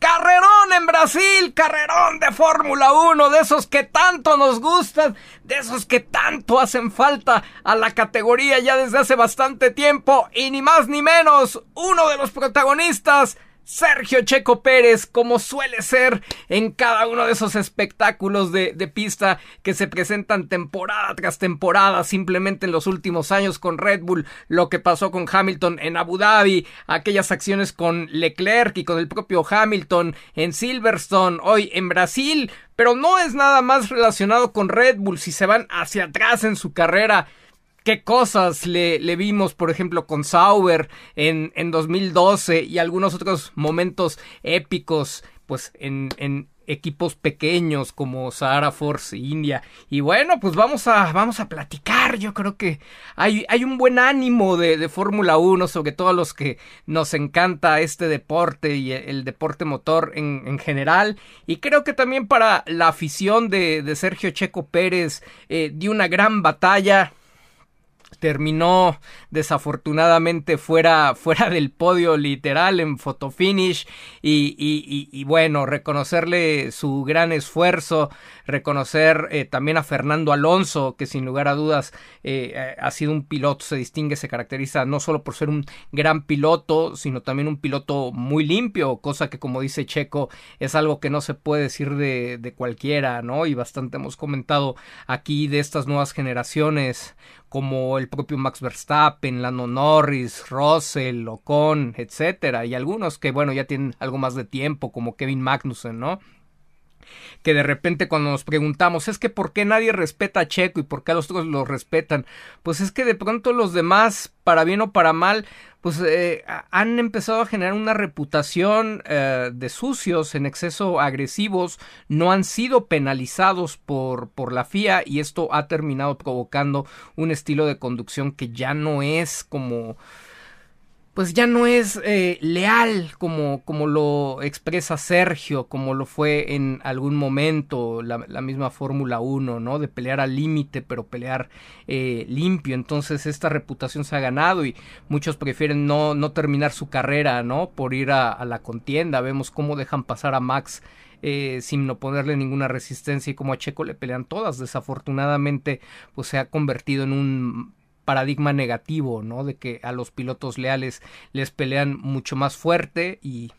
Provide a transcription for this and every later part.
Carrerón en Brasil, carrerón de Fórmula 1, de esos que tanto nos gustan, de esos que tanto hacen falta a la categoría ya desde hace bastante tiempo, y ni más ni menos, uno de los protagonistas, Sergio Checo Pérez, como suele ser en cada uno de esos espectáculos de, pista que se presentan temporada tras temporada, simplemente en los últimos años con Red Bull, lo que pasó con Hamilton en Abu Dhabi, aquellas acciones con Leclerc y con el propio Hamilton en Silverstone, hoy en Brasil, pero no es nada más relacionado con Red Bull si se van hacia atrás en su carrera qué cosas le, vimos, por ejemplo, con Sauber en, en 2012 y algunos otros momentos épicos, pues en, equipos pequeños como Sahara Force India. Y bueno, pues vamos a, vamos a platicar. Yo creo que hay, hay un buen ánimo de, Fórmula 1, sobre todo a los que nos encanta este deporte y el deporte motor en, en general. Y creo que también para la afición de, de Sergio Checo Pérez eh, dio una gran batalla terminó desafortunadamente fuera, fuera del podio literal en fotofinish y, y, y, bueno, reconocerle su gran esfuerzo, reconocer eh, también a Fernando Alonso, que sin lugar a dudas eh, ha sido un piloto, se distingue, se caracteriza no solo por ser un gran piloto, sino también un piloto muy limpio, cosa que como dice Checo es algo que no se puede decir de, de cualquiera, ¿no? Y bastante hemos comentado aquí de estas nuevas generaciones como el propio Max Verstappen, Lando Norris, Russell, Ocon, etcétera, y algunos que bueno ya tienen algo más de tiempo como Kevin Magnussen, ¿no? Que de repente cuando nos preguntamos es que por qué nadie respeta a Checo y por qué los otros lo respetan, pues es que de pronto los demás, para bien o para mal, pues eh, han empezado a generar una reputación eh, de sucios, en exceso agresivos, no han sido penalizados por, por la FIA y esto ha terminado provocando un estilo de conducción que ya no es como pues ya no es eh, leal como, como lo expresa Sergio, como lo fue en algún momento la, misma Fórmula 1, ¿no? De pelear al límite, pero pelear eh, limpio. Entonces esta reputación se ha ganado y muchos prefieren no, no terminar su carrera, ¿no? Por ir a, la contienda. Vemos cómo dejan pasar a Max eh, sin no ponerle ninguna resistencia y como a Checo le pelean todas. Desafortunadamente, pues se ha convertido en un paradigma negativo, ¿no? De que a los pilotos leales les pelean mucho más fuerte y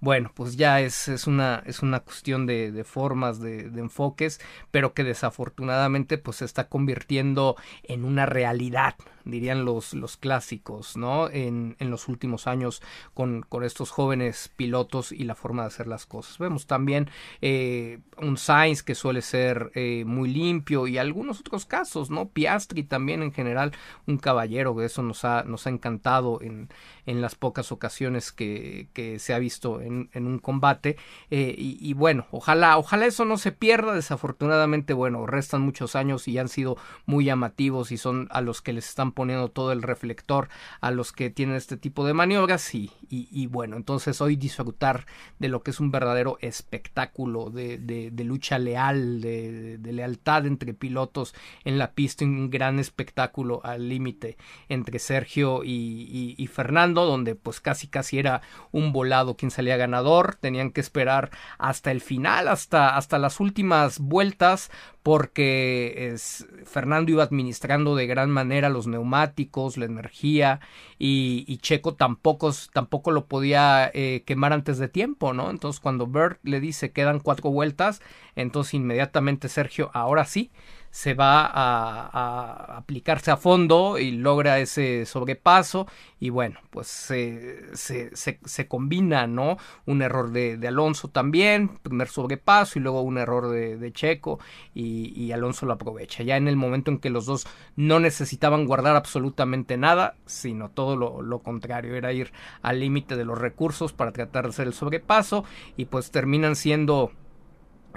bueno, pues ya es, es, una, es una cuestión de, formas, de, de, enfoques, pero que desafortunadamente pues se está convirtiendo en una realidad, dirían los, los clásicos, ¿no? En, en los últimos años con, con, estos jóvenes pilotos y la forma de hacer las cosas. Vemos también eh, un Sainz que suele ser eh, muy limpio y algunos otros casos, ¿no? Piastri también en general, un caballero, que eso nos ha, nos ha encantado en, en las pocas ocasiones que, que se ha visto en, en un combate. Eh, y, bueno, ojalá, ojalá eso no se pierda. Desafortunadamente, bueno, restan muchos años y han sido muy llamativos y son a los que les están poniendo todo el reflector a los que tienen este tipo de maniobras y, y, bueno, entonces hoy disfrutar de lo que es un verdadero espectáculo de, lucha leal, de, de, lealtad entre pilotos en la pista, un gran espectáculo al límite entre Sergio y, y, Fernando, donde pues casi casi era un volado quien salía ganador, tenían que esperar hasta el final, hasta, hasta las últimas vueltas porque es, Fernando iba administrando de gran manera los neumáticos, la energía y, y Checo tampoco, tampoco lo podía eh, quemar antes de tiempo, ¿no? Entonces cuando Bert le dice quedan cuatro vueltas, entonces inmediatamente Sergio, ahora sí, se va a, aplicarse a fondo y logra ese sobrepaso y bueno, pues se, se, combina, ¿no? Un error de, Alonso también, primer sobrepaso y luego un error de, Checo y, Alonso lo aprovecha. Ya en el momento en que los dos no necesitaban guardar absolutamente nada, sino todo lo, lo contrario, era ir al límite de los recursos para tratar de hacer el sobrepaso y pues terminan siendo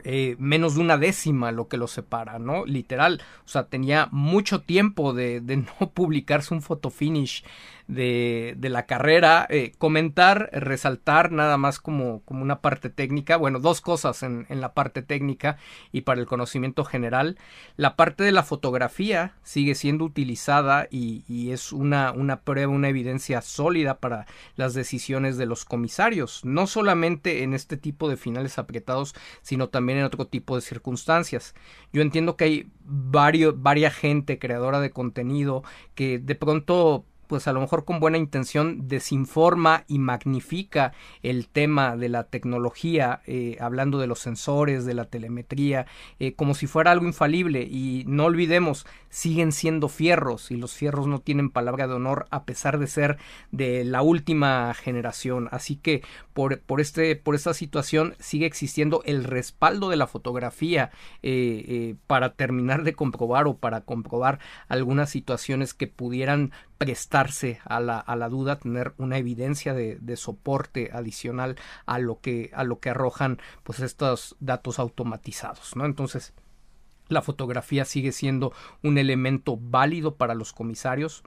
eh, menos de una décima lo que lo separa, ¿no? Literal, o sea, tenía mucho tiempo de, de no publicarse un fotofinish de, la carrera, eh, comentar, resaltar nada más como, como una parte técnica, bueno, dos cosas en, en, la parte técnica y para el conocimiento general. La parte de la fotografía sigue siendo utilizada y, y es una, una prueba, una evidencia sólida para las decisiones de los comisarios, no solamente en este tipo de finales apretados, sino también en otro tipo de circunstancias. Yo entiendo que hay varios, varias gente creadora de contenido que de pronto pues a lo mejor con buena intención desinforma y magnifica el tema de la tecnología, eh, hablando de los sensores, de la telemetría, eh, como si fuera algo infalible. Y no olvidemos, siguen siendo fierros y los fierros no tienen palabra de honor a pesar de ser de la última generación. Así que por, por, este, por esta situación sigue existiendo el respaldo de la fotografía eh, para terminar de comprobar o para comprobar algunas situaciones que pudieran prestarse a la, a la duda, tener una evidencia de, de, soporte adicional a lo que, a lo que arrojan pues estos datos automatizados, ¿no? Entonces, la fotografía sigue siendo un elemento válido para los comisarios,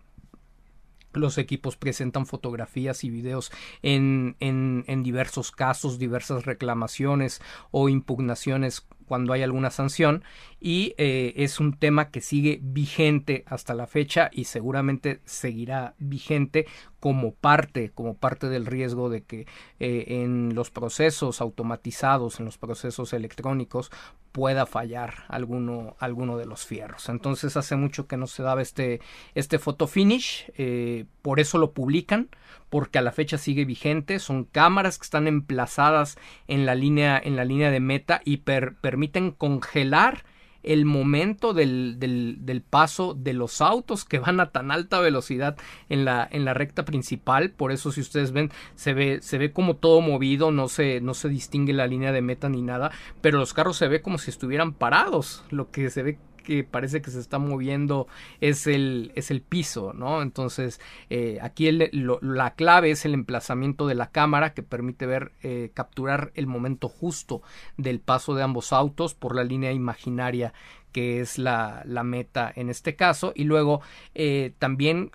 los equipos presentan fotografías y videos en, en, en, diversos casos, diversas reclamaciones o impugnaciones cuando hay alguna sanción y eh, es un tema que sigue vigente hasta la fecha y seguramente seguirá vigente como parte como parte del riesgo de que eh, en los procesos automatizados en los procesos electrónicos pueda fallar alguno alguno de los fierros. Entonces hace mucho que no se daba este este finish eh, por eso lo publican porque a la fecha sigue vigente. Son cámaras que están emplazadas en la línea en la línea de meta y per, permiten congelar el momento del, del, paso de los autos que van a tan alta velocidad en la, en la recta principal. Por eso, si ustedes ven, se ve, se ve como todo movido, no se, no se distingue la línea de meta ni nada, pero los carros se ve como si estuvieran parados. Lo que se ve que parece que se está moviendo es el, es el piso, ¿no? Entonces, eh, aquí la clave es el emplazamiento de la cámara que permite ver, eh, capturar el momento justo del paso de ambos autos por la línea imaginaria que es la, la meta en este caso. Y luego eh, también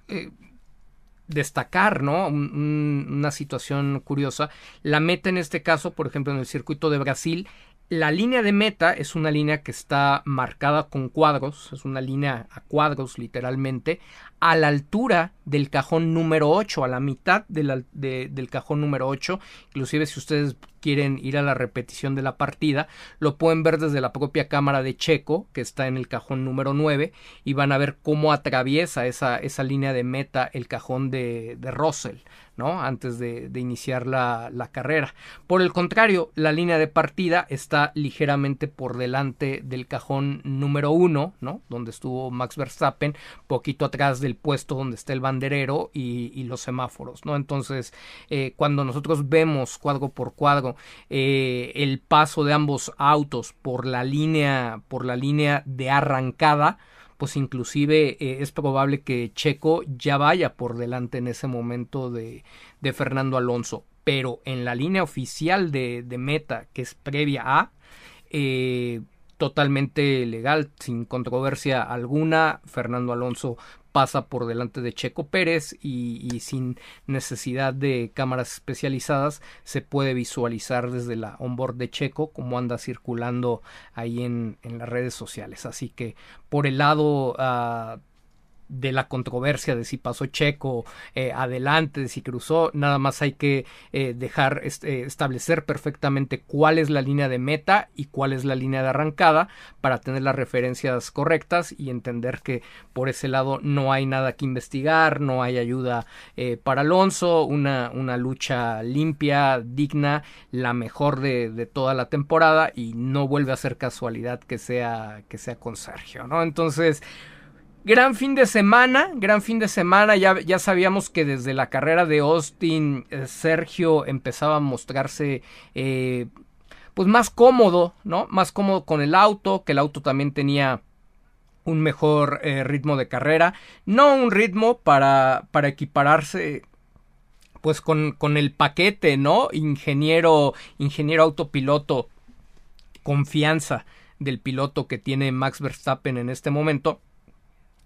destacar, ¿no? una situación curiosa. La meta en este caso, por ejemplo, en el circuito de Brasil, la línea de meta es una línea que está marcada con cuadros, es una línea a cuadros literalmente, a la altura del cajón número 8, a la mitad del cajón número 8. Inclusive si ustedes quieren ir a la repetición de la partida, lo pueden ver desde la propia cámara de Checo, que está en el cajón número 9, y van a ver cómo atraviesa esa, esa línea de meta el cajón de, de Russell. ¿no? antes de, iniciar la, carrera. Por el contrario, la línea de partida está ligeramente por delante del cajón número uno, ¿no? donde estuvo Max Verstappen, poquito atrás del puesto donde está el banderero y, los semáforos. ¿no? Entonces, eh, cuando nosotros vemos cuadro por cuadro eh, el paso de ambos autos por la línea, por la línea de arrancada, pues inclusive eh, es probable que Checo ya vaya por delante en ese momento de, Fernando Alonso. Pero en la línea oficial de, meta, que es previa a, totalmente legal, sin controversia alguna, Fernando Alonso pasa por delante de Checo Pérez y, sin necesidad de cámaras especializadas se puede visualizar desde la onboard de Checo como anda circulando ahí en, las redes sociales. Así que por el lado ah, de la controversia de si pasó Checo eh, adelante, de si cruzó, nada más hay que eh, dejar este, establecer perfectamente cuál es la línea de meta y cuál es la línea de arrancada para tener las referencias correctas y entender que por ese lado no hay nada que investigar, no hay ayuda eh, para Alonso, una, una, lucha limpia, digna, la mejor de, de, toda la temporada y no vuelve a ser casualidad que sea, que sea con Sergio, ¿no? Entonces, Gran fin de semana, gran fin de semana. Ya, ya sabíamos que desde la carrera de Austin, eh, Sergio empezaba a mostrarse eh, pues más cómodo, ¿no? Más cómodo con el auto, que el auto también tenía un mejor eh, ritmo de carrera. No un ritmo para, para equipararse pues con, con el paquete, ¿no? Ingeniero, ingeniero autopiloto, confianza del piloto que tiene Max Verstappen en este momento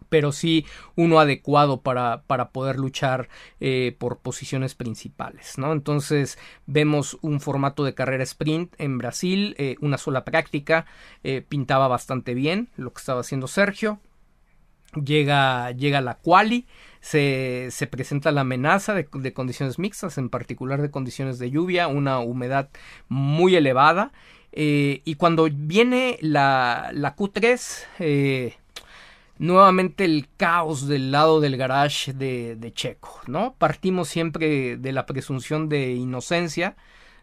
pero sí uno adecuado para, para poder luchar eh, por posiciones principales, ¿no? Entonces vemos un formato de carrera sprint en Brasil, eh, una sola práctica, eh, pintaba bastante bien lo que estaba haciendo Sergio, llega, llega la quali, se, se, presenta la amenaza de, condiciones mixtas, en particular de condiciones de lluvia, una humedad muy elevada. y cuando viene la, la Q3, nuevamente el caos del lado del garage de, de, Checo, ¿no? Partimos siempre de la presunción de inocencia,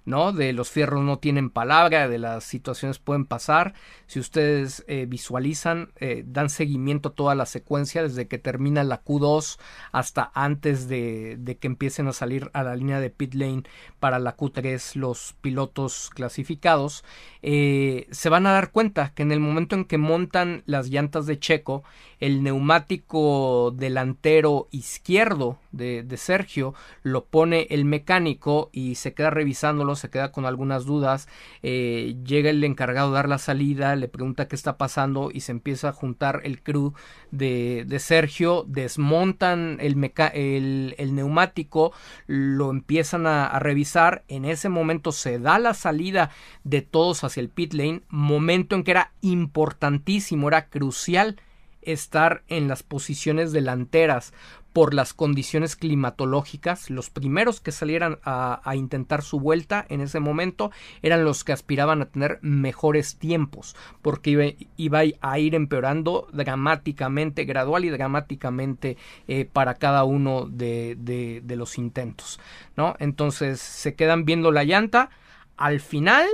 ¿no? De los fierros no tienen palabra, de las situaciones pueden pasar. Si ustedes eh, visualizan, eh, dan seguimiento a toda la secuencia desde que termina la Q2 hasta antes de, que empiecen a salir a la línea de pit lane para la Q3 los pilotos clasificados, eh, se van a dar cuenta que en el momento en que montan las llantas de Checo, el neumático delantero izquierdo de, de Sergio lo pone el mecánico y se queda revisándolo, se queda con algunas dudas, eh, llega el encargado de dar la salida, le pregunta qué está pasando y se empieza a juntar el crew de, Sergio, desmontan el, neumático, lo empiezan a revisar, en ese momento se da la salida de todos hacia el pit lane, momento en que era importantísimo, era crucial estar en las posiciones delanteras por las condiciones climatológicas. Los primeros que salieran a, intentar su vuelta en ese momento eran los que aspiraban a tener mejores tiempos, porque iba, a ir empeorando dramáticamente, gradual y dramáticamente eh, para cada uno de, de, de los intentos. ¿no? Entonces se quedan viendo la llanta. Al final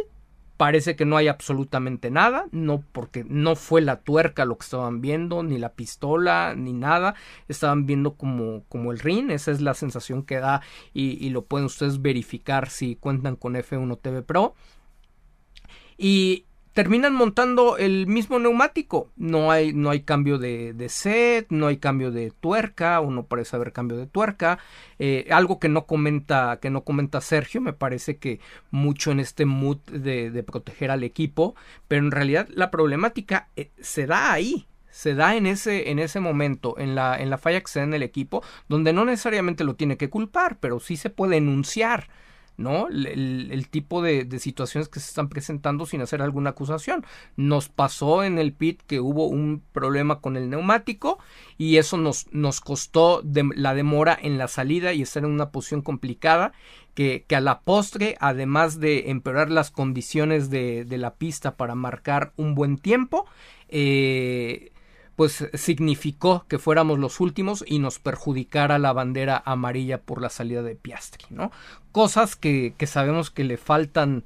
Parece que no hay absolutamente nada, no porque no fue la tuerca lo que estaban viendo, ni la pistola, ni nada. Estaban viendo como, como el ring, esa es la sensación que da y, y lo pueden ustedes verificar si cuentan con F1 TV Pro. Y terminan montando el mismo neumático. No hay, no hay cambio de, set, no hay cambio de tuerca, o no parece haber cambio de tuerca. Eh, algo que no comenta, que no comenta Sergio, me parece que mucho en este mood de, de proteger al equipo, pero en realidad la problemática eh, se da ahí se da en ese, en ese momento, en la, en la falla que se da en el equipo, donde no necesariamente lo tiene que culpar, pero sí se puede enunciar. ¿No? El, tipo de, situaciones que se están presentando sin hacer alguna acusación. Nos pasó en el pit que hubo un problema con el neumático y eso nos, nos costó la demora en la salida y estar en una posición complicada que, que a la postre, además de empeorar las condiciones de, de la pista para marcar un buen tiempo, eh, pues significó que fuéramos los últimos y nos perjudicara la bandera amarilla por la salida de Piastri, ¿no? Cosas que, que sabemos que le faltan,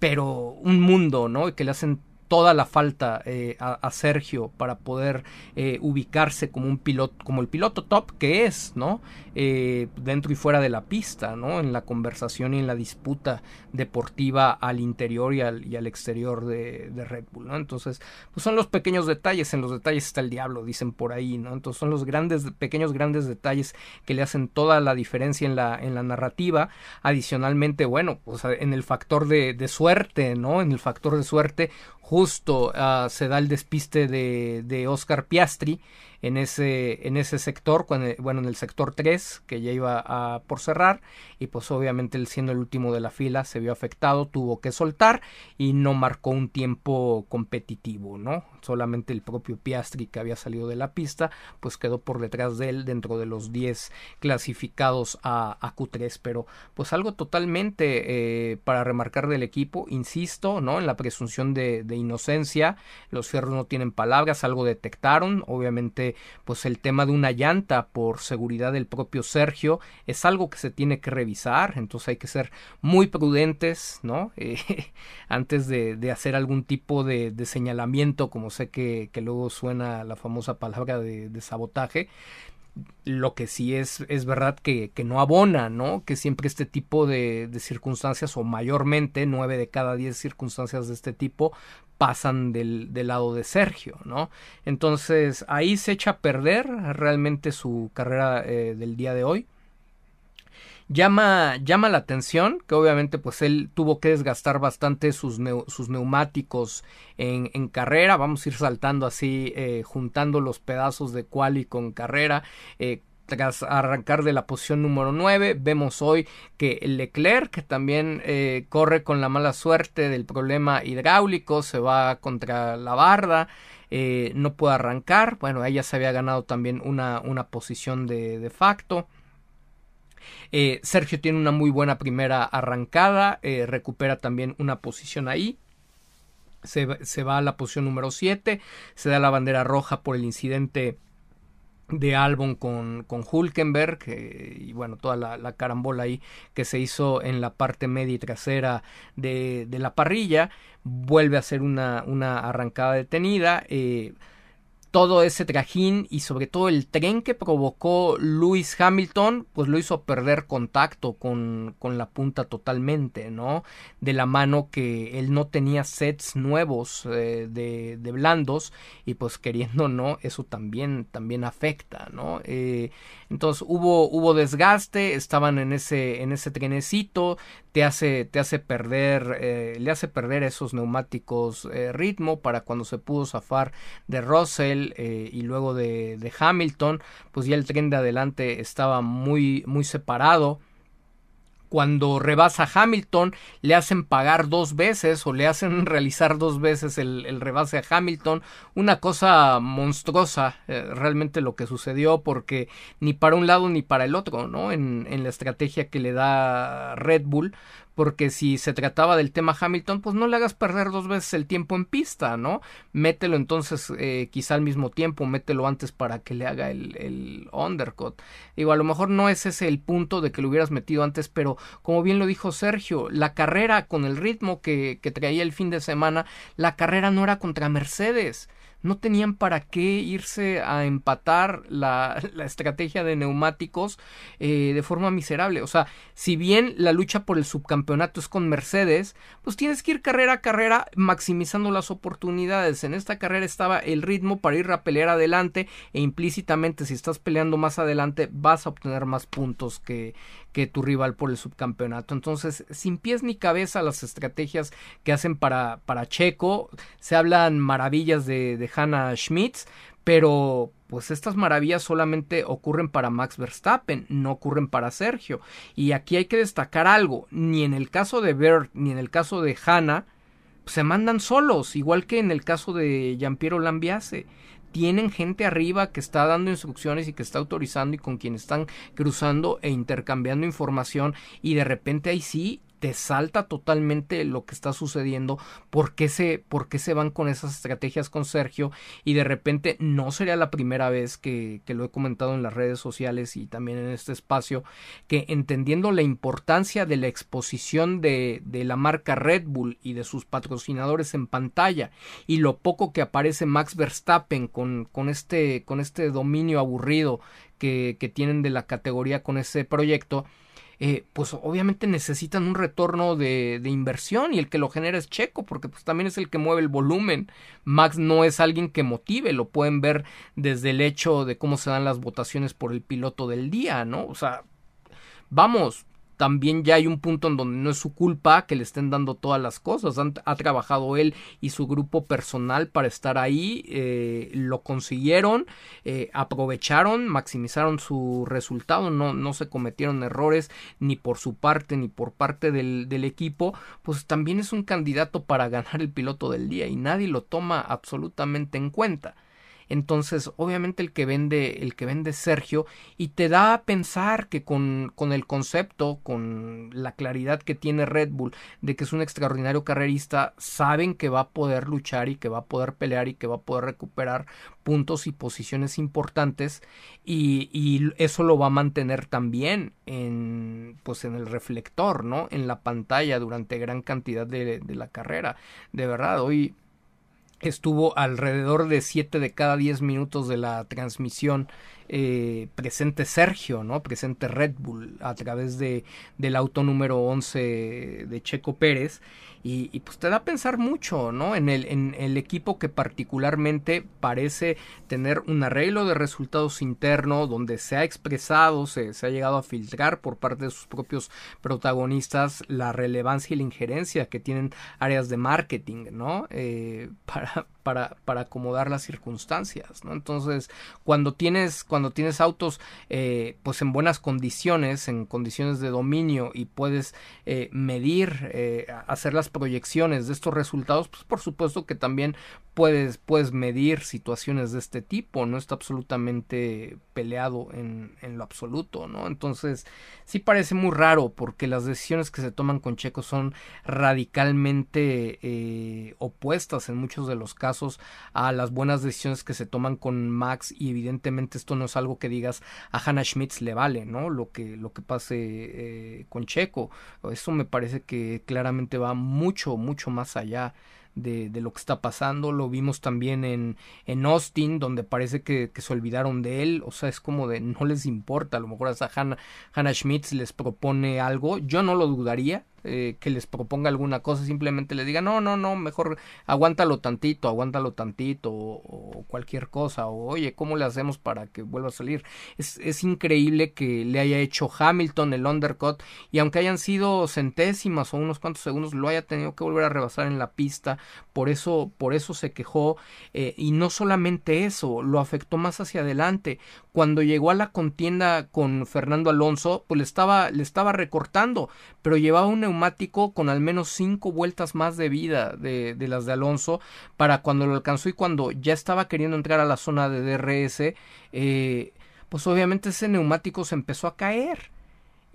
pero un mundo, ¿no? Y que le hacen toda la falta eh, a, Sergio para poder eh, ubicarse como un piloto, como el piloto top que es, ¿no? Eh, dentro y fuera de la pista, ¿no? En la conversación y en la disputa deportiva al interior y al, y al exterior de, de, Red Bull, ¿no? Entonces, pues son los pequeños detalles, en los detalles está el diablo, dicen por ahí, ¿no? Entonces son los grandes, pequeños, grandes detalles que le hacen toda la diferencia en la, en la narrativa. Adicionalmente, bueno, pues en el factor de, de suerte, ¿no? En el factor de suerte, justo uh, se da el despiste de, de Oscar Piastri en ese, en ese sector, bueno, en el sector 3, que ya iba a, por cerrar, y pues obviamente él siendo el último de la fila se vio afectado, tuvo que soltar y no marcó un tiempo competitivo, ¿no? Solamente el propio Piastri que había salido de la pista, pues quedó por detrás de él dentro de los 10 clasificados a, a Q3, pero pues algo totalmente eh, para remarcar del equipo, insisto, ¿no? En la presunción de, de inocencia, los fierros no tienen palabras, algo detectaron, obviamente pues el tema de una llanta por seguridad del propio Sergio es algo que se tiene que revisar, entonces hay que ser muy prudentes, ¿no? Eh, antes de, de, hacer algún tipo de, de señalamiento, como sé que, que, luego suena la famosa palabra de, de sabotaje, lo que sí es, es verdad que, que, no abona, ¿no? Que siempre este tipo de, de, circunstancias, o mayormente nueve de cada diez circunstancias de este tipo, pasan del, del, lado de Sergio, ¿no? Entonces ahí se echa a perder realmente su carrera eh, del día de hoy. Llama, llama la atención que obviamente pues él tuvo que desgastar bastante sus, sus neumáticos en, carrera. Vamos a ir saltando así, eh, juntando los pedazos de quali con carrera. Eh, tras arrancar de la posición número 9, vemos hoy que Leclerc, que también eh, corre con la mala suerte del problema hidráulico, se va contra la barda, no puede arrancar. Bueno, ella se había ganado también una, una posición de, de facto. Eh, Sergio tiene una muy buena primera arrancada, eh, recupera también una posición ahí. Se, va a la posición número 7, se da la bandera roja por el incidente de Albon con, con Hulkenberg eh, y bueno, toda la, la, carambola ahí que se hizo en la parte media y trasera de, de la parrilla, vuelve a ser una, una arrancada detenida. Todo ese trajín y sobre todo el tren que provocó Lewis Hamilton, pues lo hizo perder contacto con, con, la punta totalmente, ¿no? De la mano que él no tenía sets nuevos eh, de, de, blandos y pues queriendo no, eso también, también afecta, ¿no? Eh, entonces hubo, hubo desgaste, estaban en ese, en ese trenecito, te hace, te hace perder, eh, le hace perder esos neumáticos eh, ritmo para cuando se pudo zafar de Russell eh, y luego de, de, Hamilton, pues ya el tren de adelante estaba muy, muy separado cuando rebasa Hamilton le hacen pagar dos veces o le hacen realizar dos veces el, el rebase a Hamilton. Una cosa monstruosa eh, realmente lo que sucedió porque ni para un lado ni para el otro, ¿no? En, en la estrategia que le da Red Bull porque si se trataba del tema Hamilton, pues no le hagas perder dos veces el tiempo en pista, ¿no? Mételo entonces eh, quizá al mismo tiempo, mételo antes para que le haga el, el undercut. Digo, a lo mejor no es ese el punto de que lo hubieras metido antes, pero como bien lo dijo Sergio, la carrera con el ritmo que, que traía el fin de semana, la carrera no era contra Mercedes no tenían para qué irse a empatar la, estrategia de neumáticos eh, de forma miserable. O sea, si bien la lucha por el subcampeonato es con Mercedes, pues tienes que ir carrera a carrera maximizando las oportunidades. En esta carrera estaba el ritmo para ir a pelear adelante e implícitamente si estás peleando más adelante vas a obtener más puntos que, que tu rival por el subcampeonato. Entonces, sin pies ni cabeza las estrategias que hacen para, para Checo. Se hablan maravillas de, de Hannah Schmitz, pero pues estas maravillas solamente ocurren para Max Verstappen, no ocurren para Sergio. Y aquí hay que destacar algo, ni en el caso de Bert ni en el caso de Hannah se mandan solos, igual que en el caso de Giampiero Lambiase tienen gente arriba que está dando instrucciones y que está autorizando y con quien están cruzando e intercambiando información y de repente ahí sí te salta totalmente lo que está sucediendo, por qué se, por qué se van con esas estrategias con Sergio y de repente no sería la primera vez que, que lo he comentado en las redes sociales y también en este espacio, que entendiendo la importancia de la exposición de, de la marca Red Bull y de sus patrocinadores en pantalla y lo poco que aparece Max Verstappen con, con, este, con este dominio aburrido que, que tienen de la categoría con ese proyecto, eh, pues obviamente necesitan un retorno de, de, inversión y el que lo genera es Checo porque pues también es el que mueve el volumen. Max no es alguien que motive, lo pueden ver desde el hecho de cómo se dan las votaciones por el piloto del día, ¿no? O sea, vamos, también ya hay un punto en donde no es su culpa que le estén dando todas las cosas. ha trabajado él y su grupo personal para estar ahí, eh, lo consiguieron, eh, aprovecharon, maximizaron su resultado, no, no se cometieron errores ni por su parte ni por parte del equipo, pues también es un candidato para ganar el piloto del día y nadie lo toma absolutamente en cuenta. Entonces, obviamente el que vende, el que vende Sergio, y te da a pensar que con, con el concepto, con la claridad que tiene Red Bull de que es un extraordinario carrerista, saben que va a poder luchar y que va a poder pelear y que va a poder recuperar puntos y posiciones importantes y, eso lo va a mantener también en pues en el reflector, ¿no? En la pantalla durante gran cantidad de, de la carrera. De verdad, hoy estuvo alrededor de 7 de cada 10 minutos de la transmisión eh, presente Sergio, ¿no? Presente Red Bull a través de, del auto número 11 de Checo Pérez. Y, pues te da a pensar mucho, ¿no? En el, en el equipo que particularmente parece tener un arreglo de resultados interno donde se ha expresado, se, se ha llegado a filtrar por parte de sus propios protagonistas la relevancia y la injerencia que tienen áreas de marketing, ¿no? Eh, para, para, para acomodar las circunstancias, ¿no? Entonces, cuando tienes, cuando tienes autos, eh, pues en buenas condiciones, en condiciones de dominio y puedes eh, medir, eh, hacer las proyecciones de estos resultados, pues por supuesto que también puedes, puedes medir situaciones de este tipo, no está absolutamente peleado en, en lo absoluto, ¿no? Entonces, sí parece muy raro porque las decisiones que se toman con Checo son radicalmente opuestas en muchos de los casos a las buenas decisiones que se toman con Max y evidentemente esto no es algo que digas a Hannah Schmitz le vale, ¿no? Lo que, lo que pase eh, con Checo. Eso me parece que claramente va mucho, mucho más allá de, lo que está pasando. Lo vimos también en, en Austin, donde parece que, que, se olvidaron de él. O sea, es como de no les importa. A lo mejor a Hannah, Hannah Schmitz les propone algo. Yo no lo dudaría. Eh, que les proponga alguna cosa, simplemente les diga, no, no, no, mejor aguántalo tantito, aguántalo tantito, o, cualquier cosa, o oye, ¿cómo le hacemos para que vuelva a salir? Es, es increíble que le haya hecho Hamilton el undercut, y aunque hayan sido centésimas o unos cuantos segundos, lo haya tenido que volver a rebasar en la pista, por eso, por eso se quejó, eh, y no solamente eso, lo afectó más hacia adelante. Cuando llegó a la contienda con Fernando Alonso, pues le estaba, le estaba recortando, pero llevaba un con al menos cinco vueltas más de vida de, las de Alonso para cuando lo alcanzó y cuando ya estaba queriendo entrar a la zona de DRS, eh, pues obviamente ese neumático se empezó a caer.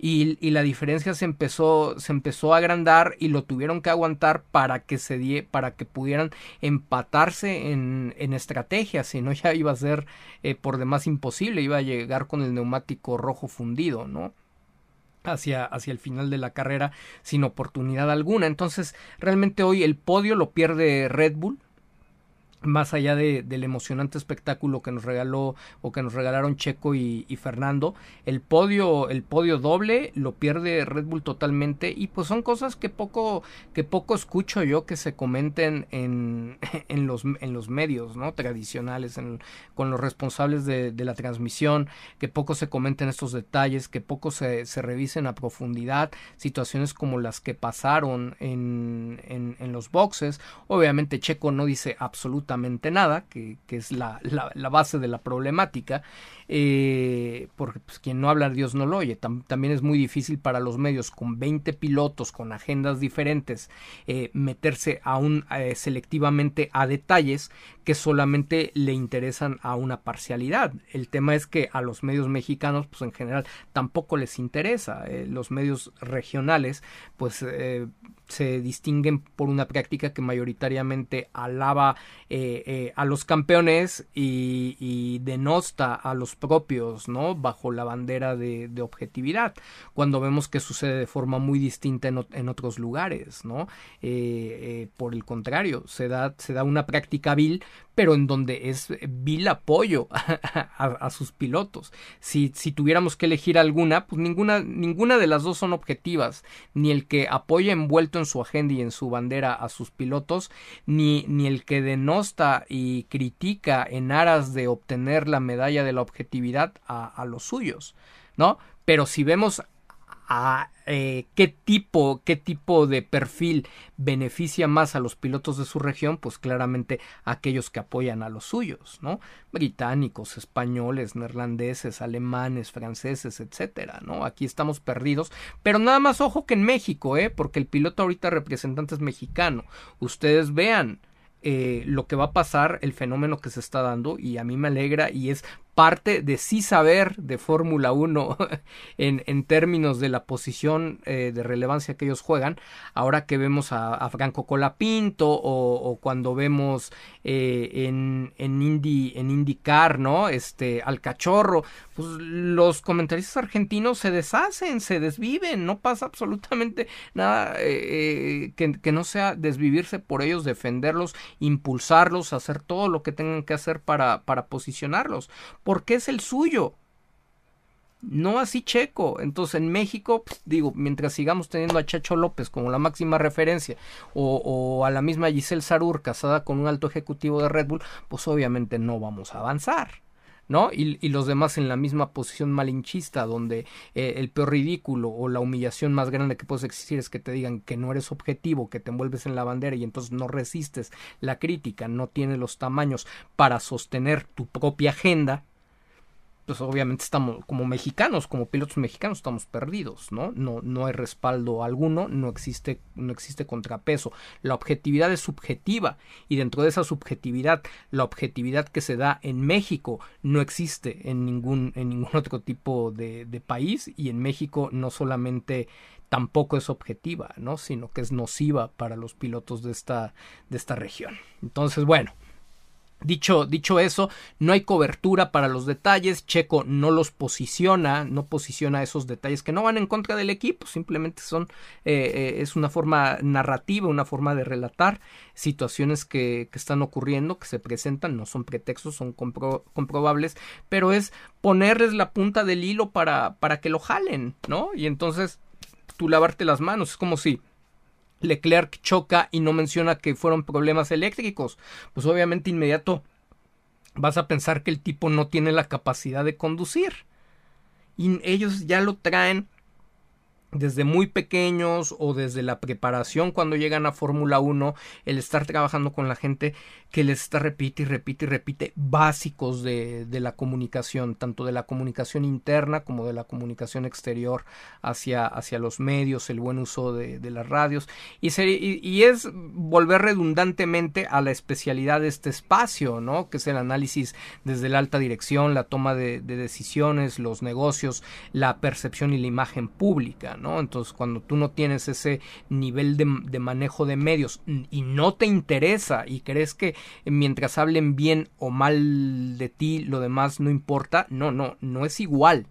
Y, y, la diferencia se empezó, se empezó a agrandar y lo tuvieron que aguantar para que se die, para que pudieran empatarse en, en estrategia, si no ya iba a ser eh, por demás imposible, iba a llegar con el neumático rojo fundido, ¿no? Hacia, hacia el final de la carrera sin oportunidad alguna. Entonces, realmente hoy el podio lo pierde Red Bull más allá de, del emocionante espectáculo que nos regaló o que nos regalaron Checo y, Fernando el podio el podio doble lo pierde Red Bull totalmente y pues son cosas que poco que poco escucho yo que se comenten en, en los en los medios no tradicionales con los responsables de, la transmisión que poco se comenten estos detalles que poco se, se revisen a profundidad situaciones como las que pasaron en, en, en los boxes. Obviamente Checo no dice absolutamente nada, que, es la, base de la problemática, eh, porque pues, quien no habla Dios no lo oye. también es muy difícil para los medios con 20 pilotos, con agendas diferentes, eh, meterse aún eh, selectivamente a detalles que solamente le interesan a una parcialidad. El tema es que a los medios mexicanos, pues en general, tampoco les interesa. Los medios regionales, pues se distinguen por una práctica que mayoritariamente alaba a los campeones y, denosta a los propios, ¿no? Bajo la bandera de, objetividad, cuando vemos que sucede de forma muy distinta en, otros lugares, ¿no? Eh, eh, por el contrario, se da, se da una práctica vil, pero en donde es vil apoyo a, a, sus pilotos. Si, si tuviéramos que elegir alguna, pues ninguna, ninguna de las dos son objetivas, ni el que apoya envuelto en su agenda y en su bandera a sus pilotos, ni, ni el que denosta y critica en aras de obtener la medalla de la objetividad a, a los suyos, ¿no? Pero si vemos a eh, qué tipo, qué tipo de perfil beneficia más a los pilotos de su región, pues claramente aquellos que apoyan a los suyos, ¿no? Británicos, españoles, neerlandeses, alemanes, franceses, etcétera, ¿no? Aquí estamos perdidos, pero nada más ojo que en México, ¿eh? Porque el piloto ahorita representante es mexicano. Ustedes vean, eh, lo que va a pasar, el fenómeno que se está dando y a mí me alegra y es parte de sí saber de Fórmula 1 en, en, términos de la posición eh, de relevancia que ellos juegan, ahora que vemos a, Franco Colapinto o, o cuando vemos eh, en, en, Indy, en IndyCar, ¿no? Este, al cachorro, pues los comentaristas argentinos se deshacen, se desviven, no pasa absolutamente nada eh, que, que no sea desvivirse por ellos, defenderlos, impulsarlos, hacer todo lo que tengan que hacer para, para posicionarlos porque es el suyo. No así Checo. Entonces en México, pues, digo, mientras sigamos teniendo a Chacho López como la máxima referencia o, a la misma Giselle Sarur casada con un alto ejecutivo de Red Bull, pues obviamente no vamos a avanzar. ¿no? Y, los demás en la misma posición malinchista, donde eh, el peor ridículo o la humillación más grande que puedes existir es que te digan que no eres objetivo, que te envuelves en la bandera y entonces no resistes la crítica, no tienes los tamaños para sostener tu propia agenda, pues obviamente estamos como mexicanos, como pilotos mexicanos estamos perdidos, ¿no? No no hay respaldo alguno, no existe no existe contrapeso. La objetividad es subjetiva y dentro de esa subjetividad, la objetividad que se da en México no existe en ningún en ningún otro tipo de, de país y en México no solamente tampoco es objetiva, ¿no? sino que es nociva para los pilotos de esta de esta región. Entonces, bueno, Dicho, dicho eso, no hay cobertura para los detalles, Checo no los posiciona, no posiciona esos detalles que no van en contra del equipo, simplemente son, eh, eh, es una forma narrativa, una forma de relatar situaciones que, que, están ocurriendo, que se presentan, no son pretextos, son comprobables, pero es ponerles la punta del hilo para, para que lo jalen, ¿no? Y entonces tú lavarte las manos, es como si Leclerc choca y no menciona que fueron problemas eléctricos, pues obviamente inmediato vas a pensar que el tipo no tiene la capacidad de conducir. Y ellos ya lo traen desde muy pequeños o desde la preparación cuando llegan a Fórmula 1, el estar trabajando con la gente que les está repite y repite y repite básicos de, de la comunicación, tanto de la comunicación interna como de la comunicación exterior hacia, hacia los medios, el buen uso de, de las radios y, y, es volver redundantemente a la especialidad de este espacio, ¿no? que es el análisis desde la alta dirección, la toma de, de decisiones, los negocios, la percepción y la imagen pública. Entonces, cuando tú no tienes ese nivel de, manejo de medios y no te interesa y crees que mientras hablen bien o mal de ti, lo demás no importa, no, no, no es igual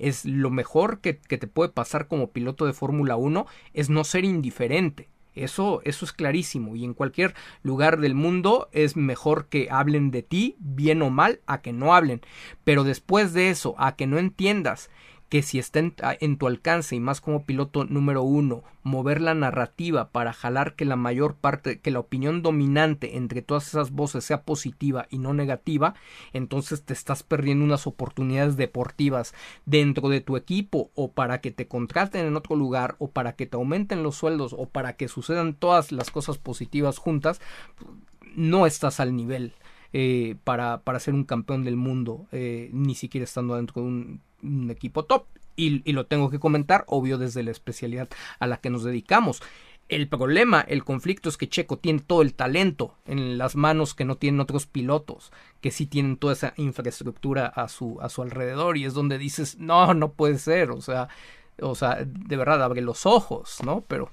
es lo mejor que, que, te puede pasar como piloto de Fórmula 1 es no ser indiferente. Eso, eso es clarísimo. Y en cualquier lugar del mundo es mejor que hablen de ti, bien o mal, a que no hablen. Pero después de eso, a que no entiendas que si está en, tu alcance y más como piloto número uno, mover la narrativa para jalar que la mayor parte, que la opinión dominante entre todas esas voces sea positiva y no negativa, entonces te estás perdiendo unas oportunidades deportivas dentro de tu equipo o para que te contraten en otro lugar o para que te aumenten los sueldos o para que sucedan todas las cosas positivas juntas, no estás al nivel. Eh, para, para ser un campeón del mundo, eh, ni siquiera estando dentro de un un equipo top. Y, lo tengo que comentar, obvio, desde la especialidad a la que nos dedicamos. El problema, el conflicto es que Checo tiene todo el talento en las manos que no tienen otros pilotos, que sí tienen toda esa infraestructura a su, a su alrededor y es donde dices, no, no puede ser, o sea, o sea, de verdad abre los ojos, ¿no? Pero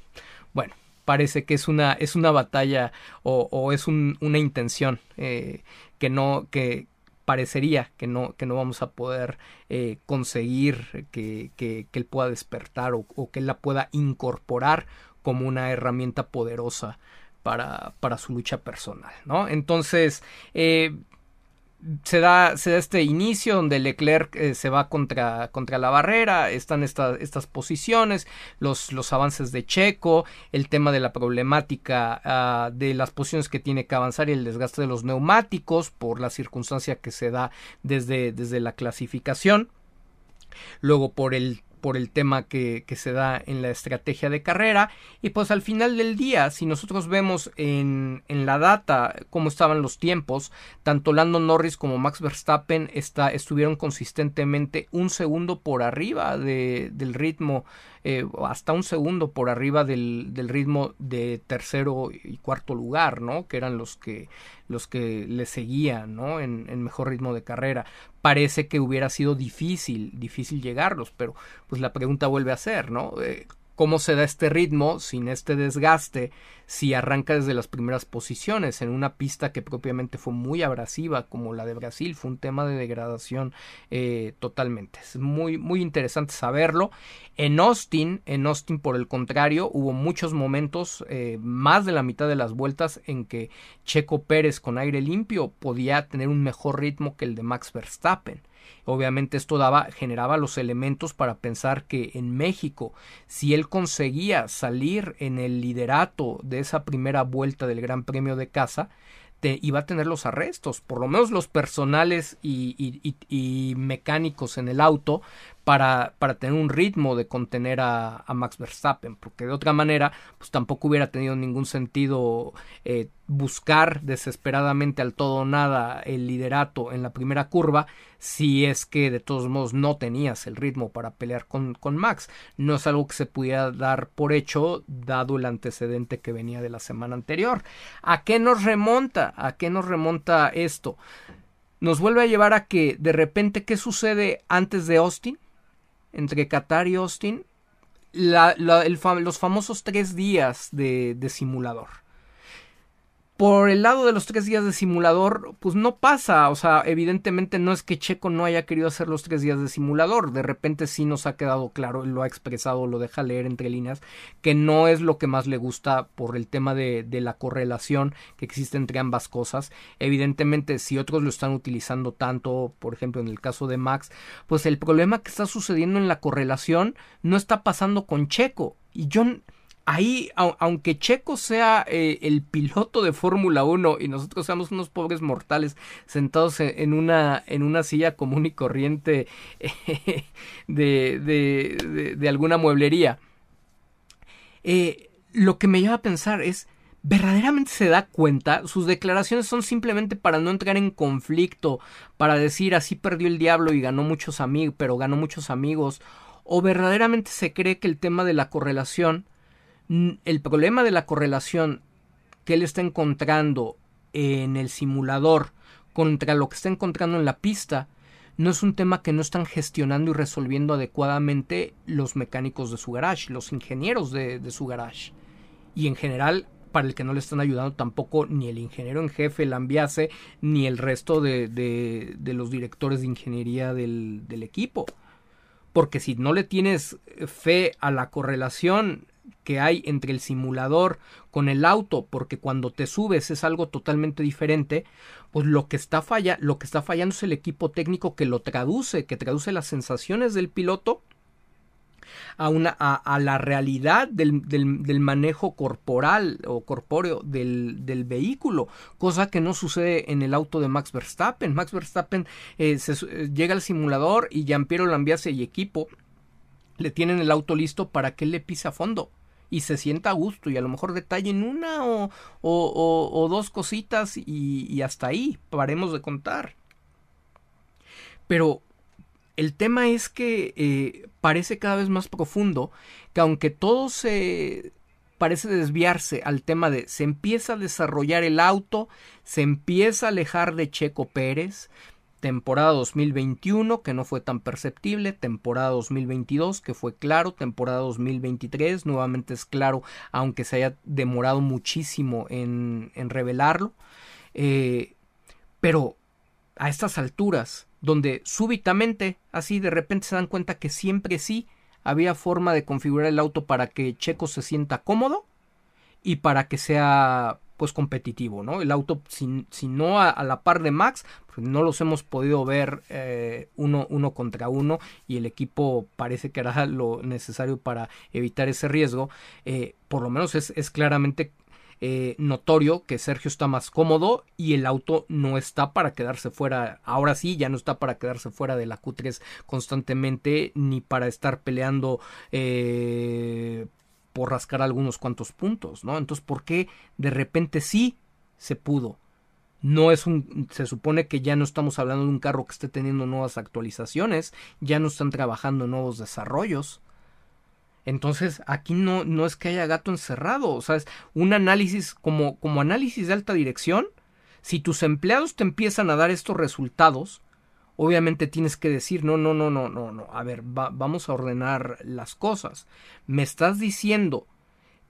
bueno, parece que es una, es una batalla o, es una intención eh, que no, que, parecería que no, que no vamos a poder eh, conseguir que, que, él pueda despertar o, que él la pueda incorporar como una herramienta poderosa para, para su lucha personal, ¿no? Entonces, eh, se da, se da este inicio donde Leclerc eh, se va contra, contra la barrera, están estas posiciones, los, los avances de Checo, el tema de la problemática ah, de las posiciones que tiene que avanzar y el desgaste de los neumáticos por la circunstancia que se da desde, desde la clasificación. Luego por el por el tema que, se da en la estrategia de carrera. Y pues al final del día, si nosotros vemos en, en la data cómo estaban los tiempos, tanto Lando Norris como Max Verstappen está, estuvieron consistentemente un segundo por arriba de, del ritmo, eh, hasta un segundo por arriba del, del, ritmo de tercero y cuarto lugar, ¿no? Que eran los que, los que le seguían, ¿no? En, en mejor ritmo de carrera. Parece que hubiera sido difícil, difícil llegarlos, pero pues la pregunta vuelve a ser, ¿no? Eh, cómo se da este ritmo sin este desgaste si arranca desde las primeras posiciones en una pista que propiamente fue muy abrasiva como la de Brasil fue un tema de degradación eh, totalmente. Es muy muy interesante saberlo. En Austin en Austin por el contrario hubo muchos momentos eh, más de la mitad de las vueltas en que Checo Pérez con aire limpio podía tener un mejor ritmo que el de Max Verstappen Obviamente esto daba, generaba los elementos para pensar que en México, si él conseguía salir en el liderato de esa primera vuelta del Gran Premio de casa, te, iba a tener los arrestos, por lo menos los personales y, mecánicos en el auto, para, para tener un ritmo de contener a, a, Max Verstappen, porque de otra manera, pues tampoco hubiera tenido ningún sentido eh, buscar desesperadamente al todo o nada el liderato en la primera curva, si es que de todos modos no tenías el ritmo para pelear con, con Max. No es algo que se pudiera dar por hecho, dado el antecedente que venía de la semana anterior. ¿A qué nos remonta? ¿A qué nos remonta esto? Nos vuelve a llevar a que de repente, ¿qué sucede antes de Austin? Entre Qatar y Austin la, la, los famosos tres días de simulador por el lado de los tres días de simulador, pues no pasa. O sea, evidentemente no es que Checo no haya querido hacer los tres días de simulador. De repente sí nos ha quedado claro, lo ha expresado, lo deja leer entre líneas, que no es lo que más le gusta por el tema de, de la correlación que existe entre ambas cosas. Evidentemente, si otros lo están utilizando tanto, por ejemplo, en el caso de Max, pues el problema que está sucediendo en la correlación no está pasando con Checo. Y yo ahí, aunque Checo sea eh, el piloto de Fórmula 1 y nosotros seamos unos pobres mortales sentados e, en una, en una silla común y corriente de, de, de, alguna mueblería, eh, lo que me lleva a pensar es, ¿verdaderamente se da cuenta? Sus declaraciones son simplemente para no entrar en conflicto, para decir así perdió el diablo y ganó muchos amigos, pero ganó muchos amigos, o verdaderamente se cree que el tema de la correlación el problema de la correlación que él está encontrando en el simulador contra lo que está encontrando en la pista no es un tema que no están gestionando y resolviendo adecuadamente los mecánicos de su garage, los ingenieros de, su garage. Y en general, para el que no le están ayudando tampoco ni el ingeniero en jefe, el ambiase, ni el resto de, de, los directores de ingeniería del, del equipo. Porque si no le tienes fe a la correlación que hay entre el simulador con el auto, porque cuando te subes es algo totalmente diferente, pues lo que está falla, lo que está fallando es el equipo técnico que lo traduce, que traduce las sensaciones del piloto a, una, a, la realidad del, del, manejo corporal o corpóreo del, del, vehículo, cosa que no sucede en el auto de Max Verstappen. Max Verstappen eh, se, eh, llega al simulador y Giampiero Lambiase y equipo le tienen el auto listo para que él le pise a fondo y se sienta a gusto y a lo mejor detallen una o, dos cositas y, y, hasta ahí paremos de contar. Pero el tema es que eh, parece cada vez más profundo que aunque todo se parece desviarse al tema de se empieza a desarrollar el auto, se empieza a alejar de Checo Pérez, temporada 2021 que no fue tan perceptible, temporada 2022 que fue claro, temporada 2023 nuevamente es claro aunque se haya demorado muchísimo en, en revelarlo, eh, pero a estas alturas donde súbitamente así de repente se dan cuenta que siempre sí había forma de configurar el auto para que Checo se sienta cómodo y para que sea pues competitivo, ¿no? El auto, si, si no a, la par de Max, pues no los hemos podido ver eh, uno, uno contra uno y el equipo parece que hará lo necesario para evitar ese riesgo, eh, por lo menos es, es claramente eh, notorio que Sergio está más cómodo y el auto no está para quedarse fuera, ahora sí, ya no está para quedarse fuera de la Q3 constantemente ni para estar peleando eh, por rascar algunos cuantos puntos, ¿no? Entonces, ¿por qué de repente sí se pudo? No es un, se supone que ya no estamos hablando de un carro que esté teniendo nuevas actualizaciones, ya no están trabajando nuevos desarrollos. Entonces, aquí no, no es que haya gato encerrado, o sea, es un análisis como, como análisis de alta dirección. Si tus empleados te empiezan a dar estos resultados, obviamente tienes que decir, no, no, no, no, no, no, a ver, vamos a ordenar las cosas. Me estás diciendo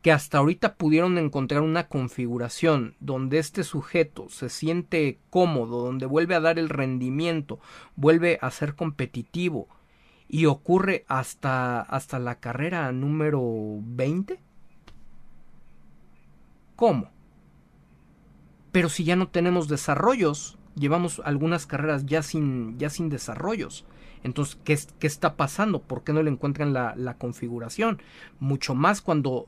que hasta ahorita pudieron encontrar una configuración donde este sujeto se siente cómodo, donde vuelve a dar el rendimiento, vuelve a ser competitivo, y ocurre hasta, hasta la carrera número 20? ¿Cómo? Pero si ya no tenemos desarrollos, llevamos algunas carreras ya sin, ya sin desarrollos. Entonces, ¿qué, ¿qué, está pasando? ¿Por qué no le encuentran la, la configuración? Mucho más cuando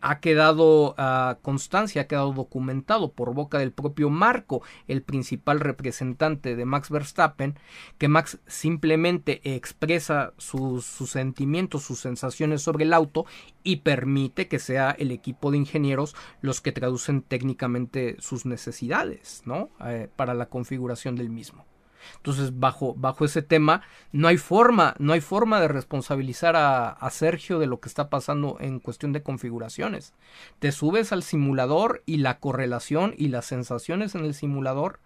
ha quedado uh, constancia, ha quedado documentado por boca del propio Marco, el principal representante de Max Verstappen, que Max simplemente expresa sus, sus, sentimientos, sus sensaciones sobre el auto y permite que sea el equipo de ingenieros los que traducen técnicamente sus necesidades, ¿no? Eh, para la configuración del mismo. Entonces, bajo, bajo ese tema, no hay forma, no hay forma de responsabilizar a, a, Sergio de lo que está pasando en cuestión de configuraciones. Te subes al simulador y la correlación y las sensaciones en el simulador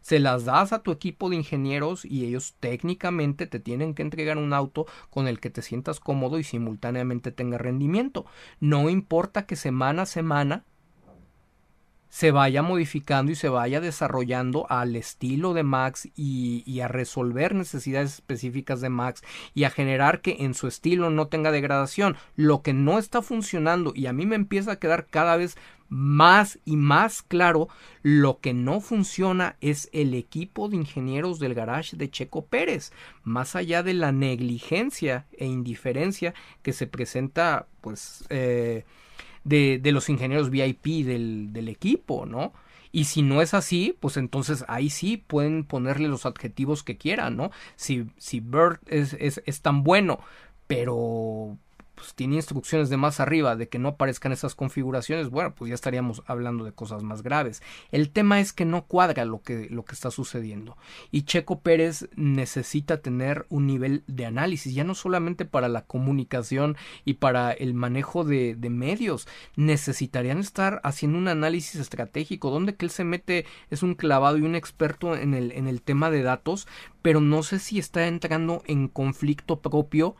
se las das a tu equipo de ingenieros y ellos técnicamente te tienen que entregar un auto con el que te sientas cómodo y simultáneamente tenga rendimiento. No importa que semana a semana se vaya modificando y se vaya desarrollando al estilo de Max y, a resolver necesidades específicas de Max y a generar que en su estilo no tenga degradación. Lo que no está funcionando y a mí me empieza a quedar cada vez más y más claro lo que no funciona es el equipo de ingenieros del garage de Checo Pérez más allá de la negligencia e indiferencia que se presenta pues eh, de, de los ingenieros VIP del, del equipo, ¿no? Y si no es así, pues entonces ahí sí pueden ponerle los adjetivos que quieran, ¿no? Si, si Bert es, es, es tan bueno, pero pues, tiene instrucciones de más arriba de que no aparezcan esas configuraciones, bueno, pues ya estaríamos hablando de cosas más graves. El tema es que no cuadra lo que, lo que está sucediendo. Y Checo Pérez necesita tener un nivel de análisis, ya no solamente para la comunicación y para el manejo de, medios, necesitarían estar haciendo un análisis estratégico, donde que él se mete, es un clavado y un experto en el, en el tema de datos, pero no sé si está entrando en conflicto propio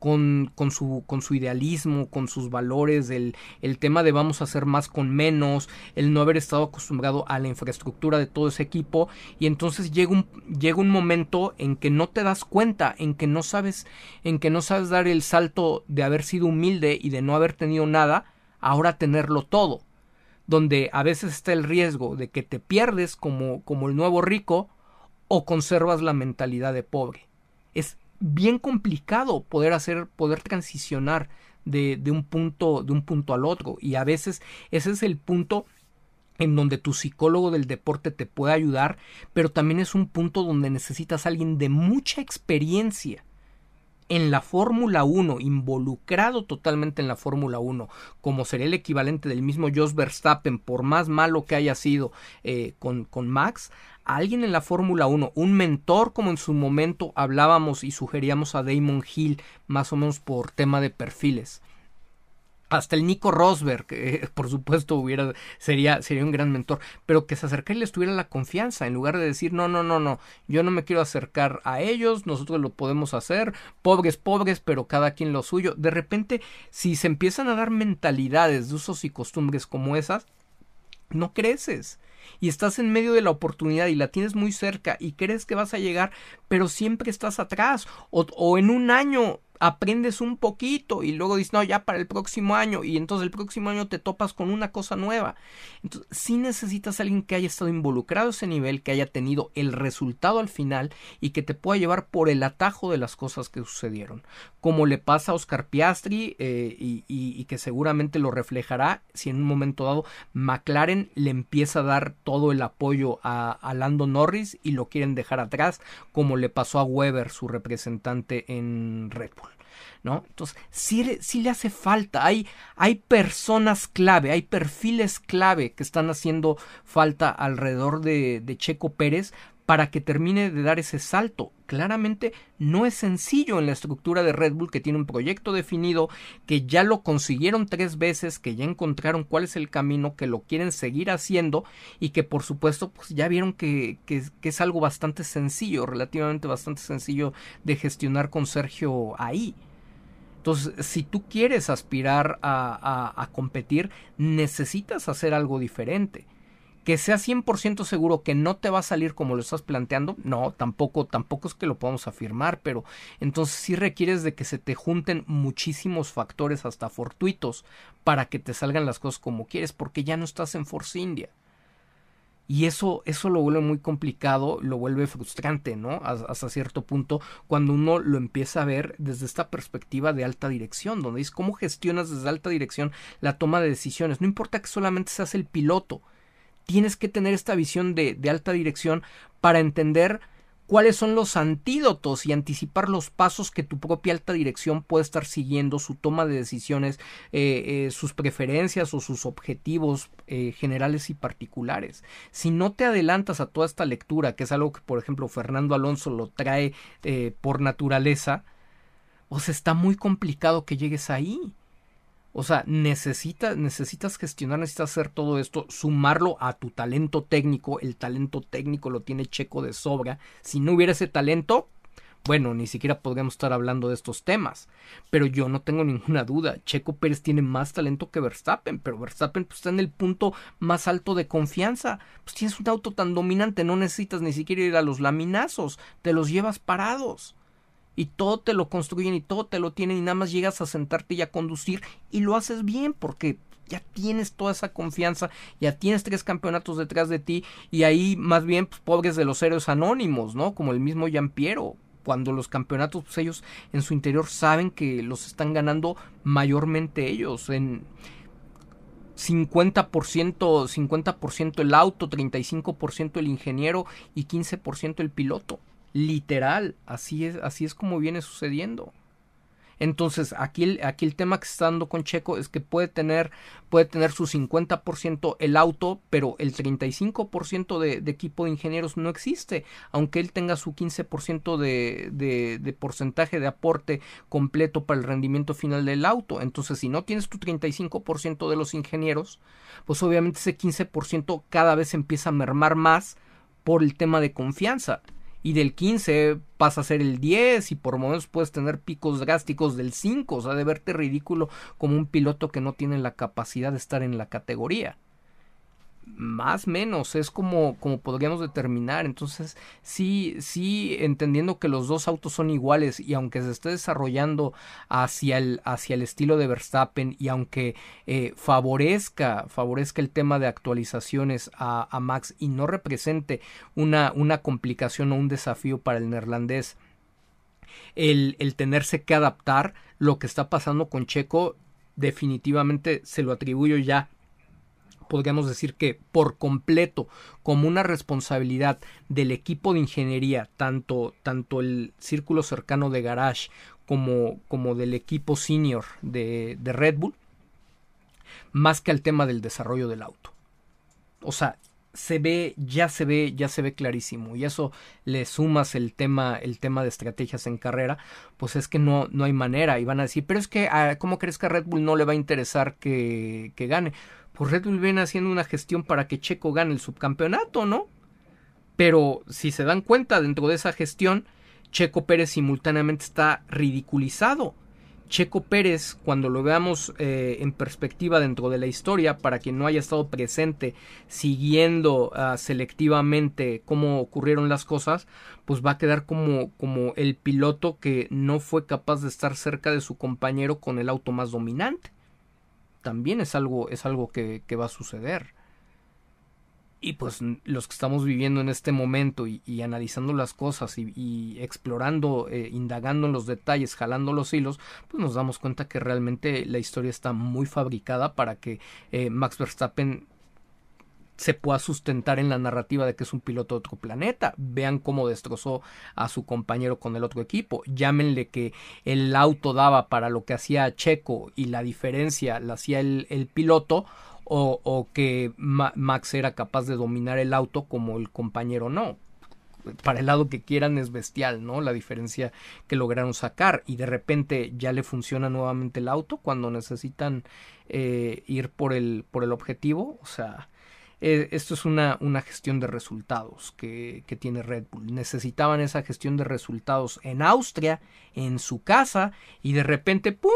con, su, idealismo, con sus valores, el, tema de vamos a hacer más con menos, el no haber estado acostumbrado a la infraestructura de todo ese equipo y entonces llega un, llega un momento en que no te das cuenta, en que no sabes, en que no sabes dar el salto de haber sido humilde y de no haber tenido nada, ahora tenerlo todo, donde a veces está el riesgo de que te pierdes como, como el nuevo rico o conservas la mentalidad de pobre. Es bien complicado poder hacer, poder transicionar de, de, un punto, de un punto al otro. Y a veces ese es el punto en donde tu psicólogo del deporte te puede ayudar, pero también es un punto donde necesitas a alguien de mucha experiencia en la Fórmula 1, involucrado totalmente en la Fórmula 1, como sería el equivalente del mismo Jos Verstappen, por más malo que haya sido eh, con, con Max, alguien en la Fórmula 1, un mentor como en su momento hablábamos y sugeríamos a Damon Hill, más o menos por tema de perfiles. Hasta el Nico Rosberg, que por supuesto hubiera, sería, sería un gran mentor, pero que se acercara y les tuviera la confianza, en lugar de decir, no, no, no, no, yo no me quiero acercar a ellos, nosotros lo podemos hacer, pobres, pobres, pero cada quien lo suyo. De repente, si se empiezan a dar mentalidades de usos y costumbres como esas, no creces y estás en medio de la oportunidad y la tienes muy cerca y crees que vas a llegar, pero siempre estás atrás o, o en un año aprendes un poquito y luego dices, no, ya para el próximo año y entonces el próximo año te topas con una cosa nueva. Entonces, sí necesitas a alguien que haya estado involucrado a ese nivel, que haya tenido el resultado al final y que te pueda llevar por el atajo de las cosas que sucedieron. Como le pasa a Oscar Piastri eh, y, que seguramente lo reflejará si en un momento dado McLaren le empieza a dar todo el apoyo a, a Lando Norris y lo quieren dejar atrás, como le pasó a Weber, su representante en Red Bull. ¿No? Entonces, sí, le hace falta. Hay, hay personas clave, hay perfiles clave que están haciendo falta alrededor de, de Checo Pérez para que termine de dar ese salto. Claramente no es sencillo en la estructura de Red Bull que tiene un proyecto definido, que ya lo consiguieron tres veces, que ya encontraron cuál es el camino, que lo quieren seguir haciendo y que por supuesto pues ya vieron que, que, es algo bastante sencillo, relativamente bastante sencillo de gestionar con Sergio ahí. Entonces, si tú quieres aspirar a, a, a competir, necesitas hacer algo diferente que sea 100% seguro que no te va a salir como lo estás planteando, no, tampoco, tampoco es que lo podamos afirmar, pero entonces sí requieres de que se te junten muchísimos factores hasta fortuitos para que te salgan las cosas como quieres, porque ya no estás en Force India. Y eso, eso lo vuelve muy complicado, lo vuelve frustrante, ¿no? Hasta cierto punto, cuando uno lo empieza a ver desde esta perspectiva de alta dirección, donde dices cómo gestionas desde alta dirección la toma de decisiones. No importa que solamente seas el piloto, tienes que tener esta visión de, alta dirección para entender cuáles son los antídotos y anticipar los pasos que tu propia alta dirección puede estar siguiendo, su toma de decisiones, eh, eh, sus preferencias o sus objetivos eh, generales y particulares. Si no te adelantas a toda esta lectura, que es algo que por ejemplo Fernando Alonso lo trae por naturaleza, pues está muy complicado que llegues ahí. O sea, necesitas, necesitas gestionar, necesitas hacer todo esto, sumarlo a tu talento técnico. El talento técnico lo tiene Checo de sobra. Si no hubiera ese talento, bueno, ni siquiera podríamos estar hablando de estos temas. Pero yo no tengo ninguna duda. Checo Pérez tiene más talento que Verstappen, pero Verstappen pues, está en el punto más alto de confianza. Pues tienes un auto tan dominante, no necesitas ni siquiera ir a los laminazos, te los llevas parados y todo te lo construyen y todo te lo tienen y nada más llegas a sentarte y a conducir y lo haces bien porque ya tienes toda esa confianza, ya tienes tres campeonatos detrás de ti y ahí más bien pues, pobres de los héroes anónimos, ¿no? Como el mismo Piero cuando los campeonatos pues ellos en su interior saben que los están ganando mayormente ellos en 50%, 50% el auto, 35% el ingeniero y 15% el piloto. Literal, así es, así es como viene sucediendo. Entonces, aquí el, aquí el tema que está dando con Checo es que puede tener, puede tener su 50% el auto, pero el 35% de, de equipo de ingenieros no existe, aunque él tenga su 15% de, de, de porcentaje de aporte completo para el rendimiento final del auto. Entonces, si no tienes tu 35% de los ingenieros, pues obviamente ese 15% cada vez empieza a mermar más por el tema de confianza y del 15 pasa a ser el 10 y por momentos puedes tener picos drásticos del 5, o sea, de verte ridículo como un piloto que no tiene la capacidad de estar en la categoría más menos es como, como podríamos determinar. Entonces, sí, sí, entendiendo que los dos autos son iguales y aunque se esté desarrollando hacia el, hacia el estilo de Verstappen y aunque eh, favorezca, favorezca el tema de actualizaciones a, a Max y no represente una, una complicación o un desafío para el neerlandés, el, el tenerse que adaptar, lo que está pasando con Checo definitivamente se lo atribuyo ya podríamos decir que por completo como una responsabilidad del equipo de ingeniería, tanto, tanto el círculo cercano de Garage como, como del equipo senior de, de Red Bull, más que al tema del desarrollo del auto. O sea, se ve, ya se ve, ya se ve clarísimo. Y eso le sumas el tema, el tema de estrategias en carrera, pues es que no, no hay manera. Y van a decir, pero es que, ah, ¿cómo crees que a Red Bull no le va a interesar que, que gane? Pues Red Bull viene haciendo una gestión para que Checo gane el subcampeonato, ¿no? Pero si se dan cuenta dentro de esa gestión, Checo Pérez simultáneamente está ridiculizado. Checo Pérez, cuando lo veamos eh, en perspectiva dentro de la historia, para quien no haya estado presente siguiendo ah, selectivamente cómo ocurrieron las cosas, pues va a quedar como, como el piloto que no fue capaz de estar cerca de su compañero con el auto más dominante. También es algo, es algo que, que va a suceder. Y pues los que estamos viviendo en este momento y, analizando las cosas y, explorando, eh, indagando en los detalles, jalando los hilos, pues nos damos cuenta que realmente la historia está muy fabricada para que eh, Max Verstappen se pueda sustentar en la narrativa de que es un piloto de otro planeta. Vean cómo destrozó a su compañero con el otro equipo. Llámenle que el auto daba para lo que hacía Checo y la diferencia la hacía el, piloto o, que Max era capaz de dominar el auto como el compañero no. Para el lado que quieran es bestial, ¿no? La diferencia que lograron sacar y de repente ya le funciona nuevamente el auto cuando necesitan eh, ir por el, por el objetivo. O sea, eh, esto es una, una, gestión de resultados que, que, tiene Red Bull. Necesitaban esa gestión de resultados en Austria, en su casa, y de repente, ¡pum!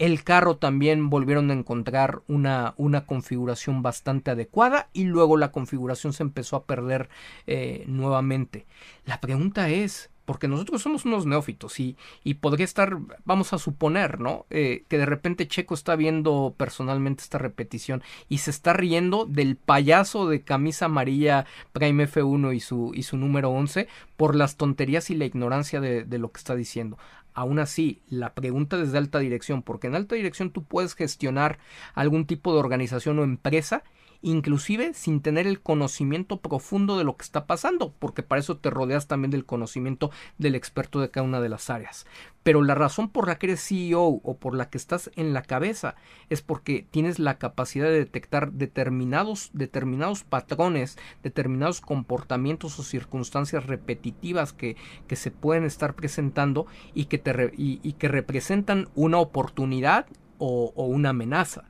El carro también volvieron a encontrar una, una configuración bastante adecuada y luego la configuración se empezó a perder eh, nuevamente. La pregunta es, porque nosotros somos unos neófitos y, y podría estar, vamos a suponer, ¿no? Eh, que de repente Checo está viendo personalmente esta repetición y se está riendo del payaso de camisa amarilla Prime F1 y su, y su número 11 por las tonterías y la ignorancia de, de lo que está diciendo. Aún así, la pregunta desde alta dirección, porque en alta dirección tú puedes gestionar algún tipo de organización o empresa inclusive sin tener el conocimiento profundo de lo que está pasando, porque para eso te rodeas también del conocimiento del experto de cada una de las áreas. Pero la razón por la que eres CEO o por la que estás en la cabeza es porque tienes la capacidad de detectar determinados, determinados patrones, determinados comportamientos o circunstancias repetitivas que, que se pueden estar presentando y que, te y, que representan una oportunidad o una amenaza.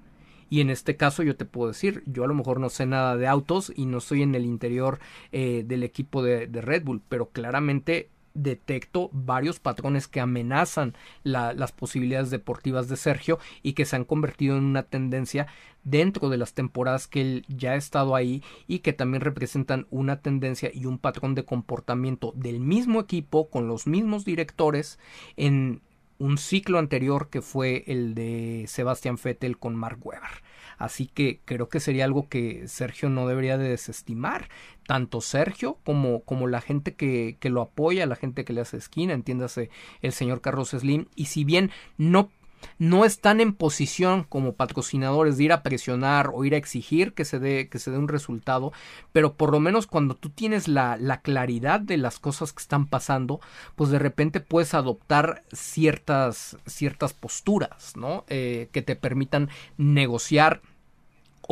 Y en este caso yo te puedo decir, yo a lo mejor no sé nada de autos y no estoy en el interior eh, del equipo de, Red Bull, pero claramente detecto varios patrones que amenazan las posibilidades deportivas de Sergio y que se han convertido en una tendencia dentro de las temporadas que él ya ha estado ahí y que también representan una tendencia y un patrón de comportamiento del mismo equipo con los mismos directores en un ciclo anterior que fue el de Sebastian Vettel con Mark Webber. Así que creo que sería algo que Sergio no debería de desestimar. Tanto Sergio como, como la gente que, que lo apoya, la gente que le hace esquina, entiéndase el señor Carlos Slim. Y si bien no no están en posición como patrocinadores de ir a presionar o ir a exigir que se dé, que se dé un resultado, pero por lo menos cuando tú tienes la, la claridad de las cosas que están pasando, pues de repente puedes adoptar ciertas, ciertas posturas, ¿no? Eh, que te permitan negociar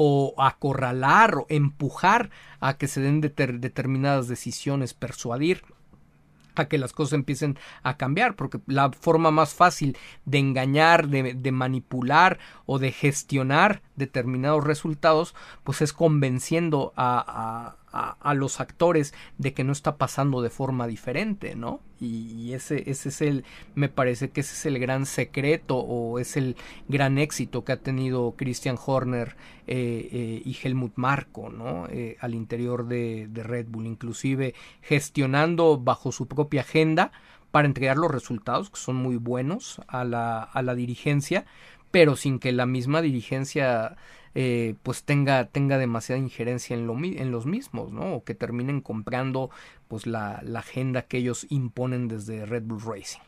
o acorralar o empujar a que se den determinadas decisiones, persuadir que las cosas empiecen a cambiar, porque la forma más fácil de engañar, de, manipular o de gestionar determinados resultados, pues es convenciendo a, los actores de que no está pasando de forma diferente, ¿no? Y, ese, ese es el, me parece que ese es el gran secreto o es el gran éxito que ha tenido Christian Horner eh, eh, y Helmut Marko, ¿no? Eh, al interior de, de Red Bull, inclusive gestionando bajo su propia agenda para entregar los resultados que son muy buenos a la, a la dirigencia, pero sin que la misma dirigencia eh, pues tenga, tenga demasiada injerencia en, lo, en los mismos, ¿no? O que terminen comprando pues la, la agenda que ellos imponen desde Red Bull Racing.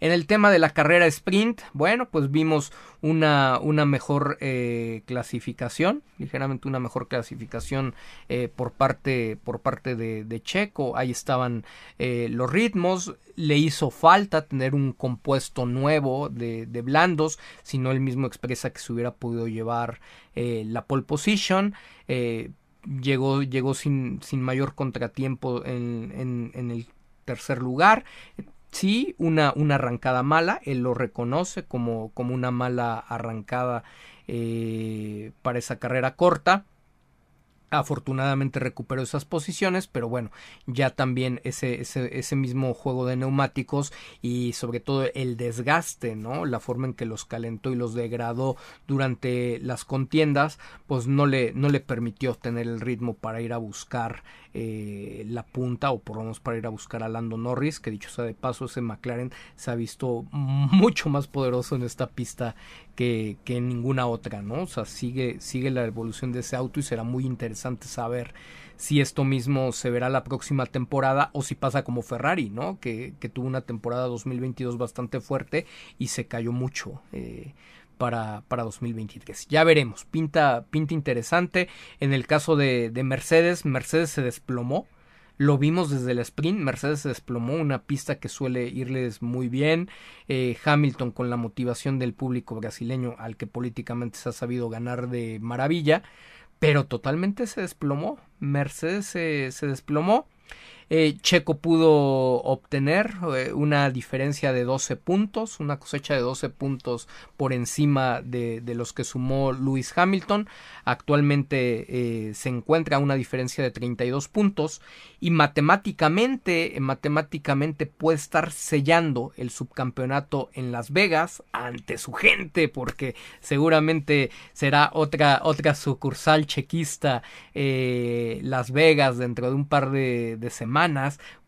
En el tema de la carrera sprint, bueno, pues vimos una, una mejor eh, clasificación, ligeramente una mejor clasificación eh, por parte, por parte de, Checo. Ahí estaban eh, los ritmos. Le hizo falta tener un compuesto nuevo de, de blandos, si no él mismo expresa que se hubiera podido llevar la pole position llegó, llegó sin, sin mayor contratiempo en, en, el tercer lugar. Sí, una, una arrancada mala, él lo reconoce como, como una mala arrancada eh, para esa carrera corta. Afortunadamente recuperó esas posiciones, pero bueno, ya también ese, ese, ese, mismo juego de neumáticos y sobre todo el desgaste, ¿no? La forma en que los calentó y los degradó durante las contiendas, pues no le, no le permitió tener el ritmo para ir a buscar eh, la punta o por lo menos para ir a buscar a Lando Norris, que dicho sea de paso, ese McLaren se ha visto mucho más poderoso en esta pista que, que en ninguna otra, ¿no? O sea, sigue, sigue la evolución de ese auto y será muy interesante saber si esto mismo se verá la próxima temporada o si pasa como Ferrari, ¿no? Que, tuvo una temporada 2022 bastante fuerte y se cayó mucho. Eh, para, para 2023. Ya veremos, pinta, pinta interesante. En el caso de Mercedes, Mercedes se desplomó. Lo vimos desde el sprint, Mercedes se desplomó, una pista que suele irles muy bien. Eh, Hamilton con la motivación del público brasileño al que políticamente se ha sabido ganar de maravilla, pero totalmente se desplomó. Mercedes se, se desplomó. Eh, Checo pudo obtener eh, una diferencia de 12 puntos, una cosecha de 12 puntos por encima de, los que sumó Lewis Hamilton. Actualmente eh, se encuentra una diferencia de 32 puntos y matemáticamente, matemáticamente puede estar sellando el subcampeonato en Las Vegas ante su gente, porque seguramente será otra, otra sucursal chequista Las Vegas dentro de un par de semanas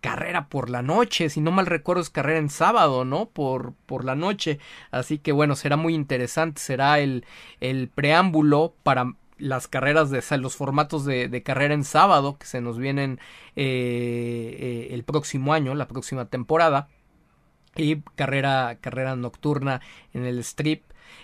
carrera por la noche, si no mal recuerdo es carrera en sábado, ¿no? Por, por la noche. Así que bueno, será muy interesante, será el, el preámbulo para las carreras de los formatos de, carrera en sábado que se nos vienen eh, eh, el próximo año, la próxima temporada y carrera carrera nocturna en el strip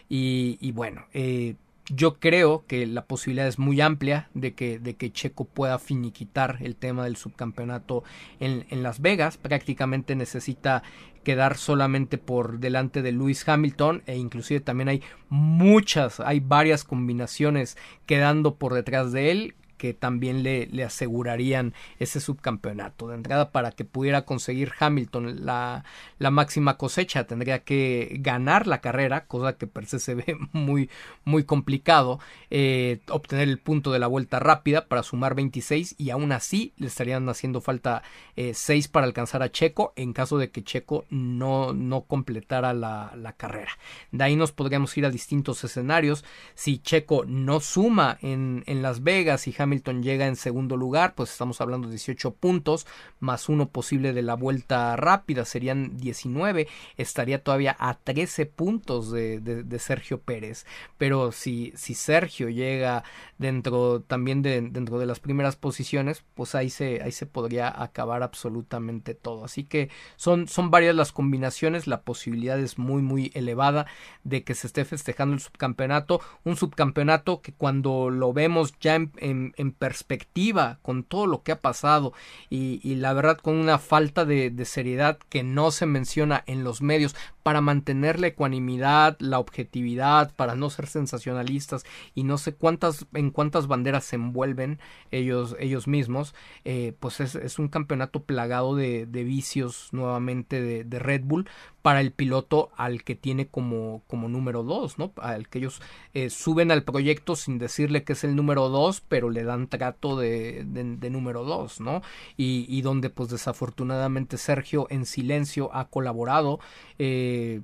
y, y bueno eh, yo creo que la posibilidad es muy amplia de que, de que Checo pueda finiquitar el tema del subcampeonato en, en Las Vegas. Prácticamente necesita quedar solamente por delante de Lewis Hamilton e inclusive también hay muchas, hay varias combinaciones quedando por detrás de él que también le, le, asegurarían ese subcampeonato. De entrada, para que pudiera conseguir Hamilton la, la, máxima cosecha, tendría que ganar la carrera, cosa que per se se ve muy, muy complicado, eh, obtener el punto de la vuelta rápida para sumar 26 y aún así le estarían haciendo falta eh, 6 para alcanzar a Checo en caso de que Checo no, no completara la, la carrera. De ahí nos podríamos ir a distintos escenarios. Si Checo no suma en, en Las Vegas y Hamilton Hamilton llega en segundo lugar, pues estamos hablando de 18 puntos, más uno posible de la vuelta rápida, serían 19, estaría todavía a 13 puntos de, Sergio Pérez. Pero si, si Sergio llega dentro también de, dentro de las primeras posiciones, pues ahí se, ahí se podría acabar absolutamente todo. Así que son, son varias las combinaciones, la posibilidad es muy, muy elevada de que se esté festejando el subcampeonato, un subcampeonato que cuando lo vemos ya en, en perspectiva con todo lo que ha pasado y, la verdad con una falta de, seriedad que no se menciona en los medios para mantener la ecuanimidad, la objetividad, para no ser sensacionalistas y no sé cuántas en cuántas banderas se envuelven ellos ellos mismos, eh, pues es, un campeonato plagado de, vicios nuevamente de Red Bull para el piloto al que tiene como, como número dos, ¿no? Al que ellos eh, suben al proyecto sin decirle que es el número dos, pero le dan trato de, de, número dos, ¿no? Y, y, donde pues desafortunadamente Sergio en silencio ha colaborado. Eh,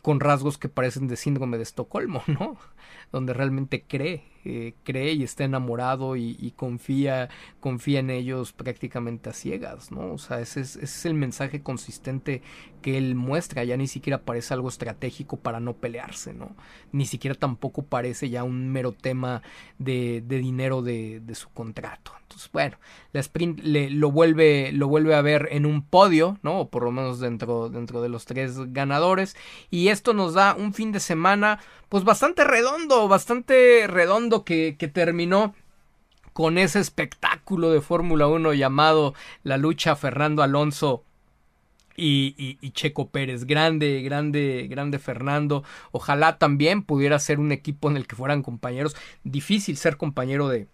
con rasgos que parecen de síndrome de Estocolmo, ¿no? Donde realmente cree eh, cree y está enamorado y, confía, confía en ellos prácticamente a ciegas, ¿no? O sea, ese es, el mensaje consistente que él muestra, ya ni siquiera parece algo estratégico para no pelearse, ¿no? Ni siquiera tampoco parece ya un mero tema de, dinero de, su contrato. Entonces, bueno, la sprint le, lo, vuelve, lo vuelve a ver en un podio, ¿no? O por lo menos dentro, dentro de los tres ganadores. Y esto nos da un fin de semana, pues bastante redondo, bastante redondo que, terminó con ese espectáculo de Fórmula 1 llamado la lucha Fernando Alonso y, Checo Pérez. Grande, grande, grande Fernando. Ojalá también pudiera ser un equipo en el que fueran compañeros. Difícil ser compañero de,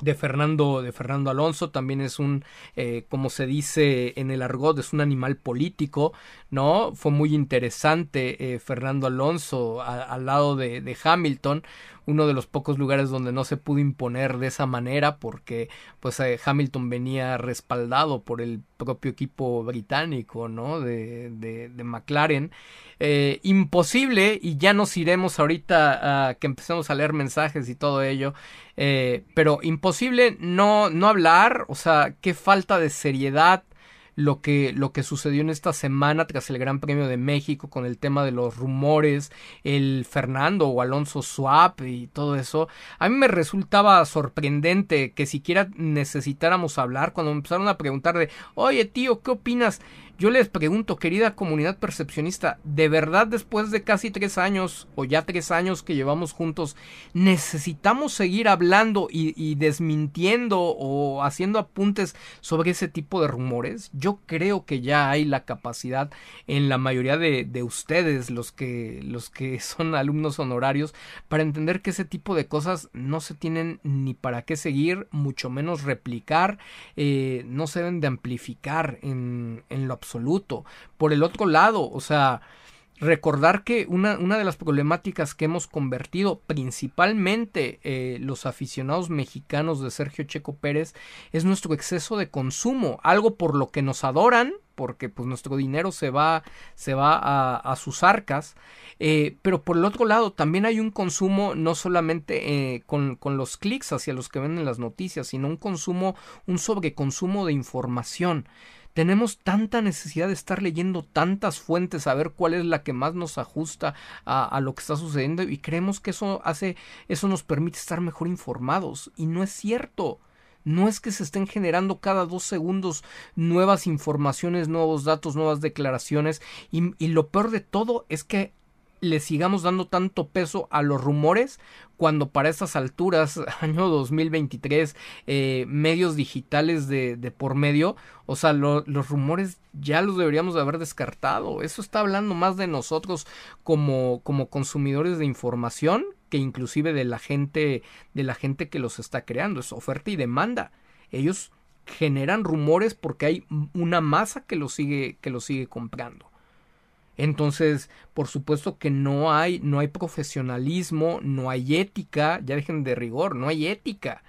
de Fernando de Fernando Alonso también es un eh, como se dice en el argot es un animal político no fue muy interesante eh, Fernando Alonso al lado de, de, Hamilton uno de los pocos lugares donde no se pudo imponer de esa manera porque pues eh, Hamilton venía respaldado por el propio equipo británico, ¿no? De, de, McLaren. Eh, imposible y ya nos iremos ahorita a que empecemos a leer mensajes y todo ello. Eh, pero imposible no, no hablar, o sea, qué falta de seriedad lo que, lo que sucedió en esta semana tras el Gran Premio de México con el tema de los rumores, el Fernando o Alonso Swap y todo eso. A mí me resultaba sorprendente que siquiera necesitáramos hablar cuando me empezaron a preguntar de, oye tío, ¿qué opinas? Yo les pregunto, querida comunidad percepcionista, ¿de verdad después de casi tres años o ya tres años que llevamos juntos, necesitamos seguir hablando y, desmintiendo o haciendo apuntes sobre ese tipo de rumores? Yo creo que ya hay la capacidad en la mayoría de, ustedes, los que, los que son alumnos honorarios, para entender que ese tipo de cosas no se tienen ni para qué seguir, mucho menos replicar, eh, no se deben de amplificar en, en lo absoluto absoluto. Por el otro lado, o sea, recordar que una, una de las problemáticas que hemos convertido principalmente eh, los aficionados mexicanos de Sergio Checo Pérez es nuestro exceso de consumo, algo por lo que nos adoran, porque pues nuestro dinero se va, se va a, sus arcas, eh, pero por el otro lado también hay un consumo no solamente eh, con, con, los clics hacia los que ven en las noticias, sino un consumo, un sobreconsumo de información. Tenemos tanta necesidad de estar leyendo tantas fuentes a ver cuál es la que más nos ajusta a, lo que está sucediendo y creemos que eso hace, eso nos permite estar mejor informados y no es cierto. No es que se estén generando cada dos segundos nuevas informaciones, nuevos datos, nuevas declaraciones y, y lo peor de todo es que le sigamos dando tanto peso a los rumores cuando para estas alturas, año 2023, eh, medios digitales de, de, por medio, o sea, los rumores ya los deberíamos de haber descartado. Eso está hablando más de nosotros como, como consumidores de información que inclusive de la gente, de la gente que los está creando. Es oferta y demanda. Ellos generan rumores porque hay una masa que los sigue, que los sigue comprando. Entonces, por supuesto que no hay, no hay profesionalismo, no hay ética, ya dejen de rigor, no hay ética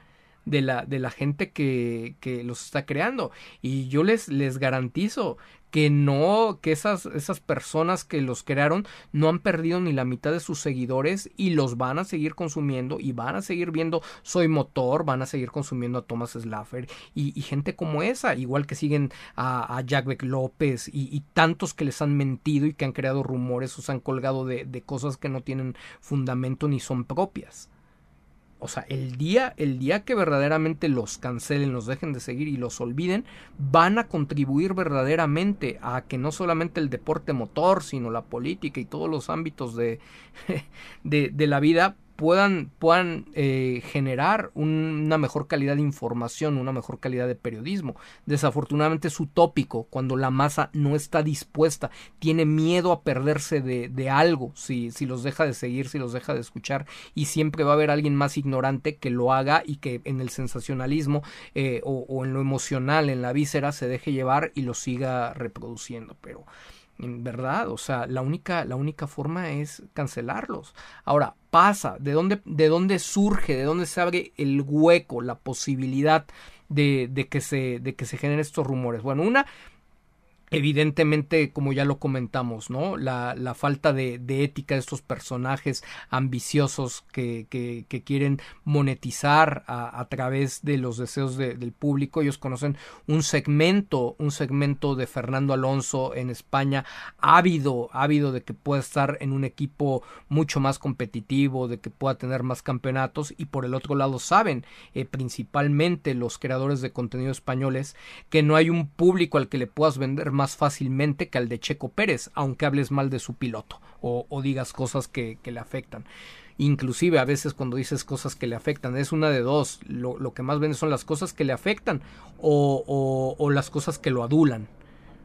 de la, de la gente que, que los está creando. Y yo les, les garantizo que no, que esas, esas personas que los crearon no han perdido ni la mitad de sus seguidores y los van a seguir consumiendo y van a seguir viendo Soy Motor, van a seguir consumiendo a Thomas Slaffer y, gente como esa, igual que siguen a, a Jack Beck López y, tantos que les han mentido y que han creado rumores o se han colgado de, de cosas que no tienen fundamento ni son propias. O sea, el día, el día que verdaderamente los cancelen, los dejen de seguir y los olviden, van a contribuir verdaderamente a que no solamente el deporte motor, sino la política y todos los ámbitos de, de, de la vida puedan, puedan eh, generar una mejor calidad de información, una mejor calidad de periodismo. Desafortunadamente es utópico cuando la masa no está dispuesta, tiene miedo a perderse de, de algo si, si los deja de seguir, si los deja de escuchar y siempre va a haber alguien más ignorante que lo haga y que en el sensacionalismo eh, o, o en lo emocional, en la víscera se deje llevar y lo siga reproduciendo. Pero en verdad, o sea, la única, la única forma es cancelarlos. Ahora, pasa, ¿de dónde, de dónde surge, de dónde se abre el hueco, la posibilidad de, de, que se, de que se generen estos rumores? Bueno, una, Evidentemente, como ya lo comentamos, ¿no? La, falta de, ética de estos personajes ambiciosos que, que, que quieren monetizar a, a, través de los deseos del público. Ellos conocen un segmento, un segmento de Fernando Alonso en España, ávido, ávido de que pueda estar en un equipo mucho más competitivo, de que pueda tener más campeonatos. Y por el otro lado, saben, eh, principalmente los creadores de contenido españoles, que no hay un público al que le puedas vender más más fácilmente que al de Checo Pérez, aunque hables mal de su piloto o, digas cosas que, le afectan. Inclusive a veces cuando dices cosas que le afectan, es una de dos. Lo, que más ven son las cosas que le afectan o, o, las cosas que lo adulan.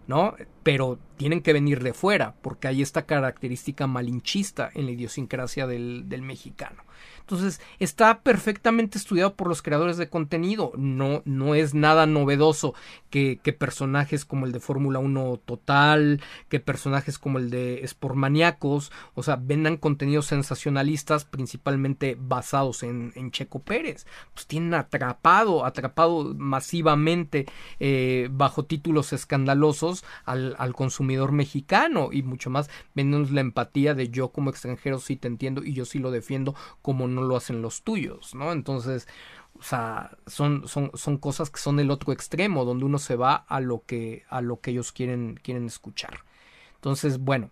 ¿No? pero tienen que venir de fuera, porque hay esta característica malinchista en la idiosincrasia del, del mexicano. Entonces, está perfectamente estudiado por los creadores de contenido. No, no es nada novedoso que, personajes como el de Fórmula 1 Total, que personajes como el de Sportmaníacos, o sea, vendan contenidos sensacionalistas principalmente basados en, Checo Pérez. Pues tienen atrapado, atrapado masivamente eh, bajo títulos escandalosos al, consumidor mexicano y mucho más vendiendo la empatía de yo como extranjero sí te entiendo y yo sí lo defiendo como no lo hacen los tuyos, ¿no? Entonces, o sea, son, son, son cosas que son el otro extremo, donde uno se va a lo que, a lo que ellos quieren, quieren escuchar. Entonces, bueno,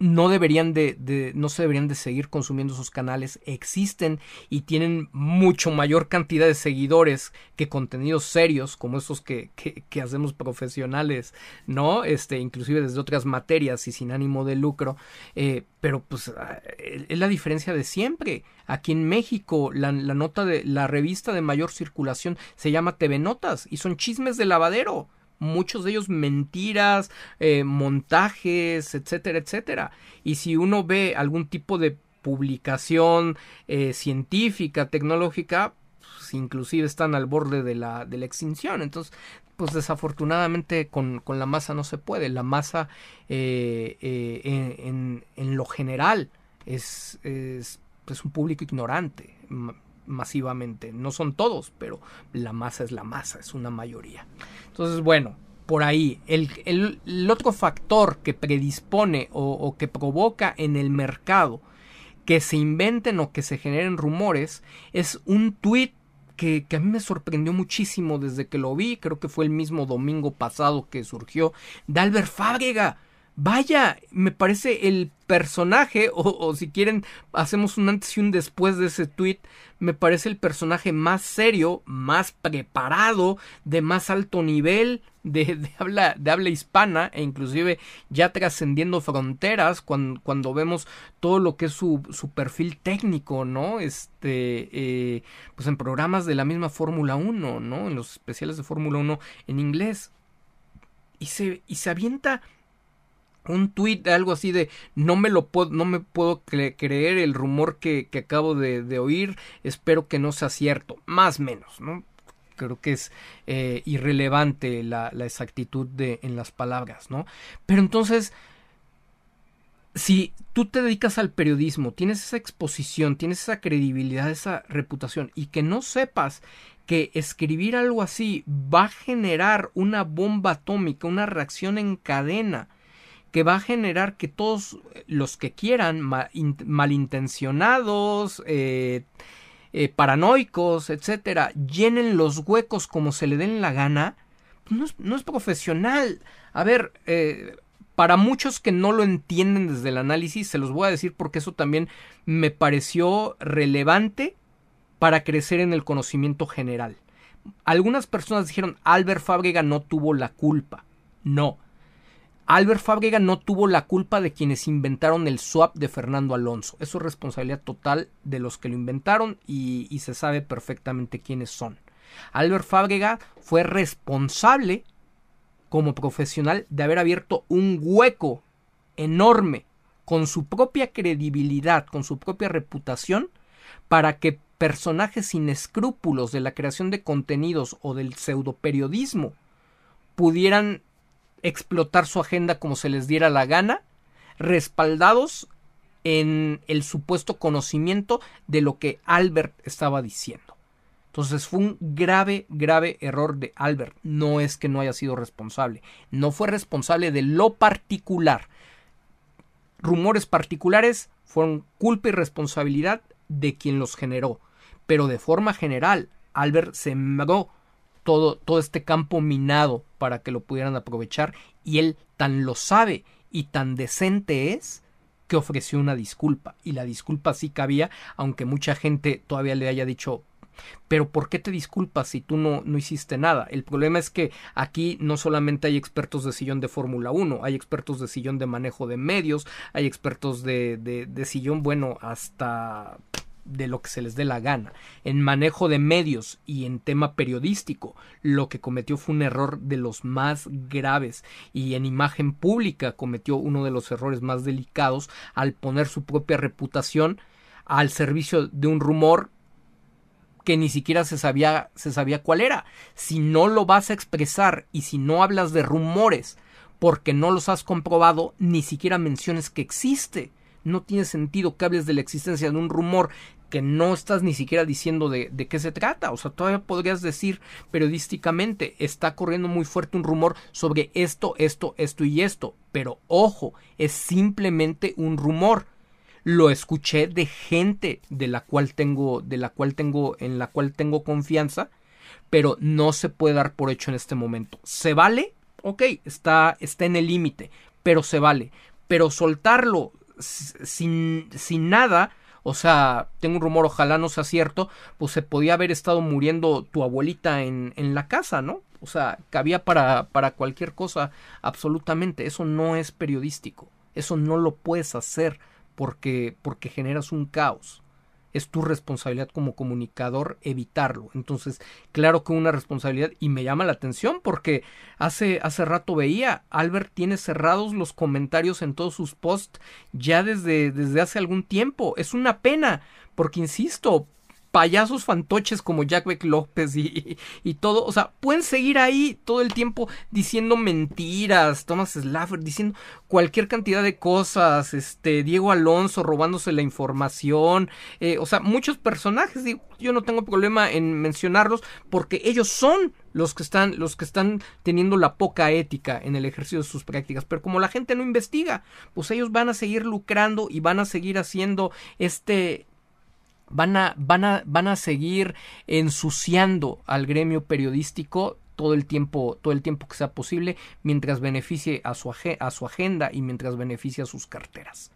no deberían de, de, no se deberían de seguir consumiendo sus canales. Existen y tienen mucho mayor cantidad de seguidores que contenidos serios como esos que, que, que, hacemos profesionales no este inclusive desde otras materias y sin ánimo de lucro. Eh, pero pues ah, es la diferencia de siempre. Aquí en México la, la nota de la revista de mayor circulación se llama TV Notas y son chismes de lavadero muchos de ellos mentiras, eh, montajes, etcétera, etcétera. Y si uno ve algún tipo de publicación eh, científica, tecnológica, pues inclusive están al borde de la, de la extinción. Entonces, pues desafortunadamente con, con, la masa no se puede. La masa eh, eh, en, en, lo general es, es, es un público ignorante masivamente. No son todos, pero la masa es la masa, es una mayoría. Entonces, bueno, por ahí, el, el, otro factor que predispone o, o, que provoca en el mercado que se inventen o que se generen rumores es un tweet que, que, a mí me sorprendió muchísimo desde que lo vi, creo que fue el mismo domingo pasado que surgió, de Albert Fábrega. Vaya, me parece el personaje, o, si quieren, hacemos un antes y un después de ese tweet, me parece el personaje más serio, más preparado, de más alto nivel de, de habla, de habla hispana, e inclusive ya trascendiendo fronteras, cuando, vemos todo lo que es su, su perfil técnico, ¿no? Este, eh, pues en programas de la misma Fórmula 1, ¿no? En los especiales de Fórmula 1 en inglés. Y se, y se avienta un tweet algo así de no me lo puedo no me puedo cre creer el rumor que, que acabo de, de, oír espero que no sea cierto más menos no creo que es eh, irrelevante la, la exactitud de en las palabras no pero entonces si tú te dedicas al periodismo, tienes esa exposición, tienes esa credibilidad, esa reputación y que no sepas que escribir algo así va a generar una bomba atómica, una reacción en cadena, que va a generar que todos los que quieran, mal, malintencionados, eh, eh, paranoicos, etcétera, llenen los huecos como se le den la gana, pues no, es, no es, profesional. A ver, eh, para muchos que no lo entienden desde el análisis, se los voy a decir porque eso también me pareció relevante para crecer en el conocimiento general. Algunas personas dijeron Albert Fábrega no tuvo la culpa. No, Albert Fábrega no tuvo la culpa de quienes inventaron el swap de Fernando Alonso. Eso es responsabilidad total de los que lo inventaron y, y se sabe perfectamente quiénes son. Albert Fábrega fue responsable como profesional de haber abierto un hueco enorme con su propia credibilidad, con su propia reputación, para que personajes sin escrúpulos de la creación de contenidos o del pseudoperiodismo pudieran explotar su agenda como se les diera la gana, respaldados en el supuesto conocimiento de lo que Albert estaba diciendo. Entonces fue un grave, grave error de Albert. No es que no haya sido responsable. No fue responsable de lo particular. Rumores particulares fueron culpa y responsabilidad de quien los generó. Pero de forma general, Albert sembró todo, todo este campo minado para que lo pudieran aprovechar y él tan lo sabe y tan decente es que ofreció una disculpa y la disculpa sí cabía aunque mucha gente todavía le haya dicho pero ¿por qué te disculpas si tú no, no hiciste nada? El problema es que aquí no solamente hay expertos de sillón de Fórmula 1, hay expertos de sillón de manejo de medios, hay expertos de, de, de sillón, bueno, hasta de lo que se les dé la gana. En manejo de medios y en tema periodístico, lo que cometió fue un error de los más graves y en imagen pública cometió uno de los errores más delicados al poner su propia reputación al servicio de un rumor que ni siquiera se sabía, se sabía cuál era. Si no lo vas a expresar y si no hablas de rumores porque no los has comprobado, ni siquiera menciones que existe. No tiene sentido que hables de la existencia de un rumor que no estás ni siquiera diciendo de, qué se trata. O sea, todavía podrías decir periodísticamente, está corriendo muy fuerte un rumor sobre esto, esto, esto y esto. Pero ojo, es simplemente un rumor. Lo escuché de gente de la cual tengo, de la cual tengo, en la cual tengo confianza, pero no se puede dar por hecho en este momento. ¿Se vale? Ok, está, está en el límite, pero se vale. Pero soltarlo sin, sin nada, o sea, tengo un rumor, ojalá no sea cierto, pues se podía haber estado muriendo tu abuelita en, en la casa, ¿no? O sea, cabía para, para cualquier cosa, absolutamente. Eso no es periodístico. Eso no lo puedes hacer porque, porque generas un caos es tu responsabilidad como comunicador evitarlo. Entonces, claro que una responsabilidad y me llama la atención porque hace, hace rato veía, Albert tiene cerrados los comentarios en todos sus posts ya desde, desde hace algún tiempo. Es una pena porque, insisto, payasos fantoches como Jack Beck López y, y, todo, o sea, pueden seguir ahí todo el tiempo diciendo mentiras, Thomas Slaffer diciendo cualquier cantidad de cosas, este, Diego Alonso robándose la información, eh, o sea, muchos personajes, digo, yo no tengo problema en mencionarlos porque ellos son los que están los que están teniendo la poca ética en el ejercicio de sus prácticas, pero como la gente no investiga, pues ellos van a seguir lucrando y van a seguir haciendo este van a, van a, van a seguir ensuciando al gremio periodístico todo el tiempo, todo el tiempo que sea posible, mientras beneficie a su, a su agenda y mientras beneficie a sus carteras.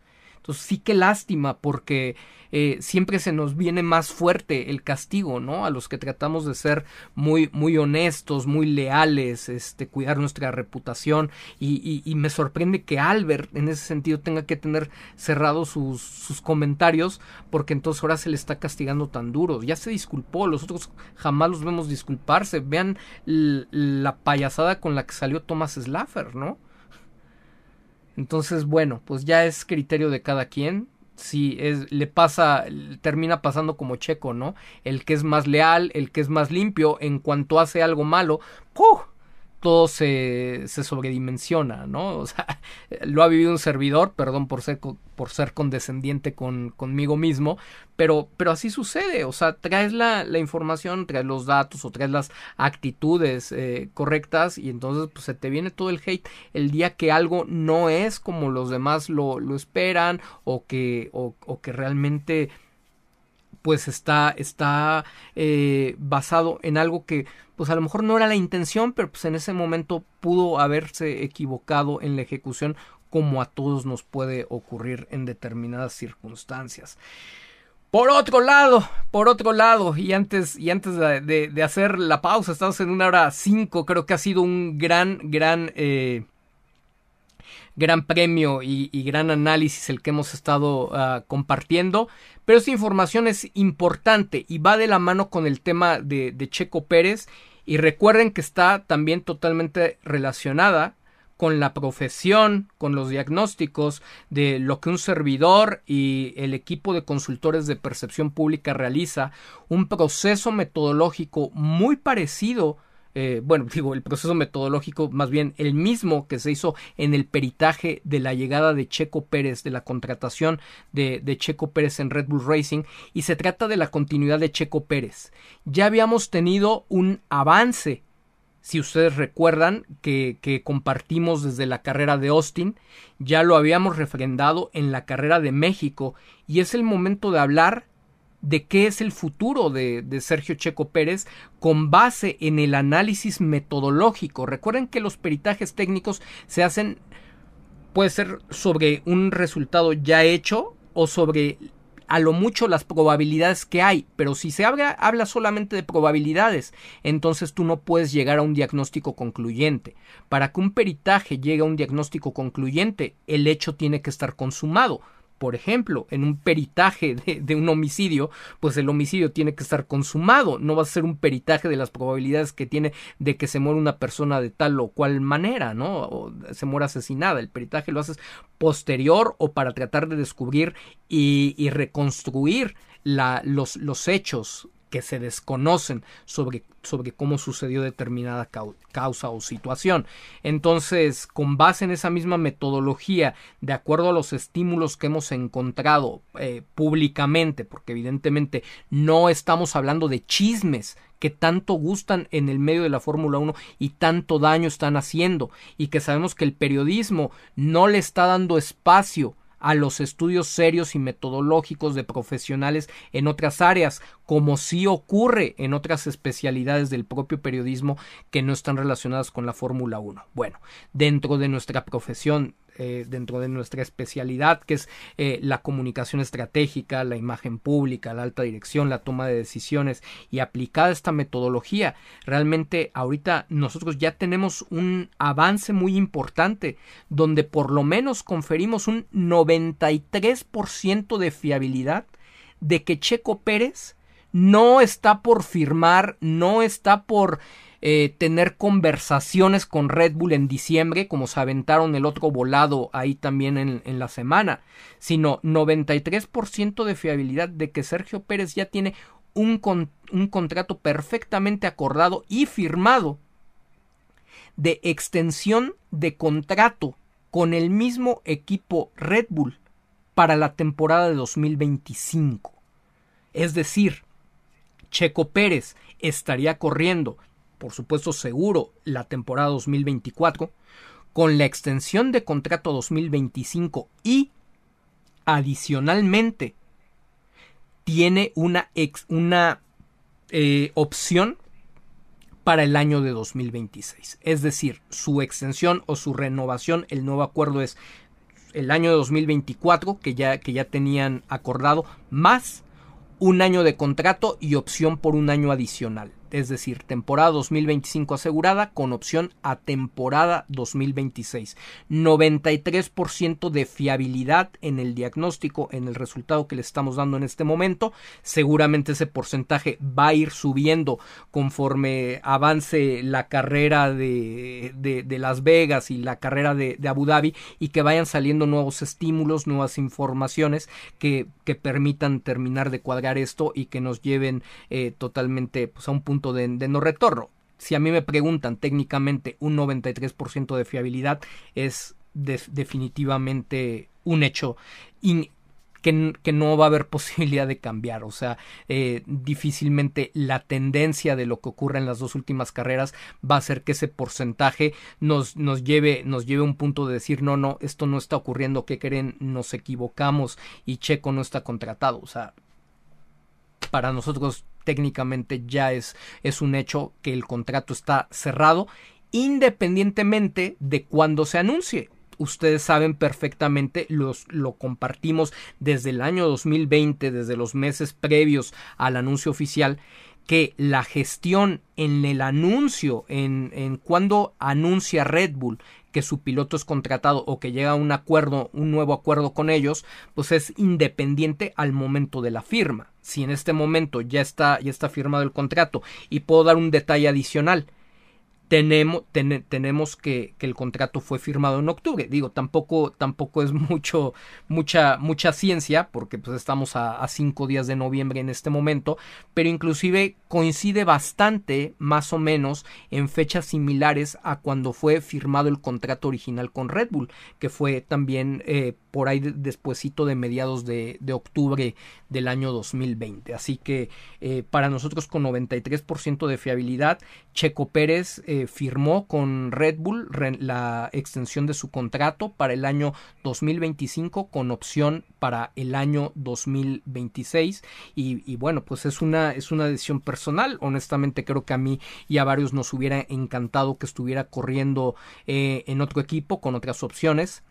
Entonces sí que lástima porque eh, siempre se nos viene más fuerte el castigo, ¿no? A los que tratamos de ser muy, muy honestos, muy leales, este, cuidar nuestra reputación y, y, me sorprende que Albert en ese sentido tenga que tener cerrados sus, sus comentarios porque entonces ahora se le está castigando tan duro. Ya se disculpó, los otros jamás los vemos disculparse. Vean la payasada con la que salió Thomas Slaffer, ¿no? Entonces, bueno, pues ya es criterio de cada quien. Si es, le pasa, termina pasando como Checo, ¿no? El que es más leal, el que es más limpio, en cuanto hace algo malo. Todo se, se sobredimensiona, ¿no? O sea, lo ha vivido un servidor, perdón por ser, por ser condescendiente con, conmigo mismo, pero, pero así sucede, o sea, traes la, la información, traes los datos o traes las actitudes eh, correctas y entonces pues, se te viene todo el hate el día que algo no es como los demás lo, lo esperan o que, o, o que realmente pues está, está eh, basado en algo que pues a lo mejor no era la intención, pero pues en ese momento pudo haberse equivocado en la ejecución como a todos nos puede ocurrir en determinadas circunstancias. Por otro lado, por otro lado, y antes, y antes de, hacer la pausa, estamos en una hora cinco, creo que ha sido un gran, gran eh, gran premio y, gran análisis el que hemos estado ah, compartiendo. Pero esta información es importante y va de la mano con el tema de, de Checo Pérez. Y recuerden que está también totalmente relacionada con la profesión, con los diagnósticos de lo que un servidor y el equipo de consultores de percepción pública realiza, un proceso metodológico muy parecido eh, bueno, digo, el proceso metodológico, más bien el mismo que se hizo en el peritaje de la llegada de Checo Pérez, de la contratación de, Checo Pérez en Red Bull Racing, y se trata de la continuidad de Checo Pérez. Ya habíamos tenido un avance si ustedes recuerdan que, compartimos desde la carrera de Austin, ya lo habíamos refrendado en la carrera de México y es el momento de hablar de qué es el futuro de, Sergio Checo Pérez con base en el análisis metodológico. Recuerden que los peritajes técnicos se hacen, puede ser sobre un resultado ya hecho o sobre a lo mucho las probabilidades que hay, pero si se habla, habla solamente de probabilidades, entonces tú no puedes llegar a un diagnóstico concluyente. Para que un peritaje llegue a un diagnóstico concluyente, el hecho tiene que estar consumado por ejemplo, en un peritaje de, un homicidio, pues el homicidio tiene que estar consumado, no va a ser un peritaje de las probabilidades que tiene de que se muera una persona de tal o cual manera, ¿no? O se muera asesinada. El peritaje lo haces posterior o para tratar de descubrir y, reconstruir los, los hechos que se desconocen sobre, sobre cómo sucedió determinada causa o situación. Entonces, con base en esa misma metodología, de acuerdo a los estímulos que hemos encontrado eh, públicamente, porque evidentemente no estamos hablando de chismes que tanto gustan en el medio de la Fórmula 1 y tanto daño están haciendo, y que sabemos que el periodismo no le está dando espacio a los estudios serios y metodológicos de profesionales en otras áreas, como sí ocurre en otras especialidades del propio periodismo que no están relacionadas con la Fórmula 1. Bueno, dentro de nuestra profesión eh, dentro de nuestra especialidad, que es eh, la comunicación estratégica, la imagen pública, la alta dirección, la toma de decisiones y aplicada esta metodología, realmente ahorita nosotros ya tenemos un avance muy importante donde por lo menos conferimos un 93% de fiabilidad de que Checo Pérez no está por firmar, no está por eh, tener conversaciones con Red Bull en diciembre, como se aventaron el otro volado ahí también en, la semana, sino 93% de fiabilidad de que Sergio Pérez ya tiene un, un contrato perfectamente acordado y firmado de extensión de contrato con el mismo equipo Red Bull para la temporada de 2025. Es decir, Checo Pérez estaría corriendo por supuesto seguro, la temporada 2024, con la extensión de contrato 2025 y adicionalmente tiene una, una eh, opción para el año de 2026. Es decir, su extensión o su renovación, el nuevo acuerdo es el año de 2024 que ya, que ya tenían acordado, más un año de contrato y opción por un año adicional es decir, temporada 2025 asegurada con opción a temporada 2026. 93% de fiabilidad en el diagnóstico, en el resultado que le estamos dando en este momento. Seguramente ese porcentaje va a ir subiendo conforme avance la carrera de, de, Las Vegas y la carrera de, de, Abu Dhabi y que vayan saliendo nuevos estímulos, nuevas informaciones que, que permitan terminar de cuadrar esto y que nos lleven eh, totalmente pues, a un punto de, no retorno. Si a mí me preguntan técnicamente un 93% de fiabilidad es definitivamente un hecho que, no va a haber posibilidad de cambiar. O sea, eh, difícilmente la tendencia de lo que ocurre en las dos últimas carreras va a ser que ese porcentaje nos, nos, lleve, nos lleve a un punto de decir, no, no, esto no está ocurriendo, ¿qué creen? Nos equivocamos y Checo no está contratado. O sea, para nosotros técnicamente ya es, es un hecho que el contrato está cerrado independientemente de cuándo se anuncie. Ustedes saben perfectamente, los, lo compartimos desde el año 2020, desde los meses previos al anuncio oficial, que la gestión en el anuncio, en, en cuando anuncia Red Bull que su piloto es contratado o que llega a un acuerdo, un nuevo acuerdo con ellos, pues es independiente al momento de la firma. Si en este momento ya está, ya está firmado el contrato y puedo dar un detalle adicional, tenemos, tenemos que, que, el contrato fue firmado en octubre. Digo, tampoco, tampoco es mucho, mucha, mucha ciencia, porque pues estamos a, cinco días de noviembre en este momento, pero inclusive coincide bastante, más o menos, en fechas similares a cuando fue firmado el contrato original con Red Bull, que fue también eh, por ahí despuesito de mediados de, de, octubre del año 2020. Así que eh, para nosotros con 93% de fiabilidad, Checo Pérez eh, firmó con Red Bull la extensión de su contrato para el año 2025 con opción para el año 2026 y, y bueno pues es una es una decisión personal. Honestamente creo que a mí y a varios nos hubiera encantado que estuviera corriendo eh, en otro equipo con otras opciones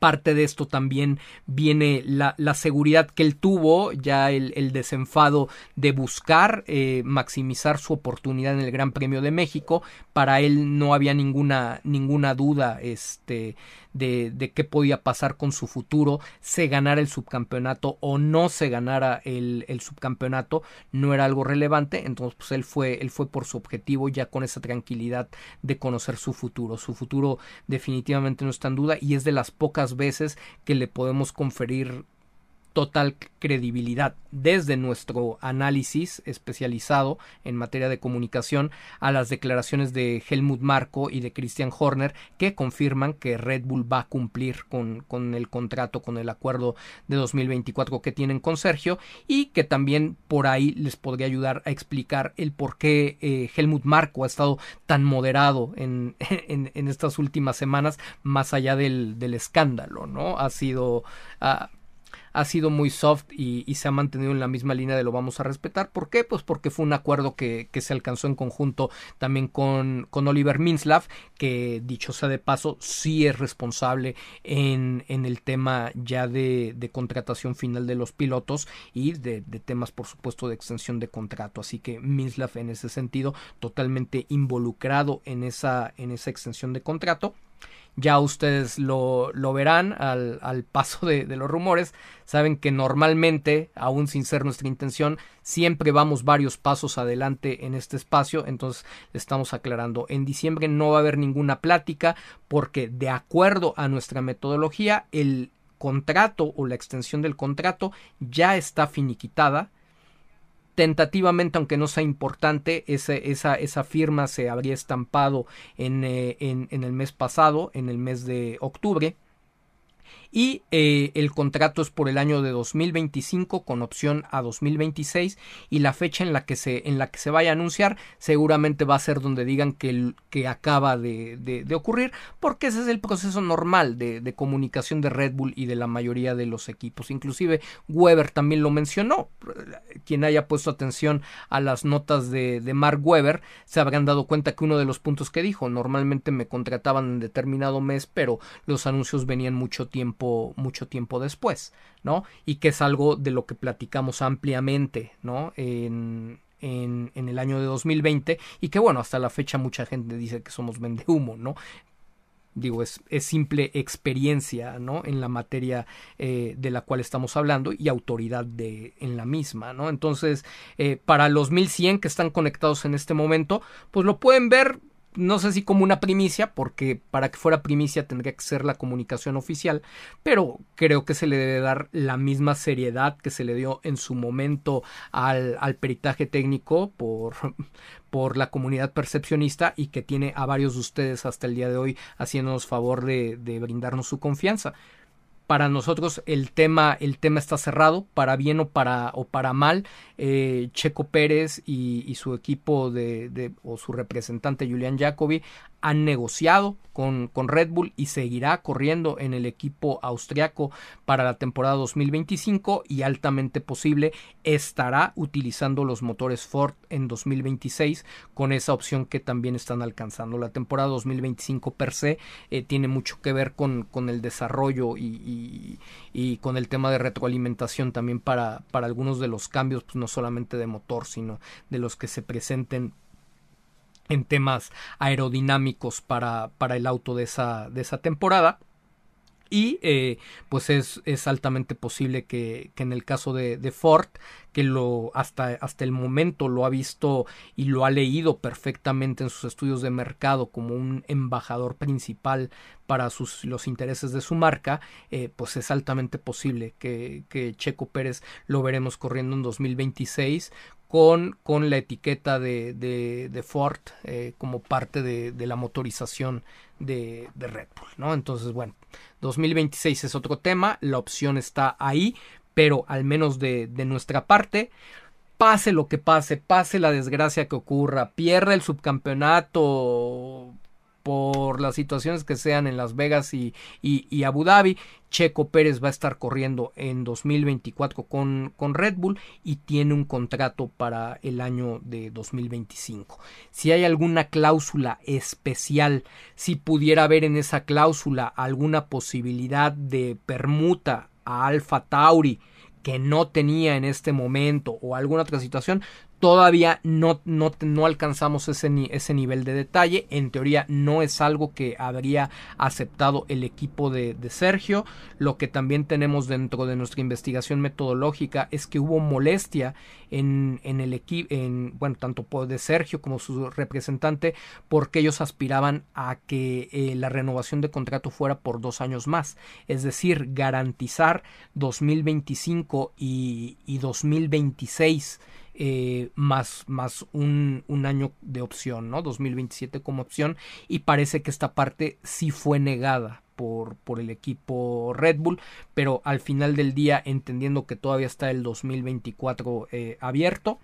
parte de esto también viene la, la seguridad que él tuvo, ya el, el desenfado de buscar eh, maximizar su oportunidad en el Gran Premio de México. Para él no había ninguna, ninguna duda este, de, de qué podía pasar con su futuro, se ganara el subcampeonato o no se ganara el, el subcampeonato, no era algo relevante, entonces pues él fue, él fue por su objetivo ya con esa tranquilidad de conocer su futuro. Su futuro definitivamente no está en duda y es de las pocas veces que le podemos conferir total credibilidad desde nuestro análisis especializado en materia de comunicación a las declaraciones de Helmut Marko y de Christian Horner que confirman que Red Bull va a cumplir con, con el contrato, con el acuerdo de 2024 que tienen con Sergio y que también por ahí les podría ayudar a explicar el por qué eh, Helmut Marko ha estado tan moderado en, en, en, estas últimas semanas más allá del, del escándalo, ¿no? Ha sido... Uh, ha sido muy soft y, se ha mantenido en la misma línea de lo vamos a respetar. ¿Por qué? Pues porque fue un acuerdo que, que se alcanzó en conjunto también con, con Oliver Minslav, que dicho sea de paso, sí es responsable en, en el tema ya de, de, contratación final de los pilotos y de, de, temas, por supuesto, de extensión de contrato. Así que Minslav en ese sentido totalmente involucrado en esa, en esa extensión de contrato ya ustedes lo, lo verán al, al paso de, de, los rumores. Saben que normalmente, aún sin ser nuestra intención, siempre vamos varios pasos adelante en este espacio. Entonces, estamos aclarando. En diciembre no va a haber ninguna plática porque de acuerdo a nuestra metodología, el contrato o la extensión del contrato ya está finiquitada tentativamente, aunque no sea importante, esa, esa, firma se habría estampado eh, en, en el mes pasado, en el mes de octubre y eh, el contrato es por el año de 2025 con opción a 2026 y la fecha en la que se en la que se vaya a anunciar seguramente va a ser donde digan que, que acaba de, de, ocurrir porque ese es el proceso normal de, de, comunicación de Red Bull y de la mayoría de los equipos. Inclusive Weber también lo mencionó quien haya puesto atención a las notas de, de Mark Weber se habrán dado cuenta que uno de los puntos que dijo normalmente me contrataban en determinado mes pero los anuncios venían mucho tiempo mucho tiempo después, ¿no? Y que es algo de lo que platicamos ampliamente, ¿no? En, en, el año de 2020 y que bueno, hasta la fecha mucha gente dice que somos humo, ¿no? Digo, es, es, simple experiencia, ¿no? En la materia eh, de la cual estamos hablando y autoridad de, en la misma, ¿no? Entonces, eh, para los 1100 que están conectados en este momento, pues lo pueden ver no sé si como una primicia, porque para que fuera primicia tendría que ser la comunicación oficial, pero creo que se le debe dar la misma seriedad que se le dio en su momento al, peritaje técnico por, por la comunidad percepcionista y que tiene a varios de ustedes hasta el día de hoy haciéndonos favor de brindarnos su confianza para nosotros el tema, el tema está cerrado, para bien o para, o para mal. Eh, Checo Pérez y, su equipo de, o su representante Julian Jacobi han negociado con, con, Red Bull y seguirá corriendo en el equipo austriaco para la temporada 2025 y altamente posible estará utilizando los motores Ford en 2026 con esa opción que también están alcanzando. La temporada 2025 per se eh, tiene mucho que ver con, con el desarrollo y, y, con el tema de retroalimentación también para, para algunos de los cambios, pues no solamente de motor, sino de los que se presenten en temas aerodinámicos para, para el auto de esa, de esa temporada. Y eh, pues es, es, altamente posible que, que en el caso de, de, Ford, que lo hasta, hasta el momento lo ha visto y lo ha leído perfectamente en sus estudios de mercado como un embajador principal para sus, los intereses de su marca, eh, pues es altamente posible que, que Checo Pérez lo veremos corriendo en 2026 con, con la etiqueta de, de, Ford eh, como parte de, de la motorización de, de, Red Bull, ¿no? Entonces, bueno, 2026 es otro tema, la opción está ahí, pero al menos de, de nuestra parte, pase lo que pase, pase la desgracia que ocurra, pierda el subcampeonato, por las situaciones que sean en Las Vegas y, Abu Dhabi, Checo Pérez va a estar corriendo en 2024 con, con, Red Bull y tiene un contrato para el año de 2025. Si hay alguna cláusula especial, si pudiera haber en esa cláusula alguna posibilidad de permuta a Alfa Tauri que no tenía en este momento o alguna otra situación, Todavía no, no, no alcanzamos ese, ese, nivel de detalle. En teoría no es algo que habría aceptado el equipo de, Sergio. Lo que también tenemos dentro de nuestra investigación metodológica es que hubo molestia en, en el equipo, en, bueno, tanto de Sergio como su representante, porque ellos aspiraban a que eh, la renovación de contrato fuera por dos años más. Es decir, garantizar 2025 y, y 2026 eh, más, más un, un, año de opción, ¿no? 2027 como opción y parece que esta parte sí fue negada por, por, el equipo Red Bull, pero al final del día, entendiendo que todavía está el 2024 eh, abierto,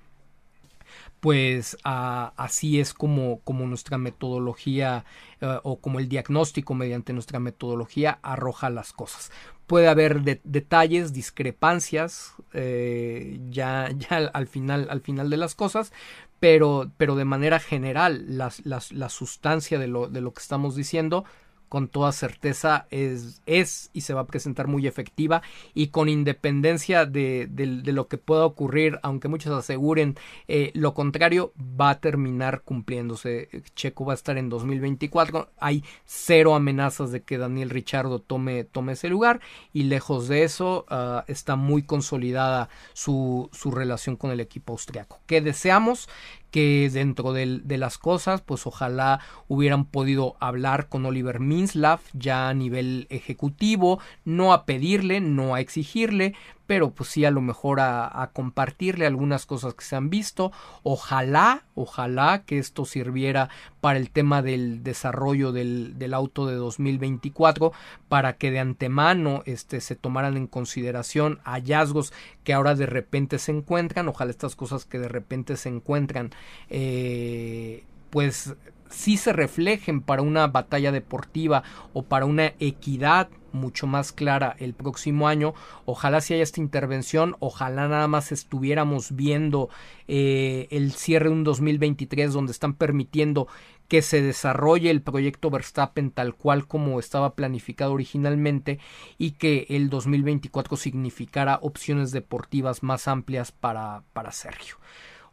pues así es como, como nuestra metodología eh, o como el diagnóstico mediante nuestra metodología arroja las cosas puede haber detalles, discrepancias, eh, ya, ya al final, al final de las cosas, pero, pero de manera general, la, la sustancia de lo, de lo que estamos diciendo con toda certeza es, es y se va a presentar muy efectiva y con independencia de, lo que pueda ocurrir, aunque muchos aseguren eh, lo contrario, va a terminar cumpliéndose. Checo va a estar en 2024, hay cero amenazas de que Daniel Richardo tome, tome ese lugar y lejos de eso ah, está muy consolidada su, su relación con el equipo austriaco. ¿Qué deseamos? Que dentro de, las cosas, pues ojalá hubieran podido hablar con Oliver Minslav ya a nivel ejecutivo, no a pedirle, no a exigirle, pero pues sí a lo mejor a, compartirle algunas cosas que se han visto. Ojalá, ojalá que esto sirviera para el tema del desarrollo del, del auto de 2024, para que de antemano este, se tomaran en consideración hallazgos que ahora de repente se encuentran. Ojalá estas cosas que de repente se encuentran, eh, pues sí se reflejen para una batalla deportiva o para una equidad mucho más clara el próximo año. Ojalá si haya esta intervención, ojalá nada más estuviéramos viendo eh, el cierre de un 2023 donde están permitiendo que se desarrolle el proyecto Verstappen tal cual como estaba planificado originalmente y que el 2024 significara opciones deportivas más amplias para, para Sergio.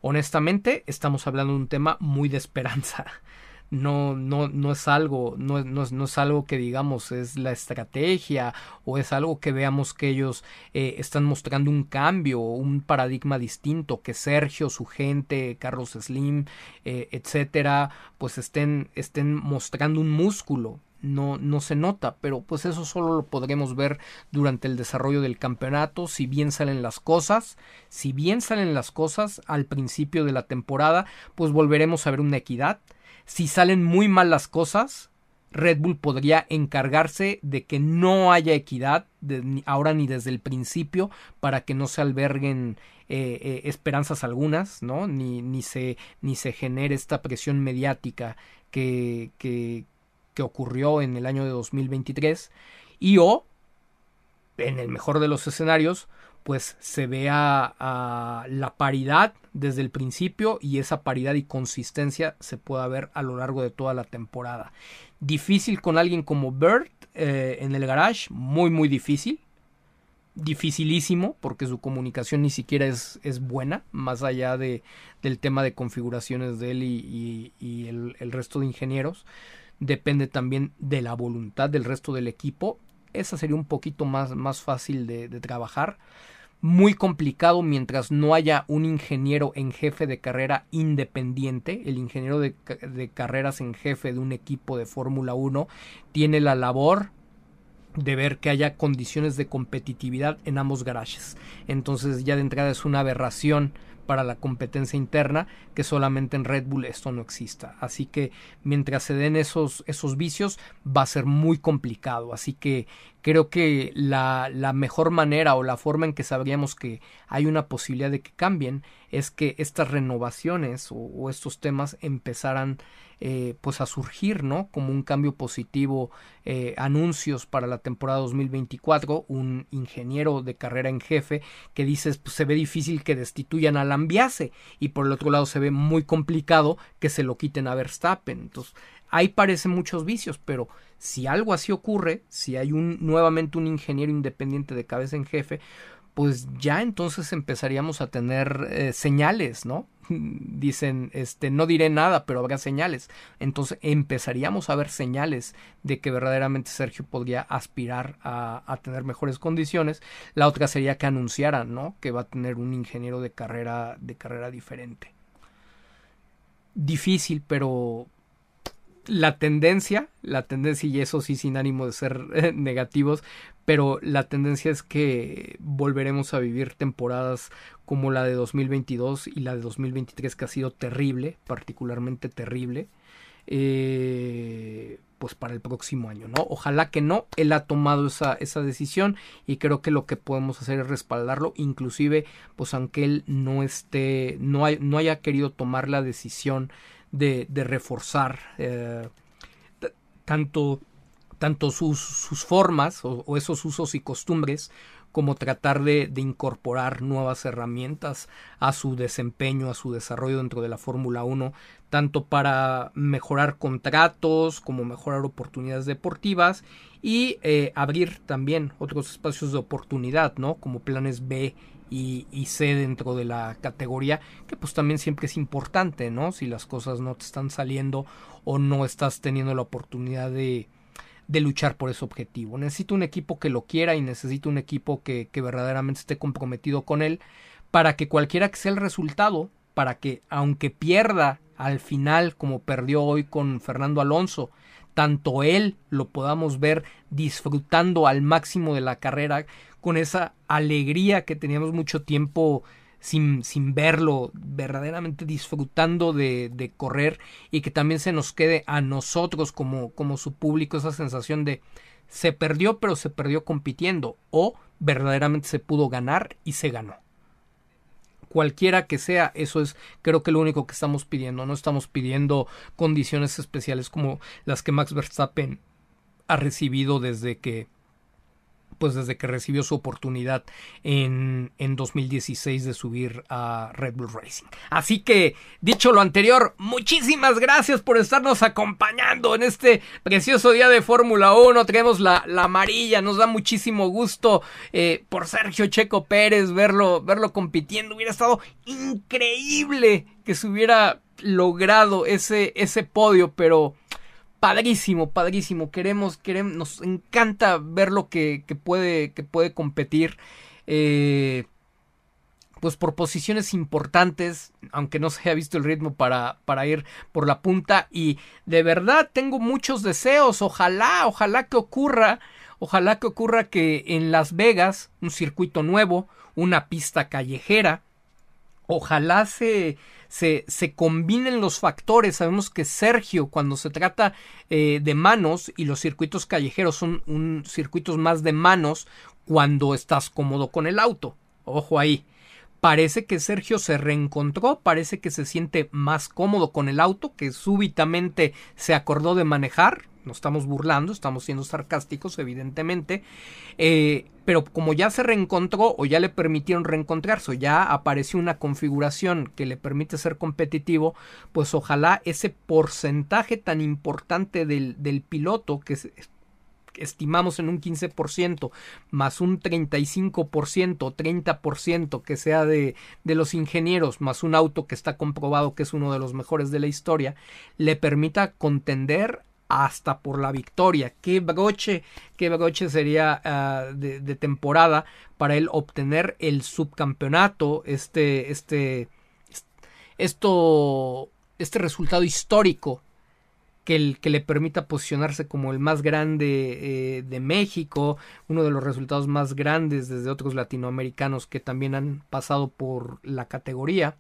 Honestamente, estamos hablando de un tema muy de esperanza no, no, no es algo, no, no, no, es algo que digamos es la estrategia o es algo que veamos que ellos eh, están mostrando un cambio, un paradigma distinto, que Sergio, su gente, Carlos Slim, eh, etcétera, pues estén, estén mostrando un músculo. No, no se nota, pero pues eso solo lo podremos ver durante el desarrollo del campeonato, si bien salen las cosas, si bien salen las cosas al principio de la temporada, pues volveremos a ver una equidad, si salen muy mal las cosas, Red Bull podría encargarse de que no haya equidad ahora ni desde el principio para que no se alberguen eh, eh, esperanzas algunas, ¿no? Ni, ni, se, ni se genere esta presión mediática que, que, que ocurrió en el año de 2023 y o, en el mejor de los escenarios, pues se vea a la paridad desde el principio y esa paridad y consistencia se pueda ver a lo largo de toda la temporada. Difícil con alguien como Bert eh, en el garage, muy muy difícil. Dificilísimo porque su comunicación ni siquiera es, es buena, más allá de, del tema de configuraciones de él y, el, resto de ingenieros. Depende también de la voluntad del resto del equipo. Esa sería un poquito más, más fácil de trabajar muy complicado mientras no haya un ingeniero en jefe de carrera independiente. El ingeniero de, carreras en jefe de un equipo de Fórmula 1 tiene la labor de ver que haya condiciones de competitividad en ambos garajes. Entonces ya de entrada es una aberración para la competencia interna que solamente en Red Bull esto no exista. Así que mientras se den esos, esos vicios va a ser muy complicado. Así que creo que la, la mejor manera o la forma en que sabríamos que hay una posibilidad de que cambien es que estas renovaciones o, estos temas empezaran eh, pues a surgir, ¿no? Como un cambio positivo, eh, anuncios para la temporada 2024, un ingeniero de carrera en jefe que dice pues se ve difícil que destituyan a Lambiase y por el otro lado se ve muy complicado que se lo quiten a Verstappen. Entonces, ahí parecen muchos vicios, pero si algo así ocurre, si hay un nuevamente un ingeniero independiente de cabeza en jefe, pues ya entonces empezaríamos a tener eh, señales, ¿no? Dicen, este, no diré nada, pero habrá señales. Entonces empezaríamos a ver señales de que verdaderamente Sergio podría aspirar a, a tener mejores condiciones. La otra sería que anunciaran, ¿no? Que va a tener un ingeniero de carrera, de carrera diferente. Difícil, pero la tendencia, la tendencia, y eso sí sin ánimo de ser negativos, pero la tendencia es que volveremos a vivir temporadas como la de 2022 y la de 2023 que ha sido terrible, particularmente terrible, eh, pues para el próximo año, ¿no? Ojalá que no, él ha tomado esa, esa decisión y creo que lo que podemos hacer es respaldarlo, inclusive, pues aunque él no esté, no, no haya querido tomar la decisión de, reforzar eh, tanto, tanto sus, sus formas o, esos usos y costumbres como tratar de, de, incorporar nuevas herramientas a su desempeño, a su desarrollo dentro de la Fórmula 1, tanto para mejorar contratos como mejorar oportunidades deportivas y eh, abrir también otros espacios de oportunidad, ¿no? Como planes B y, y C dentro de la categoría, que pues también siempre es importante, ¿no? Si las cosas no te están saliendo o no estás teniendo la oportunidad de, de luchar por ese objetivo. Necesito un equipo que lo quiera y necesito un equipo que, que verdaderamente esté comprometido con él para que cualquiera que sea el resultado, para que aunque pierda al final como perdió hoy con Fernando Alonso, tanto él lo podamos ver disfrutando al máximo de la carrera con esa alegría que teníamos mucho tiempo sin, sin verlo, verdaderamente disfrutando de, de, correr y que también se nos quede a nosotros como, como su público esa sensación de se perdió pero se perdió compitiendo o verdaderamente se pudo ganar y se ganó. Cualquiera que sea, eso es creo que lo único que estamos pidiendo. No estamos pidiendo condiciones especiales como las que Max Verstappen ha recibido desde que pues desde que recibió su oportunidad en, en 2016 de subir a Red Bull Racing. Así que, dicho lo anterior, muchísimas gracias por estarnos acompañando en este precioso día de Fórmula 1. Tenemos la, la, amarilla, nos da muchísimo gusto eh, por Sergio Checo Pérez verlo, verlo compitiendo. Hubiera estado increíble que se hubiera logrado ese, ese podio, pero padrísimo, padrísimo. Queremos, queremos, nos encanta ver lo que, que puede, que puede competir. Eh, pues por posiciones importantes, aunque no se haya visto el ritmo para, para ir por la punta. Y de verdad tengo muchos deseos. Ojalá, ojalá que ocurra. Ojalá que ocurra que en Las Vegas, un circuito nuevo, una pista callejera. Ojalá se, se, combinen los factores. Sabemos que Sergio, cuando se trata eh, de manos y los circuitos callejeros son un, circuitos más de manos cuando estás cómodo con el auto. Ojo ahí. Parece que Sergio se reencontró, parece que se siente más cómodo con el auto, que súbitamente se acordó de manejar, nos estamos burlando, estamos siendo sarcásticos, evidentemente, eh, pero como ya se reencontró o ya le permitieron reencontrarse o ya apareció una configuración que le permite ser competitivo, pues ojalá ese porcentaje tan importante del, del piloto que estimamos en un 15%, más un 35%, 30% que sea de, de los ingenieros, más un auto que está comprobado que es uno de los mejores de la historia, le permita contender hasta por la victoria. Qué broche, qué broche sería ah, de, temporada para él obtener el subcampeonato, este, este, esto, este resultado histórico que, el, que le permita posicionarse como el más grande eh, de México, uno de los resultados más grandes desde otros latinoamericanos que también han pasado por la categoría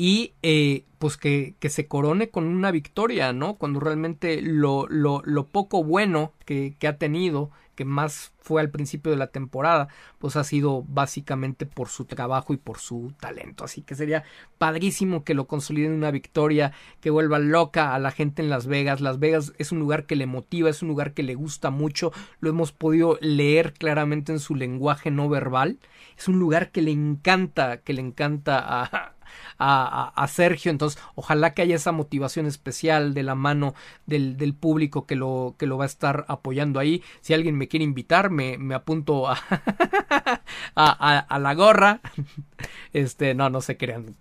y eh, pues que, que, se corone con una victoria, ¿no? Cuando realmente lo, lo, lo poco bueno que, que, ha tenido, que más fue al principio de la temporada, pues ha sido básicamente por su trabajo y por su talento. Así que sería padrísimo que lo consoliden una victoria, que vuelva loca a la gente en Las Vegas. Las Vegas es un lugar que le motiva, es un lugar que le gusta mucho, lo hemos podido leer claramente en su lenguaje no verbal. Es un lugar que le encanta, que le encanta a, a, Sergio. Entonces, ojalá que haya esa motivación especial de la mano del, del, público que lo, que lo va a estar apoyando ahí. Si alguien me quiere invitar, me, me apunto a, a, a, la gorra. Este, no, no se crean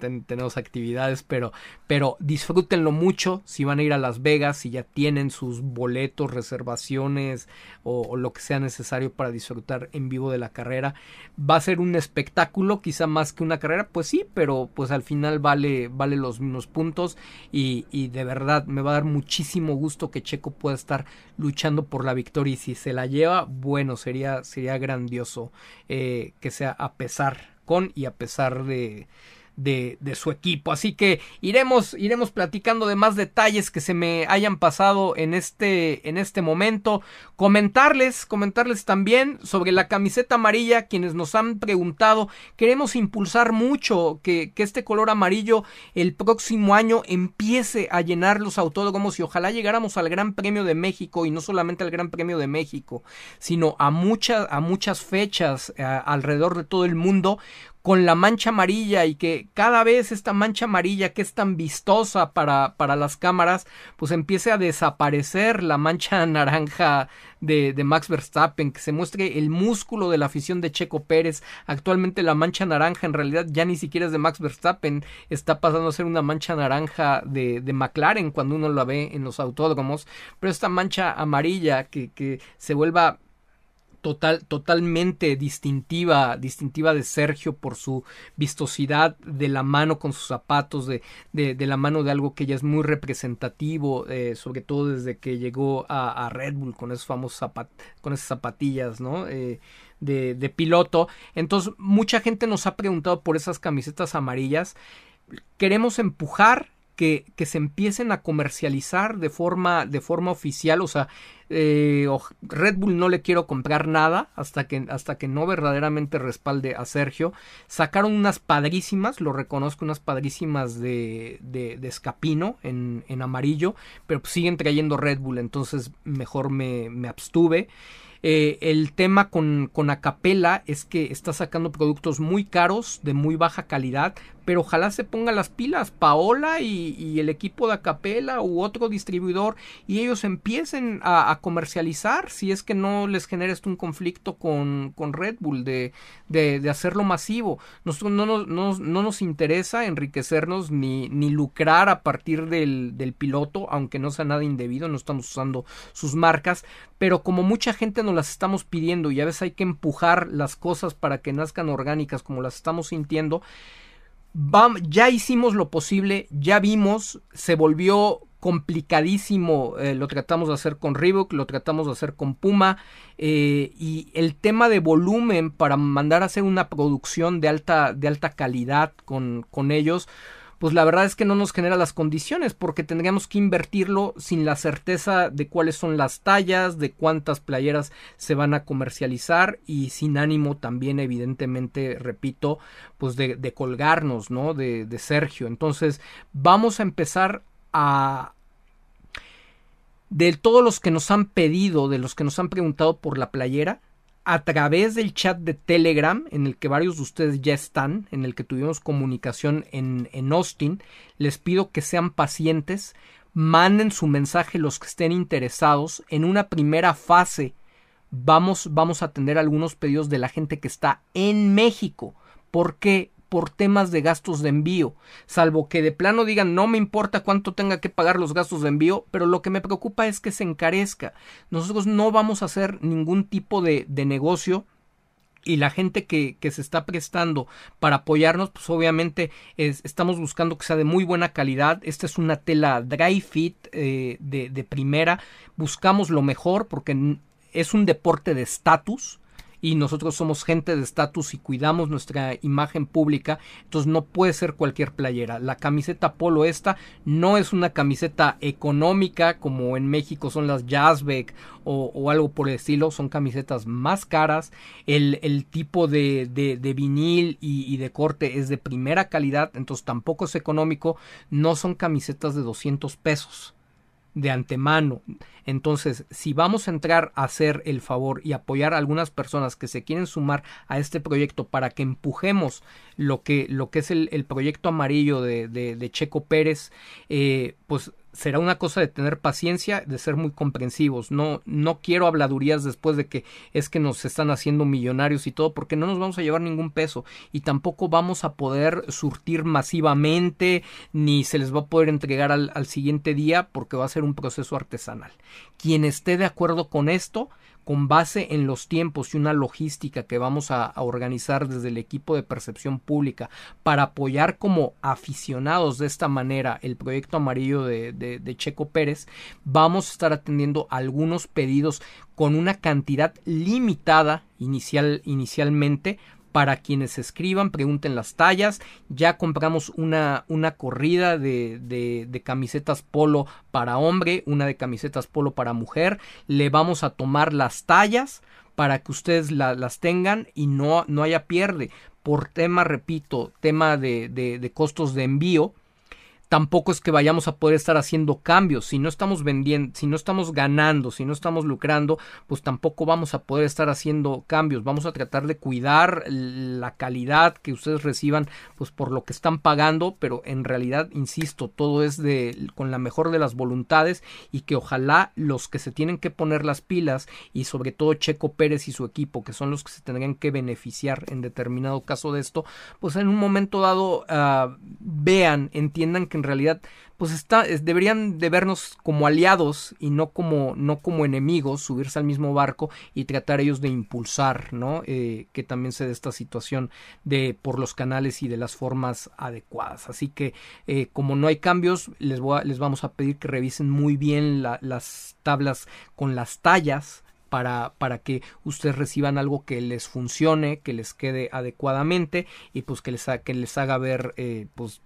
tenemos actividades, pero, pero disfrútenlo mucho si van a ir a Las Vegas, si ya tienen sus boletos, reservaciones o, lo que sea necesario para disfrutar en vivo de la carrera. Va a ser un espectáculo, quizá más que una carrera, pues sí, pero pues al final vale, vale los mismos puntos y, de verdad me va a dar muchísimo gusto que Checo pueda estar luchando por la victoria y si se la lleva, bueno, sería, sería grandioso eh, que sea a pesar con y a pesar de de, su equipo. Así que iremos, iremos platicando de más detalles que se me hayan pasado en este, en este momento. Comentarles, comentarles también sobre la camiseta amarilla, quienes nos han preguntado. Queremos impulsar mucho que, que este color amarillo el próximo año empiece a llenar los autódromos y ojalá llegáramos al Gran Premio de México y no solamente al Gran Premio de México, sino a muchas, a muchas fechas eh, alrededor de todo el mundo con la mancha amarilla y que cada vez esta mancha amarilla que es tan vistosa para, para las cámaras, pues empiece a desaparecer la mancha naranja de, de, Max Verstappen, que se muestre el músculo de la afición de Checo Pérez. Actualmente la mancha naranja en realidad ya ni siquiera es de Max Verstappen, está pasando a ser una mancha naranja de, de McLaren cuando uno la ve en los autódromos, pero esta mancha amarilla que, que se vuelva total, totalmente distintiva, distintiva de Sergio por su vistosidad de la mano con sus zapatos, de, de, de la mano de algo que ya es muy representativo, eh, sobre todo desde que llegó a, Red Bull con esos famosos con esas zapatillas, ¿no? Eh, de piloto. Entonces, mucha gente nos ha preguntado por esas camisetas amarillas. Queremos empujar que, se empiecen a comercializar de forma, de forma oficial. O sea, eh, Red Bull no le quiero comprar nada hasta que, hasta que no verdaderamente respalde a Sergio. Sacaron unas padrísimas, lo reconozco, unas padrísimas de, de, de escapino en, en, amarillo, pero siguen trayendo Red Bull, entonces mejor me, me abstuve. Eh, el tema con, con Acapela es que está sacando productos muy caros, de muy baja calidad, pero ojalá se ponga las pilas Paola y, el equipo de Acapela u otro distribuidor y ellos empiecen a, comercializar si es que no les genera esto un conflicto con, con Red Bull de, de, hacerlo masivo. Nosotros no nos, no, no nos interesa enriquecernos ni, ni lucrar a partir del, del piloto, aunque no sea nada indebido, no estamos usando sus marcas, pero como mucha gente nos las estamos pidiendo y a veces hay que empujar las cosas para que nazcan orgánicas como las estamos sintiendo, ya hicimos lo posible, ya vimos, se volvió complicadísimo, eh, lo tratamos de hacer con Reebok, lo tratamos de hacer con Puma eh, y el tema de volumen para mandar a hacer una producción de alta, de alta calidad con, con ellos, pues la verdad es que no nos genera las condiciones porque tendríamos que invertirlo sin la certeza de cuáles son las tallas, de cuántas playeras se van a comercializar y sin ánimo también evidentemente, repito, pues de, colgarnos, ¿no? De Sergio. Entonces vamos a empezar a, de todos los que nos han pedido, de los que nos han preguntado por la playera, a través del chat de Telegram, en el que varios de ustedes ya están, en el que tuvimos comunicación en, en Austin, les pido que sean pacientes, manden su mensaje los que estén interesados. En una primera fase vamos, vamos a tener algunos pedidos de la gente que está en México. ¿Por qué? Por temas de gastos de envío, salvo que de plano digan no me importa cuánto tenga que pagar los gastos de envío, pero lo que me preocupa es que se encarezca. Nosotros no vamos a hacer ningún tipo de, de negocio y la gente que, que, se está prestando para apoyarnos, pues obviamente es, estamos buscando que sea de muy buena calidad. Esta es una tela dry fit eh, de, de primera. Buscamos lo mejor porque es un deporte de estatus y nosotros somos gente de estatus y cuidamos nuestra imagen pública, entonces no puede ser cualquier playera. La camiseta polo esta no es una camiseta económica como en México son las Jazzbeck o, algo por el estilo, son camisetas más caras, el, tipo de, de, vinil y, y, de corte es de primera calidad, entonces tampoco es económico, no son camisetas de 200 pesos de antemano. Entonces, si vamos a entrar a hacer el favor y apoyar a algunas personas que se quieren sumar a este proyecto para que empujemos lo que, lo que es el, proyecto amarillo de, de, Checo Pérez, eh, pues será una cosa de tener paciencia, de ser muy comprensivos. No, no quiero habladurías después de que es que nos están haciendo millonarios y todo, porque no nos vamos a llevar ningún peso y tampoco vamos a poder surtir masivamente, ni se les va a poder entregar al, al siguiente día, porque va a ser un proceso artesanal. Quien esté de acuerdo con esto, con base en los tiempos y una logística que vamos a, organizar desde el equipo de percepción pública para apoyar como aficionados de esta manera el proyecto amarillo de, de Checo Pérez, vamos a estar atendiendo algunos pedidos con una cantidad limitada inicial, inicialmente para quienes escriban, pregunten las tallas. Ya compramos una, una corrida de, de, camisetas polo para hombre, una de camisetas polo para mujer. Le vamos a tomar las tallas para que ustedes las tengan y no, no haya pierde. Por tema, repito, tema de, de costos de envío, tampoco es que vayamos a poder estar haciendo cambios. Si no estamos vendiendo, si no estamos ganando, si no estamos lucrando, pues tampoco vamos a poder estar haciendo cambios. Vamos a tratar de cuidar la calidad que ustedes reciban, pues por lo que están pagando, pero en realidad, insisto, todo es de con la mejor de las voluntades y que ojalá los que se tienen que poner las pilas y sobre todo Checo Pérez y su equipo, que son los que se tendrían que beneficiar en determinado caso de esto, pues en un momento dado uh, vean, entiendan que en realidad pues está, deberían de vernos como aliados y no como, no como enemigos, subirse al mismo barco y tratar ellos de impulsar, ¿no? Eh, que también se dé esta situación de por los canales y de las formas adecuadas. Así que eh, como no hay cambios, les, voy les vamos a pedir que revisen muy bien las tablas con las tallas para, para, que ustedes reciban algo que les funcione, que les quede adecuadamente y pues que les, que les haga ver eh, pues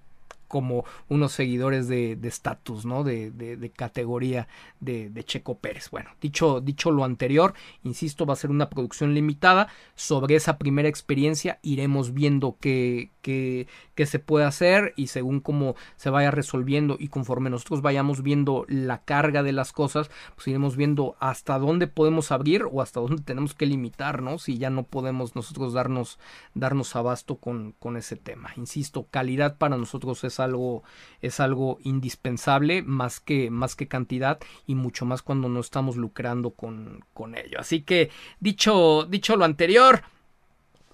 como unos seguidores de estatus, ¿no? De, de, categoría de, de, Checo Pérez. Bueno, dicho, dicho lo anterior, insisto, va a ser una producción limitada. Sobre esa primera experiencia iremos viendo qué, qué, qué se puede hacer y según cómo se vaya resolviendo y conforme nosotros vayamos viendo la carga de las cosas, pues iremos viendo hasta dónde podemos abrir o hasta dónde tenemos que limitar, ¿no? Si ya no podemos nosotros darnos, darnos abasto con, con ese tema. Insisto, calidad para nosotros es algo, es algo indispensable más que, más que cantidad y mucho más cuando no estamos lucrando con, con ello. Así que dicho, dicho lo anterior,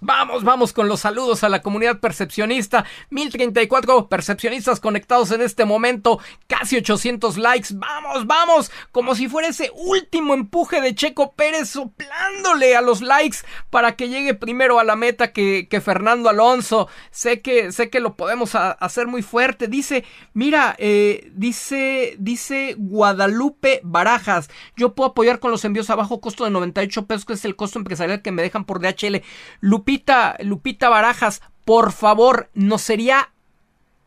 Vamos, vamos con los saludos a la comunidad percepcionista. 1034 percepcionistas conectados en este momento. Casi 800 likes. Vamos, vamos. Como si fuera ese último empuje de Checo Pérez soplándole a los likes para que llegue primero a la meta que, Fernando Alonso. Sé que, sé que lo podemos hacer muy fuerte. Dice, mira, eh, dice, dice Guadalupe Barajas. Yo puedo apoyar con los envíos a bajo costo de 98 pesos, que es el costo empresarial que me dejan por DHL. Lupita, Barajas, por favor, nos sería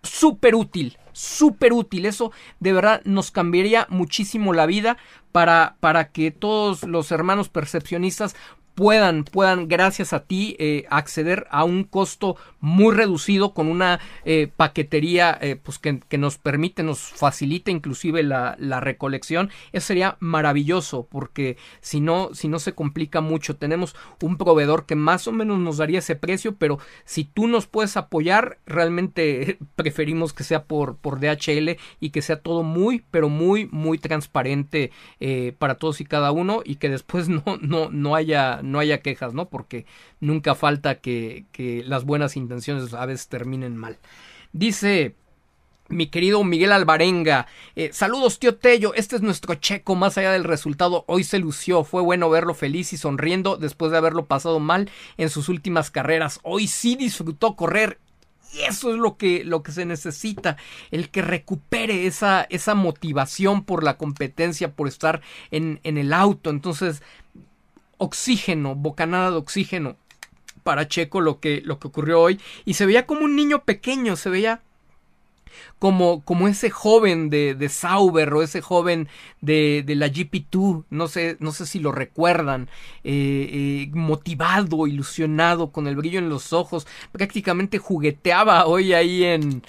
súper útil, súper útil. Eso de verdad nos cambiaría muchísimo la vida para, para que todos los hermanos percepcionistas puedan, puedan, gracias a ti, eh, acceder a un costo muy reducido con una eh, paquetería eh, pues que, nos permite, nos facilita inclusive la, la, recolección. Eso sería maravilloso porque si no, si no se complica mucho, tenemos un proveedor que más o menos nos daría ese precio, pero si tú nos puedes apoyar, realmente preferimos que sea por, por DHL y que sea todo muy, pero muy, muy transparente para todos y cada uno y que después no, no, no haya no haya quejas, ¿no? Porque nunca falta que, que las buenas intenciones a veces terminen mal. Dice mi querido Miguel Alvarenga, eh, saludos tío Tello, este es nuestro checo más allá del resultado, hoy se lució, fue bueno verlo feliz y sonriendo después de haberlo pasado mal en sus últimas carreras, hoy sí disfrutó correr y eso es lo que, lo que se necesita, el que recupere esa, esa motivación por la competencia, por estar en, en el auto. Entonces, oxígeno, bocanada de oxígeno para Checo lo que, lo que ocurrió hoy. Y se veía como un niño pequeño, se veía como, como ese joven de, de Sauber o ese joven de, de la GP2, no sé, no sé si lo recuerdan, eh, eh, motivado, ilusionado, con el brillo en los ojos, prácticamente jugueteaba hoy ahí en,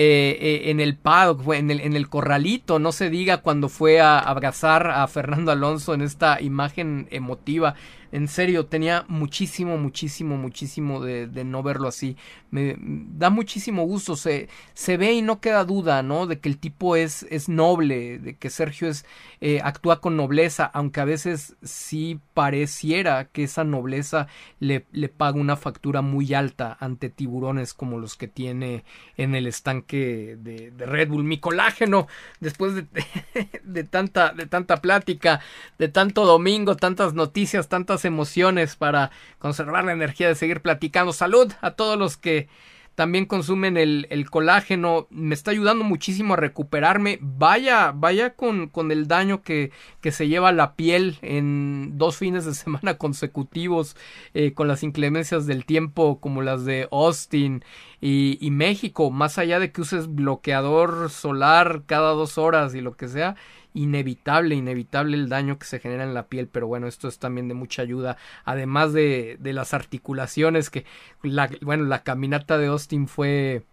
eh, en el paddock, en el, en el corralito, no se diga cuando fue a abrazar a Fernando Alonso en esta imagen emotiva en serio, tenía muchísimo, muchísimo, muchísimo de, de, no verlo así. Me da muchísimo gusto. Se, se ve y no queda duda, ¿no? De que el tipo es, es noble, de que Sergio es, eh, actúa con nobleza, aunque a veces sí pareciera que esa nobleza le, le paga una factura muy alta ante tiburones como los que tiene en el estanque de, de Red Bull. Mi colágeno, después de, de, tanta, de tanta plática, de tanto domingo, tantas noticias, tantas emociones para conservar la energía de seguir platicando. Salud a todos los que también consumen el, colágeno. Me está ayudando muchísimo a recuperarme. Vaya, vaya con, con el daño que, que, se lleva la piel en dos fines de semana consecutivos eh, con las inclemencias del tiempo como las de Austin y, y México. Más allá de que uses bloqueador solar cada dos horas y lo que sea inevitable, inevitable el daño que se genera en la piel, pero bueno, esto es también de mucha ayuda, además de, de las articulaciones que, la, bueno, la caminata de Austin fue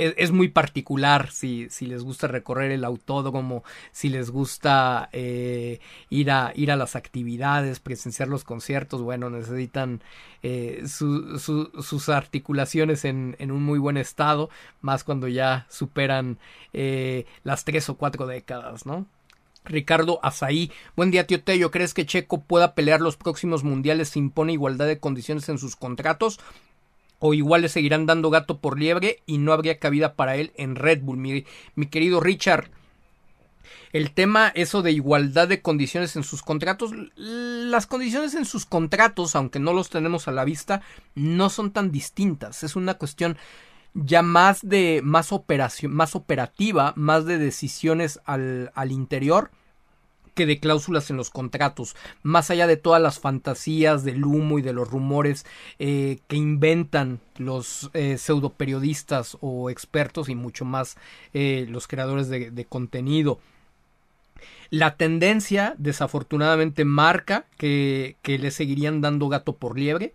es, muy particular si, si, les gusta recorrer el autódromo, si les gusta eh, ir, a, ir a las actividades, presenciar los conciertos, bueno, necesitan eh, sus articulaciones en, en, un muy buen estado, más cuando ya superan eh, las tres o cuatro décadas, ¿no? Ricardo Azaí, buen día tío Tello, ¿crees que Checo pueda pelear los próximos mundiales si impone igualdad de condiciones en sus contratos? O igual le seguirán dando gato por liebre y no habría cabida para él en Red Bull. Mi, mi querido Richard, el tema eso de igualdad de condiciones en sus contratos, las condiciones en sus contratos, aunque no los tenemos a la vista, no son tan distintas. Es una cuestión ya más de más operación, más operativa, más de decisiones al, al interior de cláusulas en los contratos, más allá de todas las fantasías del humo y de los rumores eh, que inventan los eh, pseudo periodistas o expertos y mucho más eh, los creadores de, de contenido. La tendencia, desafortunadamente, marca que, que, le seguirían dando gato por liebre.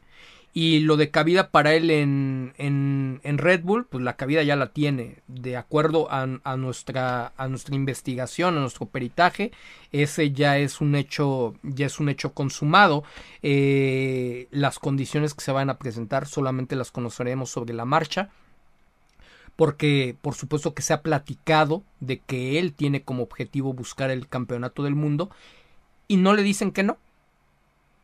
Y lo de cabida para él en, en, en, Red Bull, pues la cabida ya la tiene. De acuerdo a, a, nuestra, a nuestra investigación, a nuestro peritaje, ese ya es un hecho, ya es un hecho consumado. Eh, las condiciones que se van a presentar solamente las conoceremos sobre la marcha. Porque por supuesto que se ha platicado de que él tiene como objetivo buscar el campeonato del mundo. Y no le dicen que no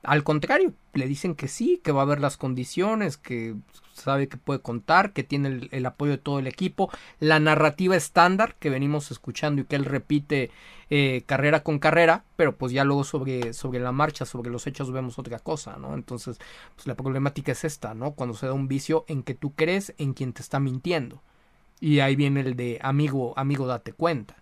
al contrario, le dicen que sí, que va a haber las condiciones, que sabe que puede contar, que tiene el, apoyo de todo el equipo, la narrativa estándar que venimos escuchando y que él repite eh, carrera con carrera, pero pues ya luego sobre, sobre la marcha, sobre los hechos vemos otra cosa, ¿no? Entonces, pues la problemática es esta, ¿no? Cuando se da un vicio en que tú crees en quien te está mintiendo. Y ahí viene el de amigo, amigo, date cuenta.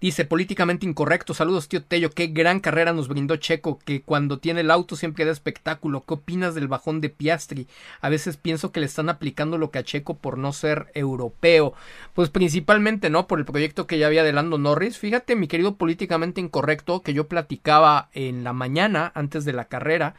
Dice, políticamente incorrecto. Saludos, tío Tello. Qué gran carrera nos brindó Checo, que cuando tiene el auto siempre da espectáculo. ¿Qué opinas del bajón de Piastri? A veces pienso que le están aplicando lo que a Checo por no ser europeo. Pues principalmente, ¿no? Por el proyecto que ya había de Lando Norris. Fíjate, mi querido políticamente incorrecto, que yo platicaba en la mañana, antes de la carrera,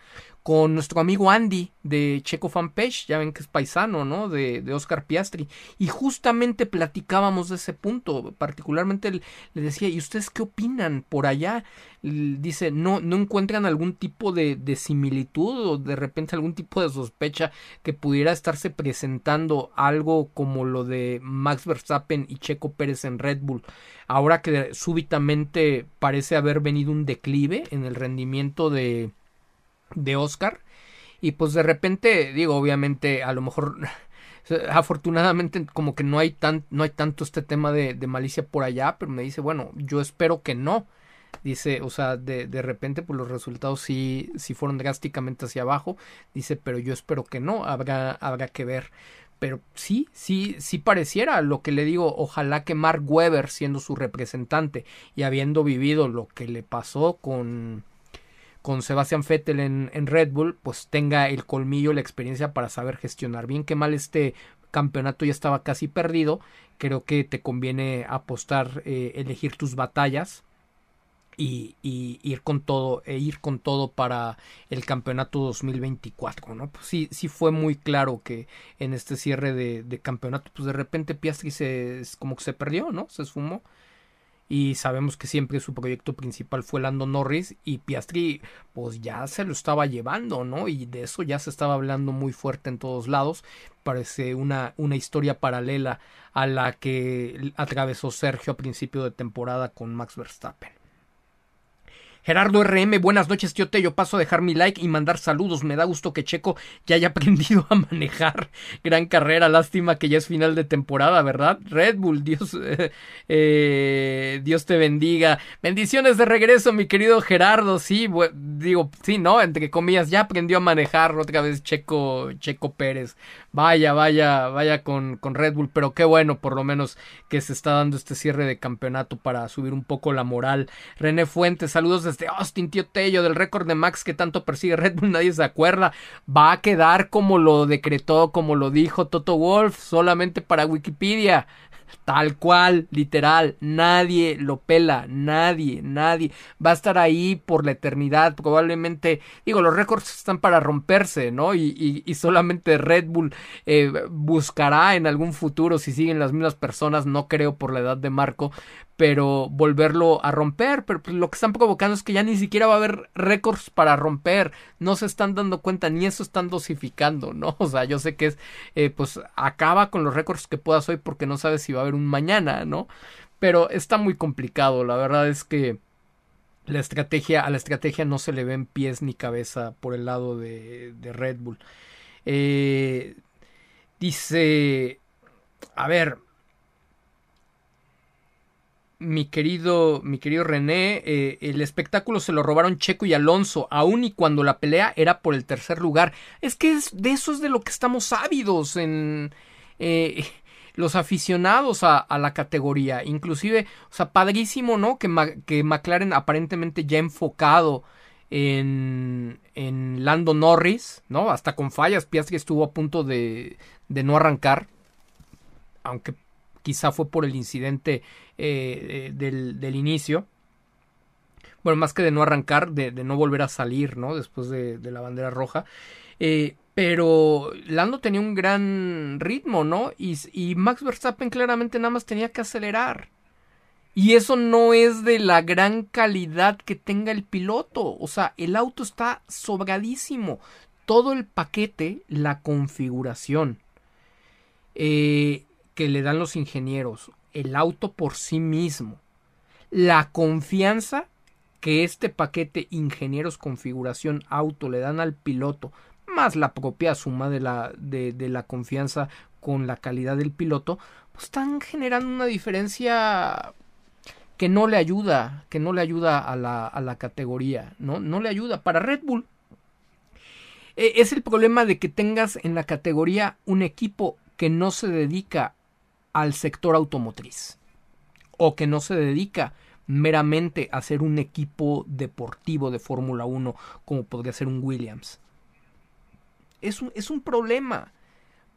con nuestro amigo Andy de Checo Fanpage, ya ven que es paisano, ¿no? De, de Oscar Piastri. Y justamente platicábamos de ese punto, particularmente le decía, ¿y ustedes qué opinan por allá? Dice, ¿no, no encuentran algún tipo de, de similitud o de repente algún tipo de sospecha que pudiera estarse presentando algo como lo de Max Verstappen y Checo Pérez en Red Bull? Ahora que súbitamente parece haber venido un declive en el rendimiento de de Oscar. Y pues de repente, digo, obviamente, a lo mejor, afortunadamente, como que no hay, tan, no hay tanto este tema de, de, malicia por allá, pero me dice, bueno, yo espero que no. Dice, o sea, de, de repente, pues los resultados sí, sí fueron drásticamente hacia abajo. Dice, pero yo espero que no, habrá, habrá que ver. Pero sí, sí, sí pareciera lo que le digo. Ojalá que Mark Webber, siendo su representante y habiendo vivido lo que le pasó con, con Sebastian Vettel en, en, Red Bull, pues tenga el colmillo, la experiencia para saber gestionar. Bien. Que mal este campeonato ya estaba casi perdido, creo que te conviene apostar, eh, elegir tus batallas y, ir con todo e ir con todo para el campeonato 2024 no pues sí sí fue muy claro que en este cierre de, de campeonato pues de repente Piastri se como que se perdió no se esfumó y sabemos que siempre su proyecto principal fue Lando Norris y Piastri pues ya se lo estaba llevando, ¿no? Y de eso ya se estaba hablando muy fuerte en todos lados. Parece una, una historia paralela a la que atravesó Sergio a principio de temporada con Max Verstappen. Gerardo RM, buenas noches, tío Tello. Paso a dejar mi like y mandar saludos. Me da gusto que Checo ya haya aprendido a manejar. Gran carrera, lástima que ya es final de temporada, ¿verdad? Red Bull, Dios, eh, Dios te bendiga. Bendiciones de regreso, mi querido Gerardo. Sí, digo, sí, ¿no? Entre comillas, ya aprendió a manejar otra vez Checo, Checo Pérez. Vaya, vaya, vaya con, con Red Bull, pero qué bueno por lo menos que se está dando este cierre de campeonato para subir un poco la moral. René Fuentes, saludos desde Austin, tío Tello, del récord de Max que tanto persigue Red Bull, nadie se acuerda. Va a quedar como lo decretó, como lo dijo Toto Wolf, solamente para Wikipedia. Tal cual, literal, nadie lo pela, nadie, nadie. Va a estar ahí por la eternidad, probablemente, digo, los récords están para romperse, ¿no? Y, y, solamente Red Bull eh, buscará en algún futuro, si siguen las mismas personas, no creo por la edad de Marco, pero volverlo a romper. Pero pues, lo que están provocando es que ya ni siquiera va a haber récords para romper. No se están dando cuenta, ni eso están dosificando, ¿no? O sea, yo sé que es, eh, pues acaba con los récords que puedas hoy porque no sabes si va a haber un mañana, ¿no? Pero está muy complicado, la verdad es que la estrategia, a la estrategia no se le ven pies ni cabeza por el lado de, de Red Bull. Eh, dice, a ver, mi querido, mi querido René, eh, el espectáculo se lo robaron Checo y Alonso, aun y cuando la pelea era por el tercer lugar. Es que es, de eso es de lo que estamos ávidos en eh, los aficionados a, la categoría. Inclusive, o sea, padrísimo, ¿no? Que, que McLaren aparentemente ya enfocado en, en Lando Norris, ¿no? Hasta con fallas, Piastri estuvo a punto de, de no arrancar, aunque quizá fue por el incidente eh, del, inicio. Bueno, más que de no arrancar, de, no volver a salir, ¿no? Después de, la bandera roja. Eh, pero Lando tenía un gran ritmo, ¿no? Y, Max Verstappen claramente nada más tenía que acelerar. Y eso no es de la gran calidad que tenga el piloto. O sea, el auto está sobradísimo. Todo el paquete, la configuración. Eh, que le dan los ingenieros, el auto por sí mismo, la confianza que este paquete ingenieros configuración auto le dan al piloto, más la propia suma de la, de, la confianza con la calidad del piloto, pues están generando una diferencia que no le ayuda, que no le ayuda a la, a la categoría, ¿no? No le ayuda. Para Red Bull e, es el problema de que tengas en la categoría un equipo que no se dedica al sector automotriz o que no se dedica meramente a ser un equipo deportivo de Fórmula 1 como podría ser un Williams. Es un, es un, problema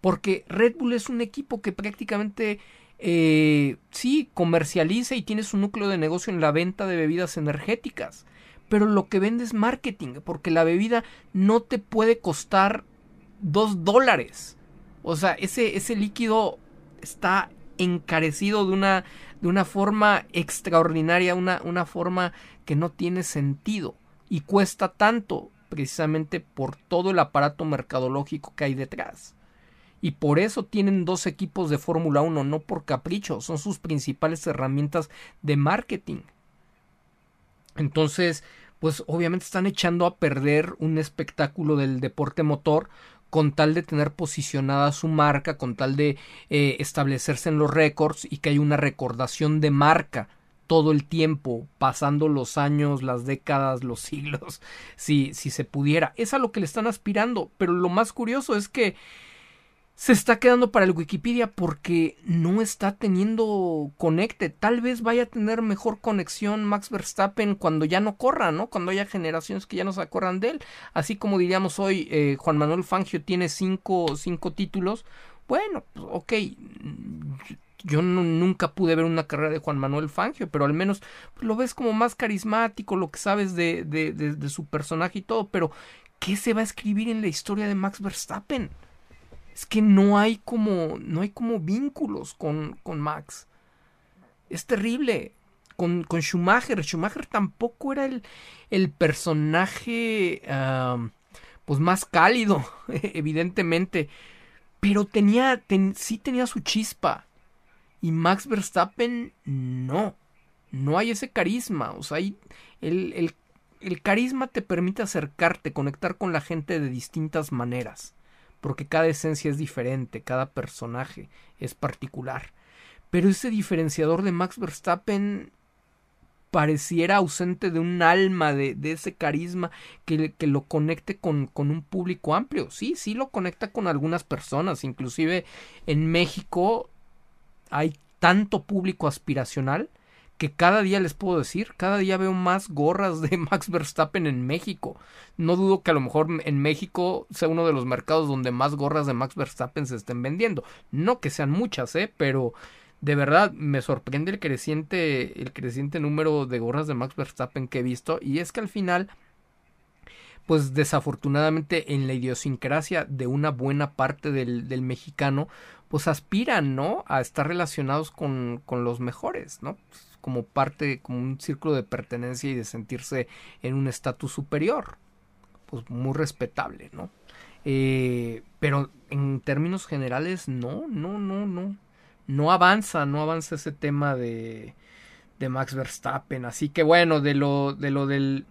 porque Red Bull es un equipo que prácticamente eh, sí comercializa y tiene su núcleo de negocio en la venta de bebidas energéticas pero lo que vende es marketing porque la bebida no te puede costar dos dólares. O sea ese, ese líquido está encarecido de una, de una forma extraordinaria, una, una forma que no tiene sentido y cuesta tanto precisamente por todo el aparato mercadológico que hay detrás. Y por eso tienen dos equipos de Fórmula 1, no por capricho, son sus principales herramientas de marketing. Entonces, pues obviamente están echando a perder un espectáculo del deporte motor con tal de tener posicionada su marca, con tal de eh, establecerse en los récords y que hay una recordación de marca todo el tiempo, pasando los años, las décadas, los siglos, si, si se pudiera. Es a lo que le están aspirando, pero lo más curioso es que se está quedando para el Wikipedia porque no está teniendo conecte. Tal vez vaya a tener mejor conexión Max Verstappen cuando ya no corra, ¿no? Cuando haya generaciones que ya no se acorran de él. Así como diríamos hoy, eh, Juan Manuel Fangio tiene cinco, cinco títulos. Bueno, pues, ok. Yo nunca pude ver una carrera de Juan Manuel Fangio, pero al menos pues, lo ves como más carismático, lo que sabes de, de, su personaje y todo. Pero, ¿qué se va a escribir en la historia de Max Verstappen? es que no hay como, no hay como vínculos con, con Max. Es terrible. Con, con, Schumacher. Schumacher tampoco era el, el personaje pues más cálido, evidentemente. Pero tenía, sí tenía su chispa. Y Max Verstappen no. No hay ese carisma. O sea, hay, el, el, el carisma te permite acercarte, conectar con la gente de distintas maneras porque cada esencia es diferente, cada personaje es particular. Pero ese diferenciador de Max Verstappen pareciera ausente de un alma, de, de ese carisma que, que lo conecte con, con, un público amplio. Sí, sí lo conecta con algunas personas. Inclusive en México hay tanto público aspiracional que cada día les puedo decir, cada día veo más gorras de Max Verstappen en México. No dudo que a lo mejor en México sea uno de los mercados donde más gorras de Max Verstappen se estén vendiendo. No que sean muchas, ¿eh? Pero de verdad me sorprende el creciente, el creciente número de gorras de Max Verstappen que he visto. Y es que al final, pues desafortunadamente en la idiosincrasia de una buena parte del, del mexicano, pues aspiran, ¿no? A estar relacionados con, con los mejores, ¿no? como parte, como un círculo de pertenencia y de sentirse en un estatus superior. Pues muy respetable, ¿no? Eh, pero en términos generales, no, no, no, no. No avanza, no avanza ese tema de, de Max Verstappen. Así que bueno, de lo, de lo del,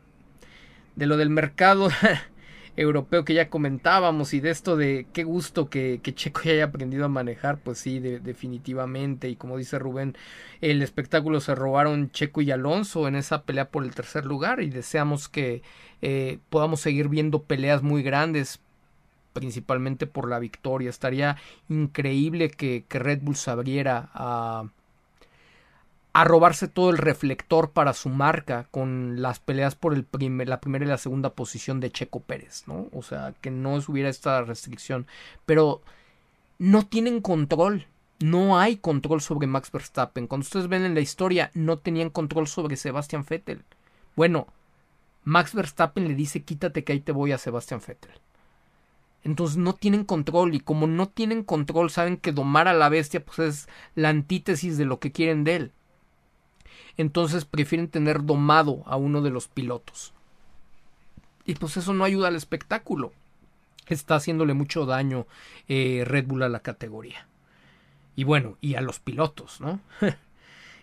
de lo del mercado europeo que ya comentábamos y de esto de qué gusto que, Checo ya haya aprendido a manejar, pues sí, definitivamente. Y como dice Rubén, el espectáculo se robaron Checo y Alonso en esa pelea por el tercer lugar y deseamos que eh, podamos seguir viendo peleas muy grandes principalmente por la victoria. Estaría increíble que, que Red Bull se abriera a a robarse todo el reflector para su marca con las peleas por el la primera y la segunda posición de Checo Pérez, ¿no? O sea, que no hubiera esta restricción. Pero no tienen control. No hay control sobre Max Verstappen. Cuando ustedes ven en la historia, no tenían control sobre Sebastian Vettel. Bueno, Max Verstappen le dice quítate que ahí te voy a Sebastian Vettel. Entonces no tienen control y como no tienen control saben que domar a la bestia pues es la antítesis de lo que quieren de él entonces prefieren tener domado a uno de los pilotos. Y pues eso no ayuda al espectáculo. Está haciéndole mucho daño eh, Red Bull a la categoría. Y bueno, y a los pilotos, ¿no?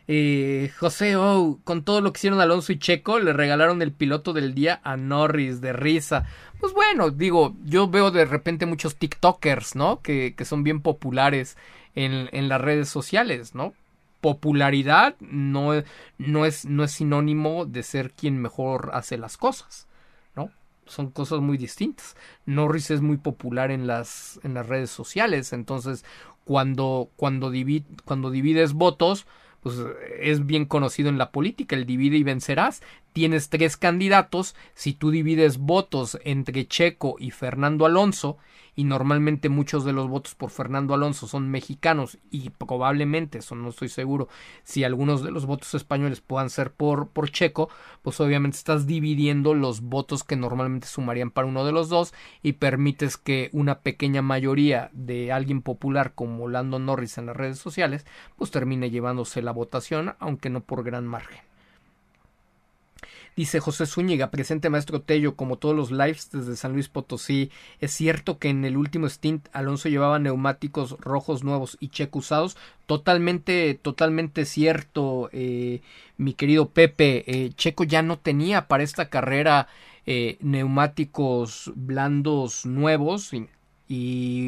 eh, José O, con todo lo que hicieron Alonso y Checo, le regalaron el piloto del día a Norris de risa. Pues bueno, digo, yo veo de repente muchos TikTokers, ¿no? Que, que son bien populares en, en las redes sociales, ¿no? Popularidad no, no, es, no es sinónimo de ser quien mejor hace las cosas, ¿no? Son cosas muy distintas. Norris es muy popular en las, en las redes sociales, entonces cuando, cuando, cuando divides votos, pues es bien conocido en la política, el divide y vencerás. Tienes tres candidatos, si tú divides votos entre Checo y Fernando Alonso, y normalmente muchos de los votos por Fernando Alonso son mexicanos y probablemente, eso no estoy seguro, si algunos de los votos españoles puedan ser por, por Checo, pues obviamente estás dividiendo los votos que normalmente sumarían para uno de los dos y permites que una pequeña mayoría de alguien popular como Lando Norris en las redes sociales, pues termine llevándose la votación, aunque no por gran margen. Dice José Zúñiga, presente maestro Tello, como todos los lives desde San Luis Potosí. Es cierto que en el último stint Alonso llevaba neumáticos rojos nuevos y checo usados. Totalmente, totalmente cierto, eh, mi querido Pepe. Eh, Checo ya no tenía para esta carrera eh, neumáticos blandos nuevos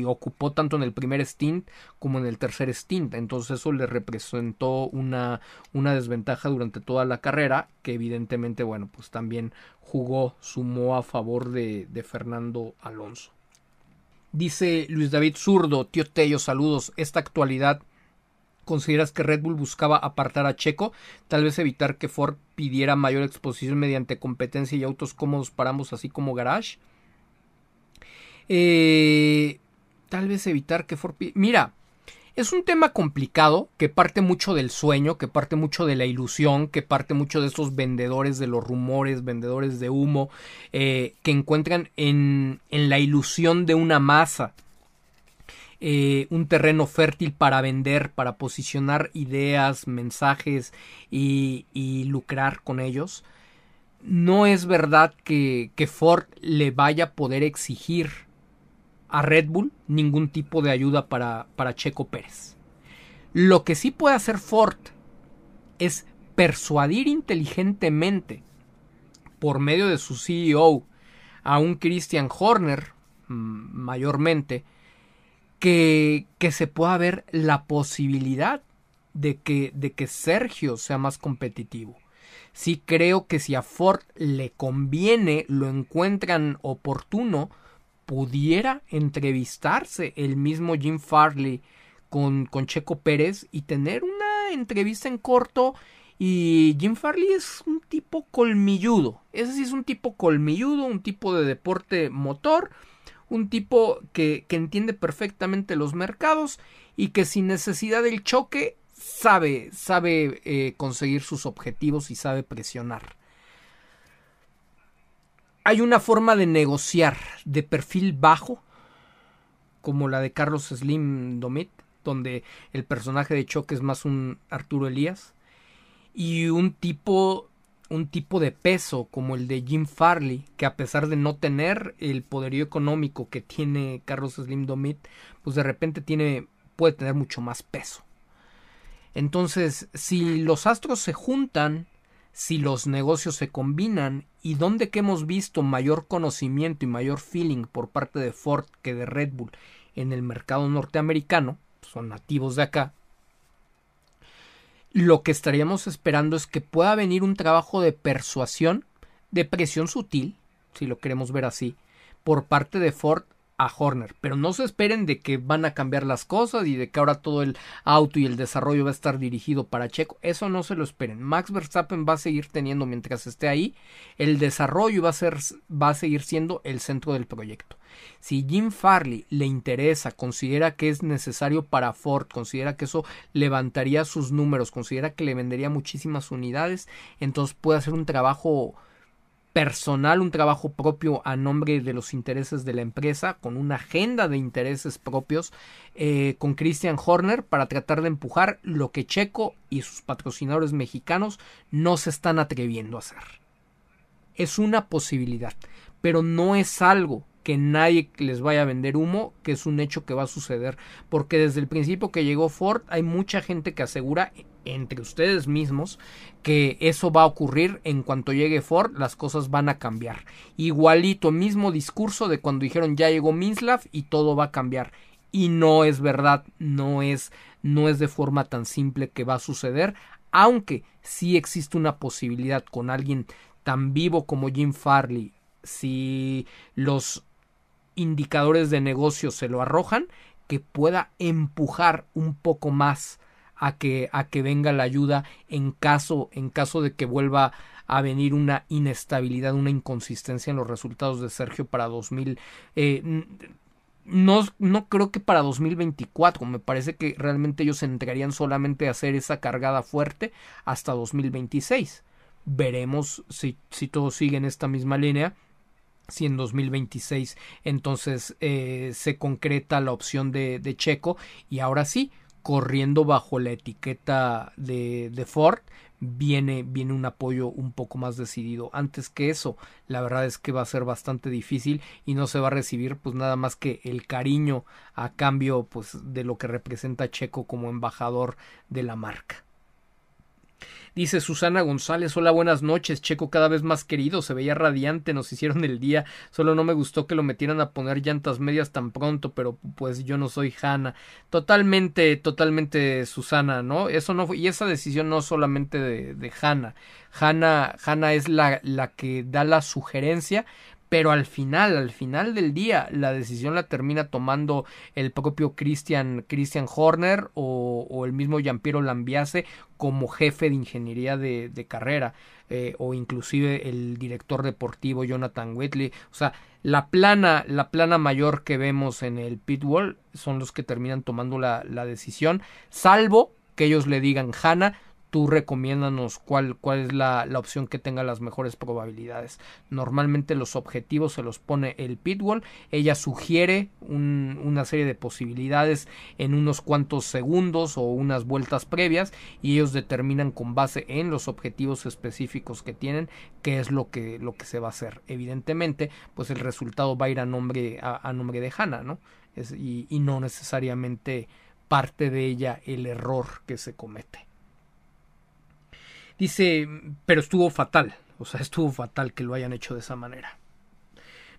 ocupó tanto en el primer stint como en el tercer stint. Entonces eso le representó una, una desventaja durante toda la carrera que evidentemente, bueno, pues también jugó, sumó a favor de, de Fernando Alonso. Dice Luis David Zurdo, tío Tello, saludos. Esta actualidad, ¿consideras que Red Bull buscaba apartar a Checo? Tal vez evitar que Ford pidiera mayor exposición mediante competencia y autos cómodos para ambos, así como Garage. Eh, tal vez evitar que Ford... Mira, es un tema complicado que parte mucho del sueño, que parte mucho de la ilusión, que parte mucho de esos vendedores de los rumores, vendedores de humo, eh, que encuentran en, en, la ilusión de una masa eh, un terreno fértil para vender, para posicionar ideas, mensajes y, lucrar con ellos. No es verdad que, que Ford le vaya a poder exigir a Red Bull ningún tipo de ayuda para, para Checo Pérez. Lo que sí puede hacer Ford es persuadir inteligentemente por medio de su CEO a un Christian Horner mm, mayormente que, que se pueda ver la posibilidad de que, de que Sergio sea más competitivo. Sí creo que si a Ford le conviene, lo encuentran oportuno, pudiera entrevistarse el mismo Jim Farley con, con Checo Pérez y tener una entrevista en corto y Jim Farley es un tipo colmilludo. Ese sí es un tipo colmilludo, un tipo de deporte motor, un tipo que, que entiende perfectamente los mercados y que sin necesidad del choque sabe, sabe eh, conseguir sus objetivos y sabe presionar hay una forma de negociar de perfil bajo, como la de Carlos Slim Domit, donde el personaje de Choque es más un Arturo Elías, y un tipo un tipo de peso como el de Jim Farley, que a pesar de no tener el poderío económico que tiene Carlos Slim Domit, pues de repente tiene puede tener mucho más peso. Entonces, si los astros se juntan, si los negocios se combinan y dónde que hemos visto mayor conocimiento y mayor feeling por parte de Ford que de Red Bull en el mercado norteamericano, son nativos de acá, lo que estaríamos esperando es que pueda venir un trabajo de persuasión, de presión sutil, si lo queremos ver así, por parte de Ford a Horner, pero no se esperen de que van a cambiar las cosas y de que ahora todo el auto y el desarrollo va a estar dirigido para Checo, eso no se lo esperen. Max Verstappen va a seguir teniendo mientras esté ahí, el desarrollo va a ser va a seguir siendo el centro del proyecto. Si Jim Farley le interesa, considera que es necesario para Ford, considera que eso levantaría sus números, considera que le vendería muchísimas unidades, entonces puede hacer un trabajo personal, un trabajo propio a nombre de los intereses de la empresa, con una agenda de intereses propios, eh, con Christian Horner para tratar de empujar lo que Checo y sus patrocinadores mexicanos no se están atreviendo a hacer. Es una posibilidad, pero no es algo que nadie les vaya a vender humo, que es un hecho que va a suceder, porque desde el principio que llegó Ford hay mucha gente que asegura entre ustedes mismos que eso va a ocurrir en cuanto llegue Ford, las cosas van a cambiar. Igualito, mismo discurso de cuando dijeron ya llegó Minslav y todo va a cambiar. Y no es verdad, no es, no es de forma tan simple que va a suceder, aunque sí existe una posibilidad con alguien tan vivo como Jim Farley, si los indicadores de negocio se lo arrojan, que pueda empujar un poco más a que, a que venga la ayuda en caso, en caso de que vuelva a venir una inestabilidad, una inconsistencia en los resultados de Sergio para 2000. Eh, no, no creo que para 2024, me parece que realmente ellos se entregarían solamente a hacer esa cargada fuerte hasta 2026. Veremos si, si todo sigue en esta misma línea si en 2026 entonces eh, se concreta la opción de, de, Checo y ahora sí corriendo bajo la etiqueta de, de Ford viene, viene un apoyo un poco más decidido. Antes que eso, la verdad es que va a ser bastante difícil y no se va a recibir pues nada más que el cariño a cambio pues de lo que representa Checo como embajador de la marca. Dice Susana González, hola, buenas noches, Checo cada vez más querido, se veía radiante, nos hicieron el día, solo no me gustó que lo metieran a poner llantas medias tan pronto, pero pues yo no soy Hanna. Totalmente, totalmente Susana, ¿no? Eso no fue, y esa decisión no solamente de, de Hanna. Hanna, es la, la que da la sugerencia, pero al final, al final del día, la decisión la termina tomando el propio Christian, Christian Horner o, el mismo Giampiero Lambiase como jefe de ingeniería de, carrera, eh, o inclusive el director deportivo Jonathan Whitley. O sea, la plana, la plana mayor que vemos en el pitwall son los que terminan tomando la, la decisión, salvo que ellos le digan, Hanna, tú recomiéndanos cuál, cuál es la, la, opción que tenga las mejores probabilidades. Normalmente los objetivos se los pone el pitwall, ella sugiere una serie de posibilidades en unos cuantos segundos o unas vueltas previas y ellos determinan con base en los objetivos específicos que tienen qué es lo que, lo que se va a hacer. Evidentemente, pues el resultado va a ir a nombre, a, nombre de Hanna, ¿no? y, y no necesariamente parte de ella el error que se comete. Dice, pero estuvo fatal, o sea, estuvo fatal que lo hayan hecho de esa manera.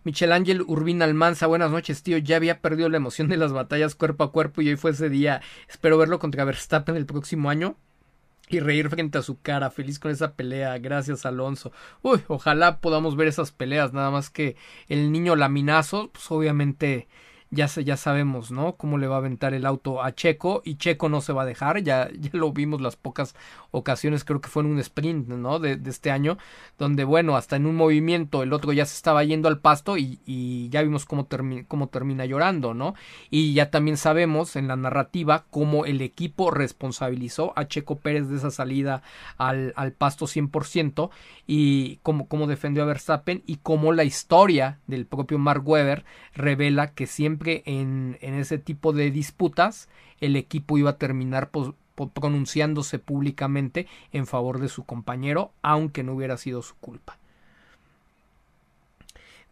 Michel Ángel Urbina Almanza, buenas noches, tío. Ya había perdido la emoción de las batallas cuerpo a cuerpo y hoy fue ese día. Espero verlo contra Verstappen el próximo año y reír frente a su cara. Feliz con esa pelea. Gracias, Alonso. Uy, ojalá podamos ver esas peleas. Nada más que el niño laminazo, pues obviamente ya, ya sabemos, ¿no? Cómo le va a aventar el auto a Checo y Checo no se va a dejar, ya, ya lo vimos las pocas ocasiones, creo que fue en un sprint, ¿no? De, este año, donde, bueno, hasta en un movimiento el otro ya se estaba yendo al pasto y, y ya vimos cómo, cómo termina llorando, ¿no? Y ya también sabemos en la narrativa cómo el equipo responsabilizó a Checo Pérez de esa salida al, al pasto 100% y cómo, cómo defendió a Verstappen y cómo la historia del propio Mark Webber revela que siempre en, en ese tipo de disputas el equipo iba a terminar pronunciándose públicamente en favor de su compañero, aunque no hubiera sido su culpa.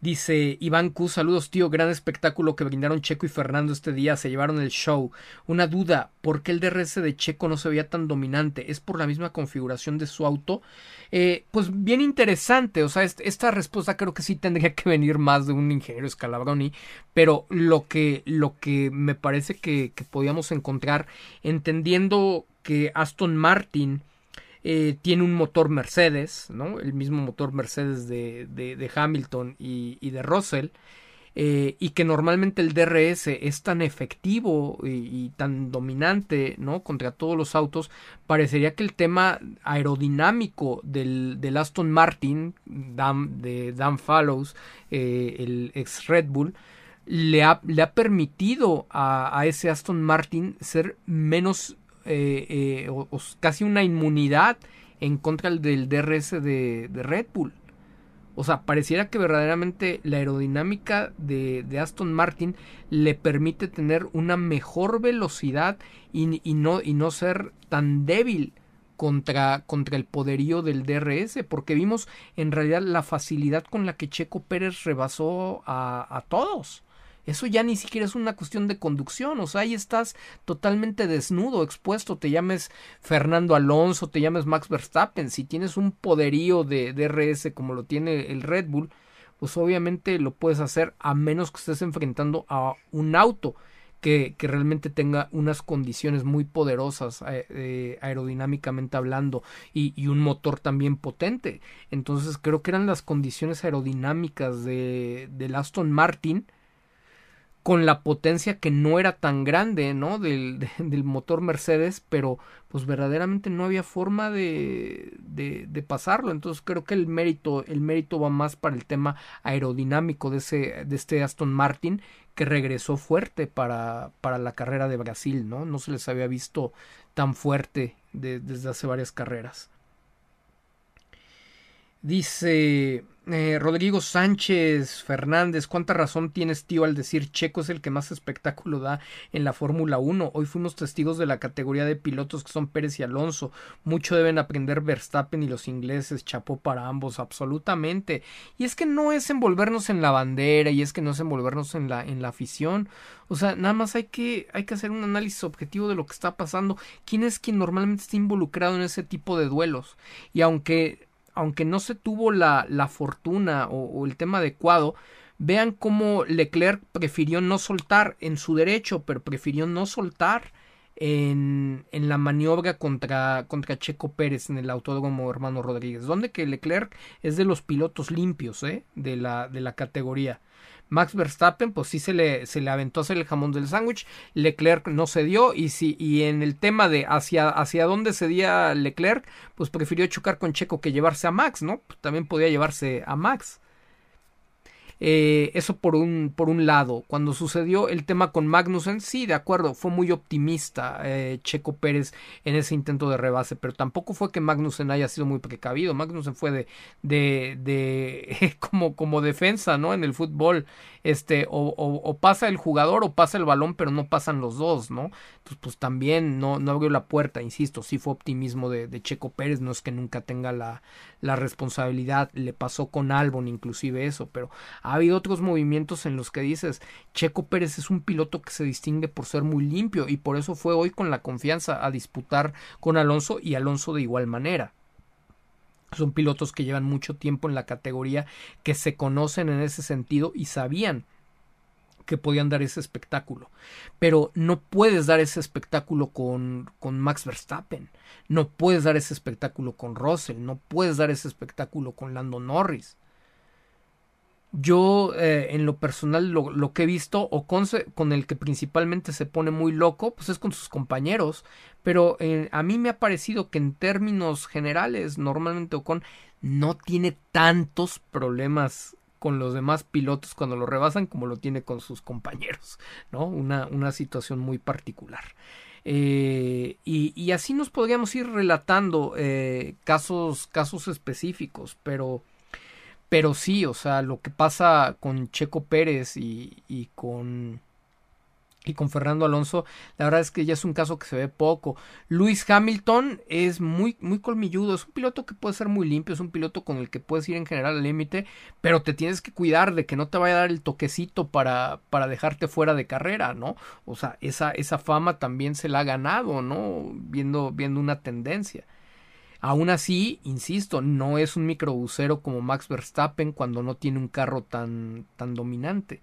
Dice Iván Q, saludos tío, gran espectáculo que brindaron Checo y Fernando este día, se llevaron el show. Una duda, ¿por qué el DRS de Checo no se veía tan dominante? ¿Es por la misma configuración de su auto? Eh, pues bien interesante, o sea, esta respuesta creo que sí tendría que venir más de un ingeniero Scalabroni, pero lo que, lo que me parece que, que podíamos encontrar, entendiendo que Aston Martin eh, tiene un motor Mercedes, ¿no? El mismo motor Mercedes de, de, Hamilton y, de Russell. Eh, y que normalmente el DRS es tan efectivo y, tan dominante ¿no? contra todos los autos, parecería que el tema aerodinámico del, Aston Martin, de Dan Fallows, eh, el ex Red Bull, le ha, le ha permitido a, a, ese Aston Martin ser menos eh, eh, o, casi una inmunidad en contra del DRS de, Red Bull. O sea, pareciera que verdaderamente la aerodinámica de, Aston Martin le permite tener una mejor velocidad y, no, y no, ser tan débil contra, contra, el poderío del DRS, porque vimos en realidad la facilidad con la que Checo Pérez rebasó a, a todos. Eso ya ni siquiera es una cuestión de conducción, o sea, ahí estás totalmente desnudo, expuesto, te llames Fernando Alonso, te llames Max Verstappen, si tienes un poderío de DRS como lo tiene el Red Bull, pues obviamente lo puedes hacer a menos que estés enfrentando a un auto que, que realmente tenga unas condiciones muy poderosas eh, eh, aerodinámicamente hablando y, y, un motor también potente. Entonces creo que eran las condiciones aerodinámicas de, del Aston Martin con la potencia que no era tan grande, ¿no? Del, del motor Mercedes, pero pues verdaderamente no había forma de, de, de, pasarlo. Entonces creo que el mérito, el mérito va más para el tema aerodinámico de, ese, de este Aston Martin que regresó fuerte para, para la carrera de Brasil, ¿no? No se les había visto tan fuerte desde hace varias carreras. Dice eh, Rodrigo Sánchez Fernández, ¿cuánta razón tienes, tío, al decir Checo es el que más espectáculo da en la Fórmula 1? Hoy fuimos testigos de la categoría de pilotos que son Pérez y Alonso. Mucho deben aprender Verstappen y los ingleses. Chapó para ambos, absolutamente. Y es que no es envolvernos en la bandera y es que no es envolvernos en la, en la afición. O sea, nada más hay que, hay que hacer un análisis objetivo de lo que está pasando. ¿Quién es quien normalmente está involucrado en ese tipo de duelos? Y aunque aunque no se tuvo la, la fortuna o, el tema adecuado, vean cómo Leclerc prefirió no soltar en su derecho, pero prefirió no soltar en, en la maniobra contra, contra Checo Pérez en el autódromo hermano Rodríguez, donde que Leclerc es de los pilotos limpios ¿eh? de, la, de la categoría. Max Verstappen, pues sí se le, se le aventó hacer el jamón del sándwich. Leclerc no cedió. Y, si, y en el tema de hacia, hacia dónde cedía Leclerc, pues prefirió chocar con Checo que llevarse a Max, ¿no? Pues también podía llevarse a Max. Eh, eso por un, por un lado. Cuando sucedió el tema con Magnussen, sí, de acuerdo, fue muy optimista eh, Checo Pérez en ese intento de rebase, pero tampoco fue que Magnussen haya sido muy precavido. Magnussen fue de, de, de como, como defensa, ¿no? En el fútbol, este, o, o, pasa el jugador o pasa el balón, pero no pasan los dos, ¿no? Entonces, pues también no, no abrió la puerta, insisto, sí fue optimismo de, de Checo Pérez, no es que nunca tenga la, la responsabilidad, le pasó con Albon inclusive eso, pero ha habido otros movimientos en los que dices, Checo Pérez es un piloto que se distingue por ser muy limpio y por eso fue hoy con la confianza a disputar con Alonso y Alonso de igual manera. Son pilotos que llevan mucho tiempo en la categoría, que se conocen en ese sentido y sabían que podían dar ese espectáculo. Pero no puedes dar ese espectáculo con, con Max Verstappen, no puedes dar ese espectáculo con Russell, no puedes dar ese espectáculo con Lando Norris. Yo, eh, en lo personal, lo, que he visto, o con, con, el que principalmente se pone muy loco, pues es con sus compañeros. Pero eh, a mí me ha parecido que en términos generales, normalmente Ocon no tiene tantos problemas con los demás pilotos cuando lo rebasan como lo tiene con sus compañeros, ¿no? Una, una situación muy particular. Eh, y, y, así nos podríamos ir relatando casos, casos específicos, pero pero sí, o sea, lo que pasa con Checo Pérez y, y con y con Fernando Alonso, la verdad es que ya es un caso que se ve poco. Luis Hamilton es muy, muy colmilludo, es un piloto que puede ser muy limpio, es un piloto con el que puedes ir en general al límite, pero te tienes que cuidar de que no te vaya a dar el toquecito para, para dejarte fuera de carrera, ¿no? O sea, esa, esa fama también se la ha ganado, ¿no? Viendo, viendo una tendencia. Aún así, insisto, no es un microbusero como Max Verstappen cuando no tiene un carro tan, tan dominante.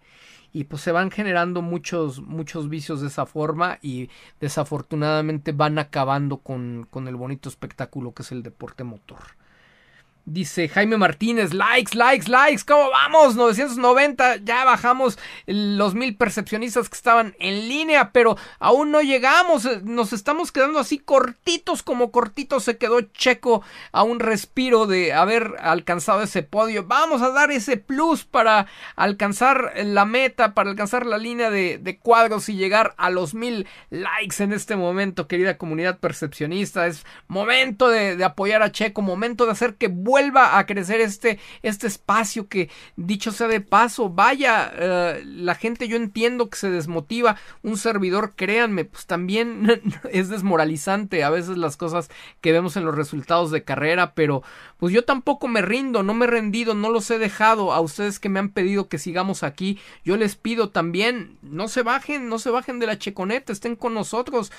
Y pues se van generando muchos, muchos vicios de esa forma y desafortunadamente van acabando con, con el bonito espectáculo que es el deporte motor. Dice Jaime Martínez, likes, likes, likes, ¿cómo vamos? 990, ya bajamos los mil percepcionistas que estaban en línea, pero aún no llegamos, nos estamos quedando así cortitos como cortitos se quedó Checo a un respiro de haber alcanzado ese podio. Vamos a dar ese plus para alcanzar la meta, para alcanzar la línea de, cuadros y llegar a los mil likes en este momento, querida comunidad percepcionista. Es momento de, de apoyar a Checo, momento de hacer que vuelva a crecer este, este espacio que, dicho sea de paso, vaya, eh, la gente yo entiendo que se desmotiva, un servidor, créanme, pues también es desmoralizante a veces las cosas que vemos en los resultados de carrera, pero pues yo tampoco me rindo, no me he rendido, no los he dejado. A ustedes que me han pedido que sigamos aquí, yo les pido también, no se bajen, no se bajen de la checoneta, estén con nosotros,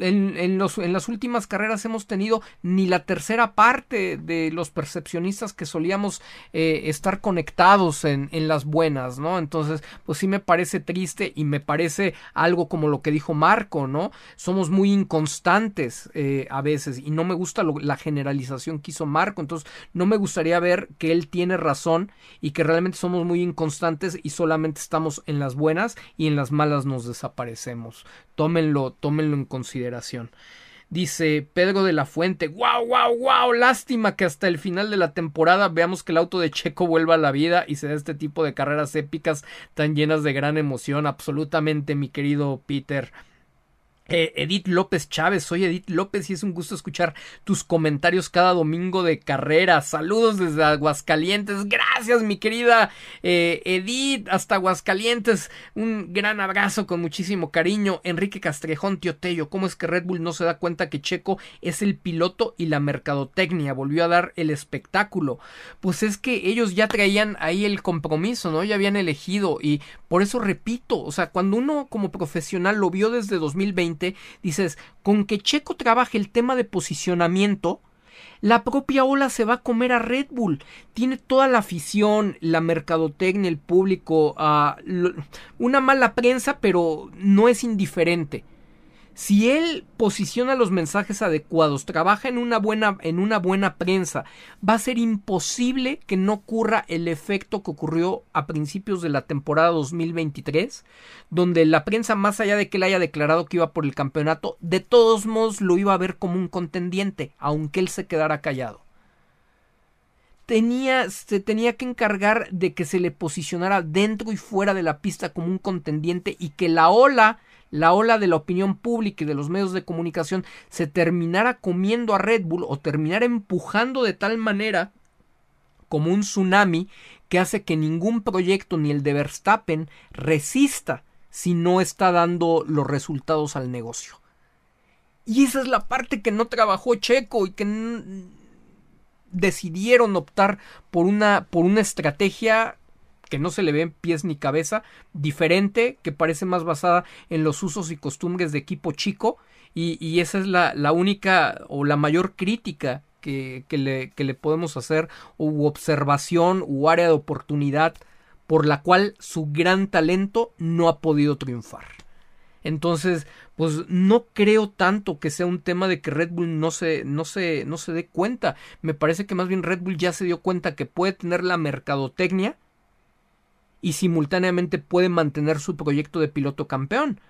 en, los, en las últimas carreras hemos tenido ni la tercera parte de los percepcionistas que solíamos eh, estar conectados en, en, las buenas, ¿no? Entonces, pues sí me parece triste y me parece algo como lo que dijo Marco, ¿no? Somos muy inconstantes eh, a veces y no me gusta la generalización que hizo Marco, entonces no me gustaría ver que él tiene razón y que realmente somos muy inconstantes y solamente estamos en las buenas y en las malas nos desaparecemos. Tómenlo, tómenlo en consideración. Dice Pedro de la Fuente, wow, wow, wow, lástima que hasta el final de la temporada veamos que el auto de Checo vuelva a la vida y se da este tipo de carreras épicas tan llenas de gran emoción. Absolutamente, mi querido Peter. Eh, Edith López Chávez, soy Edith López y es un gusto escuchar tus comentarios cada domingo de carrera. Saludos desde Aguascalientes. Gracias, mi querida eh, Edith, hasta Aguascalientes. Un gran abrazo con muchísimo cariño. Enrique Castrejón, tío Tello, ¿cómo es que Red Bull no se da cuenta que Checo es el piloto y la mercadotecnia? Volvió a dar el espectáculo. Pues es que ellos ya traían ahí el compromiso, ¿no? Ya habían elegido y por eso repito, o sea, cuando uno como profesional lo vio desde 2020, dices, con que Checo trabaje el tema de posicionamiento, la propia ola se va a comer a Red Bull. Tiene toda la afición, la mercadotecnia, el público, uh, una mala prensa, pero no es indiferente. Si él posiciona los mensajes adecuados, trabaja en una buena, en una buena prensa, va a ser imposible que no ocurra el efecto que ocurrió a principios de la temporada 2023, donde la prensa, más allá de que él haya declarado que iba por el campeonato, de todos modos lo iba a ver como un contendiente, aunque él se quedara callado. Tenía, se tenía que encargar de que se le posicionara dentro y fuera de la pista como un contendiente y que la ola, la ola de la opinión pública y de los medios de comunicación se terminara comiendo a Red Bull o terminara empujando de tal manera como un tsunami que hace que ningún proyecto ni el de Verstappen resista si no está dando los resultados al negocio. Y esa es la parte que no trabajó Checo y que decidieron optar por una, por una estrategia que no se le ven pies ni cabeza, diferente, que parece más basada en los usos y costumbres de equipo chico, y, esa es la, la, única o la mayor crítica que, que, le, que le podemos hacer, u observación, u área de oportunidad, por la cual su gran talento no ha podido triunfar. Entonces, pues no creo tanto que sea un tema de que Red Bull no se, no se, no se dé cuenta. Me parece que más bien Red Bull ya se dio cuenta que puede tener la mercadotecnia y simultáneamente puede mantener su proyecto de piloto campeón.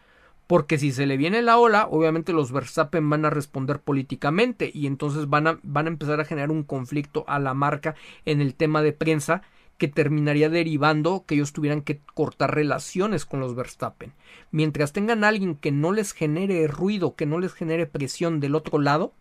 Porque si se le viene la ola, obviamente los Verstappen van a responder políticamente y entonces van a, van a empezar a generar un conflicto a la marca en el tema de prensa que terminaría derivando que ellos tuvieran que cortar relaciones con los Verstappen. Mientras tengan a alguien que no les genere ruido, que no les genere presión del otro lado,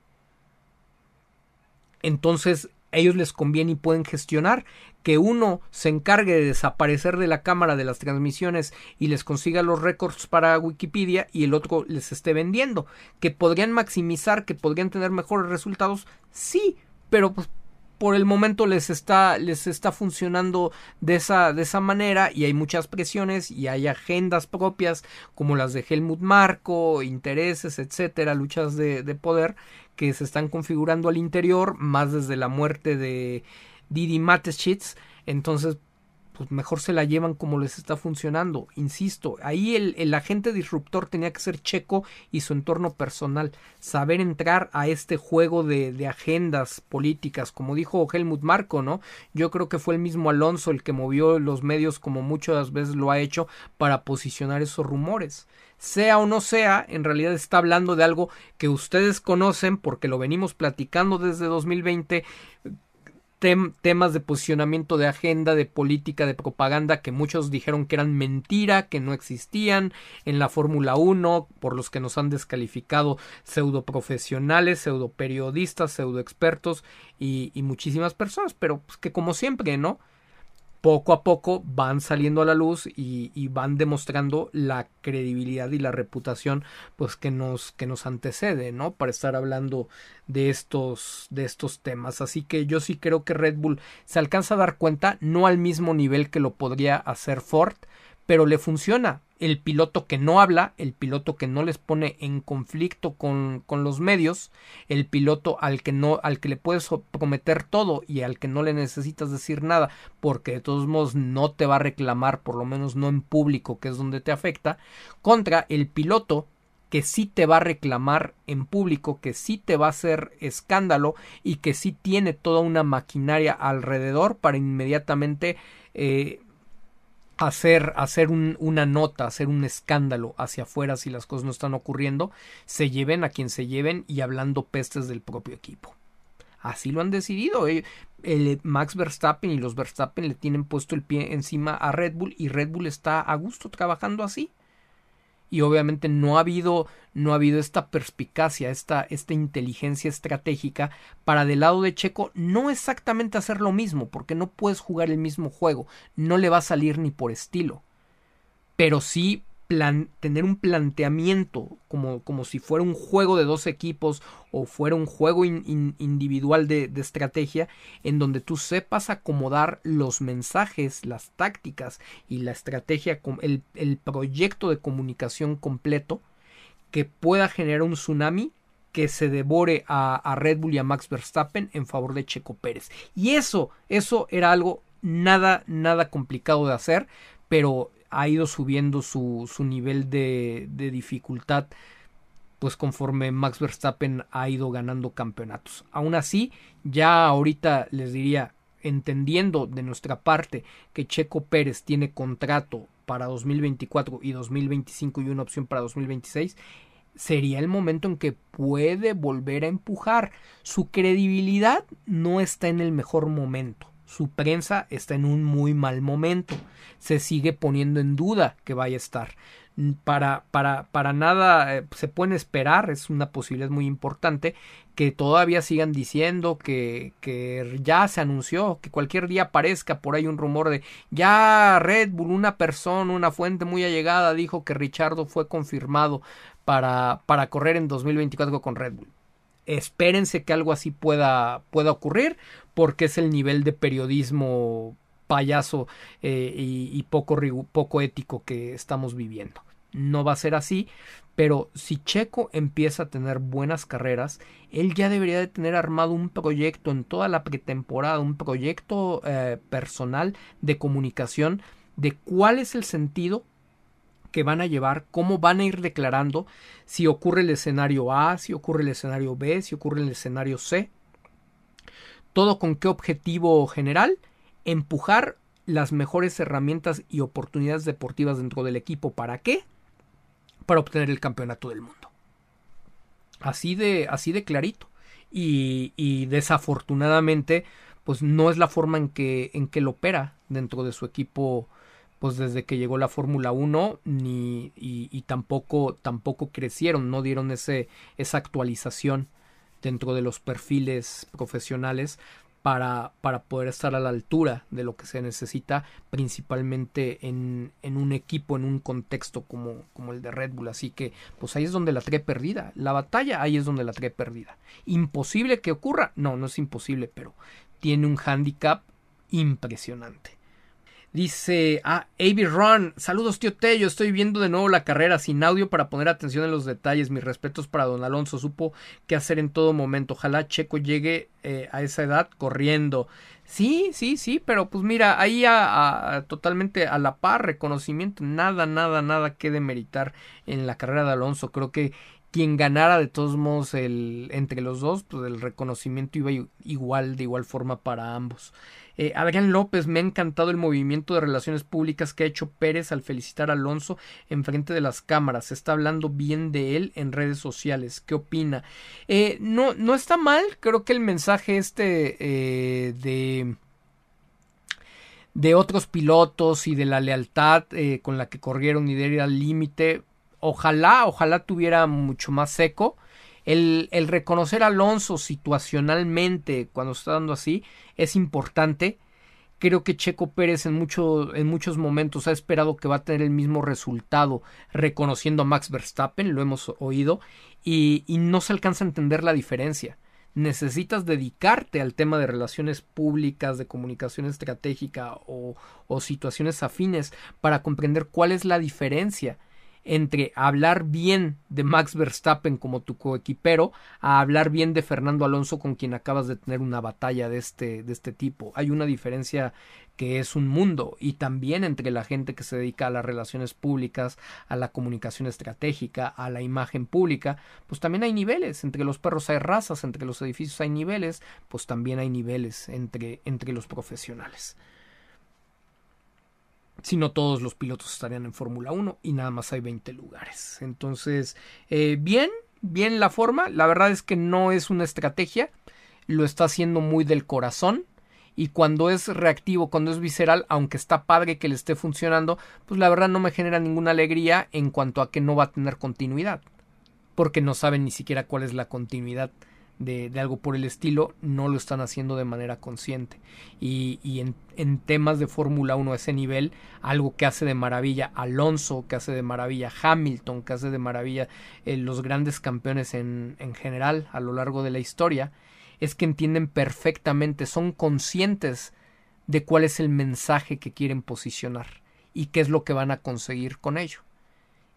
entonces ellos les conviene y pueden gestionar que uno se encargue de desaparecer de la cámara de las transmisiones y les consiga los récords para Wikipedia y el otro les esté vendiendo. Que podrían maximizar, que podrían tener mejores resultados, sí, pero pues por el momento les está, les está funcionando de esa, de esa manera y hay muchas presiones y hay agendas propias como las de Helmut Marco, intereses, etcétera, luchas de, de poder que se están configurando al interior, más desde la muerte de Didi Mateschitz. Entonces, pues mejor se la llevan como les está funcionando. Insisto, ahí el, agente disruptor tenía que ser Checo y su entorno personal, saber entrar a este juego de, de, agendas políticas, como dijo Helmut Marco, ¿no? Yo creo que fue el mismo Alonso el que movió los medios como muchas veces lo ha hecho para posicionar esos rumores. Sea o no sea, en realidad está hablando de algo que ustedes conocen porque lo venimos platicando desde 2020 temas de posicionamiento de agenda, de política, de propaganda que muchos dijeron que eran mentira, que no existían en la Fórmula 1, por los que nos han descalificado pseudo profesionales, pseudo periodistas, pseudo expertos y, y muchísimas personas, pero pues, que como siempre, ¿no? Poco a poco van saliendo a la luz y, van demostrando la credibilidad y la reputación pues que nos que nos antecede no para estar hablando de estos de estos temas. Así que yo sí creo que Red Bull se alcanza a dar cuenta no al mismo nivel que lo podría hacer Ford pero le funciona el piloto que no habla, el piloto que no les pone en conflicto con, con, los medios, el piloto al que no, al que le puedes prometer todo y al que no le necesitas decir nada, porque de todos modos no te va a reclamar, por lo menos no en público, que es donde te afecta, contra el piloto que sí te va a reclamar en público, que sí te va a hacer escándalo y que sí tiene toda una maquinaria alrededor para inmediatamente eh, hacer, hacer una nota, hacer un escándalo hacia afuera si las cosas no están ocurriendo, se lleven a quien se lleven y hablando pestes del propio equipo. Así lo han decidido. Eh, el Max Verstappen y los Verstappen le tienen puesto el pie encima a Red Bull y Red Bull está a gusto trabajando así y obviamente no ha habido no ha habido esta perspicacia, esta, esta inteligencia estratégica para del lado de Checo no exactamente hacer lo mismo, porque no puedes jugar el mismo juego, no le va a salir ni por estilo, pero sí tener un planteamiento como, como, si fuera un juego de dos equipos o fuera un juego individual de, estrategia en donde tú sepas acomodar los mensajes, las tácticas y la estrategia, el, el proyecto de comunicación completo que pueda generar un tsunami que se devore a, a, Red Bull y a Max Verstappen en favor de Checo Pérez. Y eso, eso era algo nada, nada complicado de hacer, pero ha ido subiendo su, su nivel de, de dificultad pues conforme Max Verstappen ha ido ganando campeonatos. Aún así, ya ahorita les diría, entendiendo de nuestra parte que Checo Pérez tiene contrato para 2024 y 2025 y una opción para 2026, sería el momento en que puede volver a empujar. Su credibilidad no está en el mejor momento. Su prensa está en un muy mal momento. Se sigue poniendo en duda que vaya a estar para, para, para nada eh, se pueden esperar, es una posibilidad muy importante, que todavía sigan diciendo que, que ya se anunció, que cualquier día aparezca por ahí un rumor de ya Red Bull, una persona, una fuente muy allegada dijo que Richardo fue confirmado para, para correr en 2024 con Red Bull. Espérense que algo así pueda, pueda ocurrir, porque es el nivel de periodismo payaso eh, y, poco, poco ético que estamos viviendo no va a ser así, pero si Checo empieza a tener buenas carreras, él ya debería de tener armado un proyecto en toda la pretemporada, un proyecto eh, personal de comunicación de cuál es el sentido que van a llevar, cómo van a ir declarando si ocurre el escenario A, si ocurre el escenario B, si ocurre el escenario C. Todo con qué objetivo general, empujar las mejores herramientas y oportunidades deportivas dentro del equipo. ¿Para qué? para obtener el campeonato del mundo. Así de, así de clarito. Y, y desafortunadamente, pues no es la forma en que, en que lo opera dentro de su equipo, pues desde que llegó la Fórmula 1, ni, y, y, tampoco, tampoco crecieron, no dieron ese, esa actualización dentro de los perfiles profesionales para, para, poder estar a la altura de lo que se necesita, principalmente en, en, un equipo, en un contexto como, como el de Red Bull. Así que, pues ahí es donde la trae perdida. La batalla ahí es donde la trae perdida. ¿Imposible que ocurra? No, no es imposible, pero tiene un handicap impresionante. Dice, ah, AB Run, saludos tío Tello, estoy viendo de nuevo la carrera sin audio para poner atención en los detalles, mis respetos para don Alonso, supo qué hacer en todo momento, ojalá Checo llegue eh, a esa edad corriendo. Sí, sí, sí, pero pues mira, ahí a, totalmente a la par, reconocimiento, nada, nada, nada que demeritar en la carrera de Alonso, creo que quien ganara de todos modos el, entre los dos, pues el reconocimiento iba igual, de igual forma para ambos. Eh, Adrián López, me ha encantado el movimiento de relaciones públicas que ha hecho Pérez al felicitar a Alonso en frente de las cámaras. Se está hablando bien de él en redes sociales. ¿Qué opina? Eh, no, no está mal. Creo que el mensaje este eh, de de otros pilotos y de la lealtad eh, con la que corrieron y de ir al límite. Ojalá, ojalá tuviera mucho más seco. El, reconocer a Alonso situacionalmente cuando está dando así es importante. Creo que Checo Pérez en, mucho, en muchos momentos ha esperado que va a tener el mismo resultado reconociendo a Max Verstappen, lo hemos oído, y, no se alcanza a entender la diferencia. Necesitas dedicarte al tema de relaciones públicas, de comunicación estratégica o situaciones afines para comprender cuál es la diferencia entre hablar bien de Max Verstappen como tu coequipero a hablar bien de Fernando Alonso con quien acabas de tener una batalla de este, de este tipo. Hay una diferencia que es un mundo y también entre la gente que se dedica a las relaciones públicas, a la comunicación estratégica, a la imagen pública, pues también hay niveles, entre los perros hay razas, entre los edificios hay niveles, pues también hay niveles entre, entre los profesionales si no todos los pilotos estarían en Fórmula 1 y nada más hay 20 lugares. Entonces, eh, bien, bien la forma. La verdad es que no es una estrategia, lo está haciendo muy del corazón. Y cuando es reactivo, cuando es visceral, aunque está padre que le esté funcionando, pues la verdad no me genera ninguna alegría en cuanto a que no va a tener continuidad. Porque no saben ni siquiera cuál es la continuidad de, algo por el estilo, no lo están haciendo de manera consciente. Y, y en, en, temas de Fórmula 1 a ese nivel, algo que hace de maravilla Alonso, que hace de maravilla Hamilton, que hace de maravilla eh, los grandes campeones en, en general a lo largo de la historia, es que entienden perfectamente, son conscientes de cuál es el mensaje que quieren posicionar y qué es lo que van a conseguir con ello.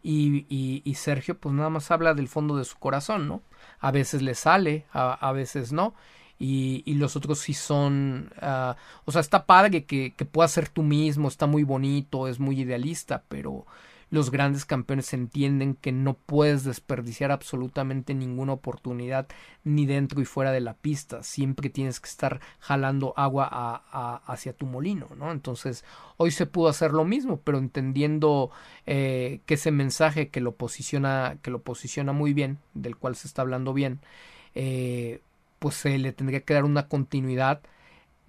Y, y, y Sergio pues nada más habla del fondo de su corazón, ¿no? a veces le sale, a, veces no. Y, y, los otros sí son, uh, o sea, está padre que, que puedas ser tú mismo, está muy bonito, es muy idealista, pero los grandes campeones entienden que no puedes desperdiciar absolutamente ninguna oportunidad ni dentro y fuera de la pista. Siempre tienes que estar jalando agua hacia tu molino, ¿no? Entonces, hoy se pudo hacer lo mismo, pero entendiendo eh, que ese mensaje que lo posiciona, que lo posiciona muy bien, del cual se está hablando bien, eh, pues se le tendría que dar una continuidad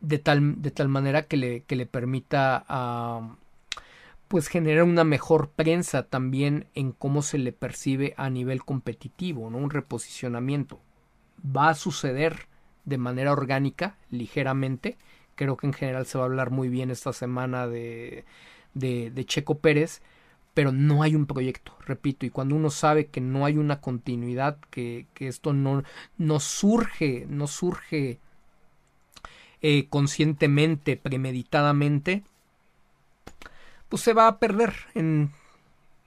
de tal, de tal manera que le, que le permita a pues genera una mejor prensa también en cómo se le percibe a nivel competitivo, ¿no? Un reposicionamiento. Va a suceder de manera orgánica, ligeramente. Creo que en general se va a hablar muy bien esta semana de, de, de Checo Pérez, pero no hay un proyecto, repito, y cuando uno sabe que no hay una continuidad, que, que esto no, no surge, no surge eh, conscientemente, premeditadamente, pues se va a perder en,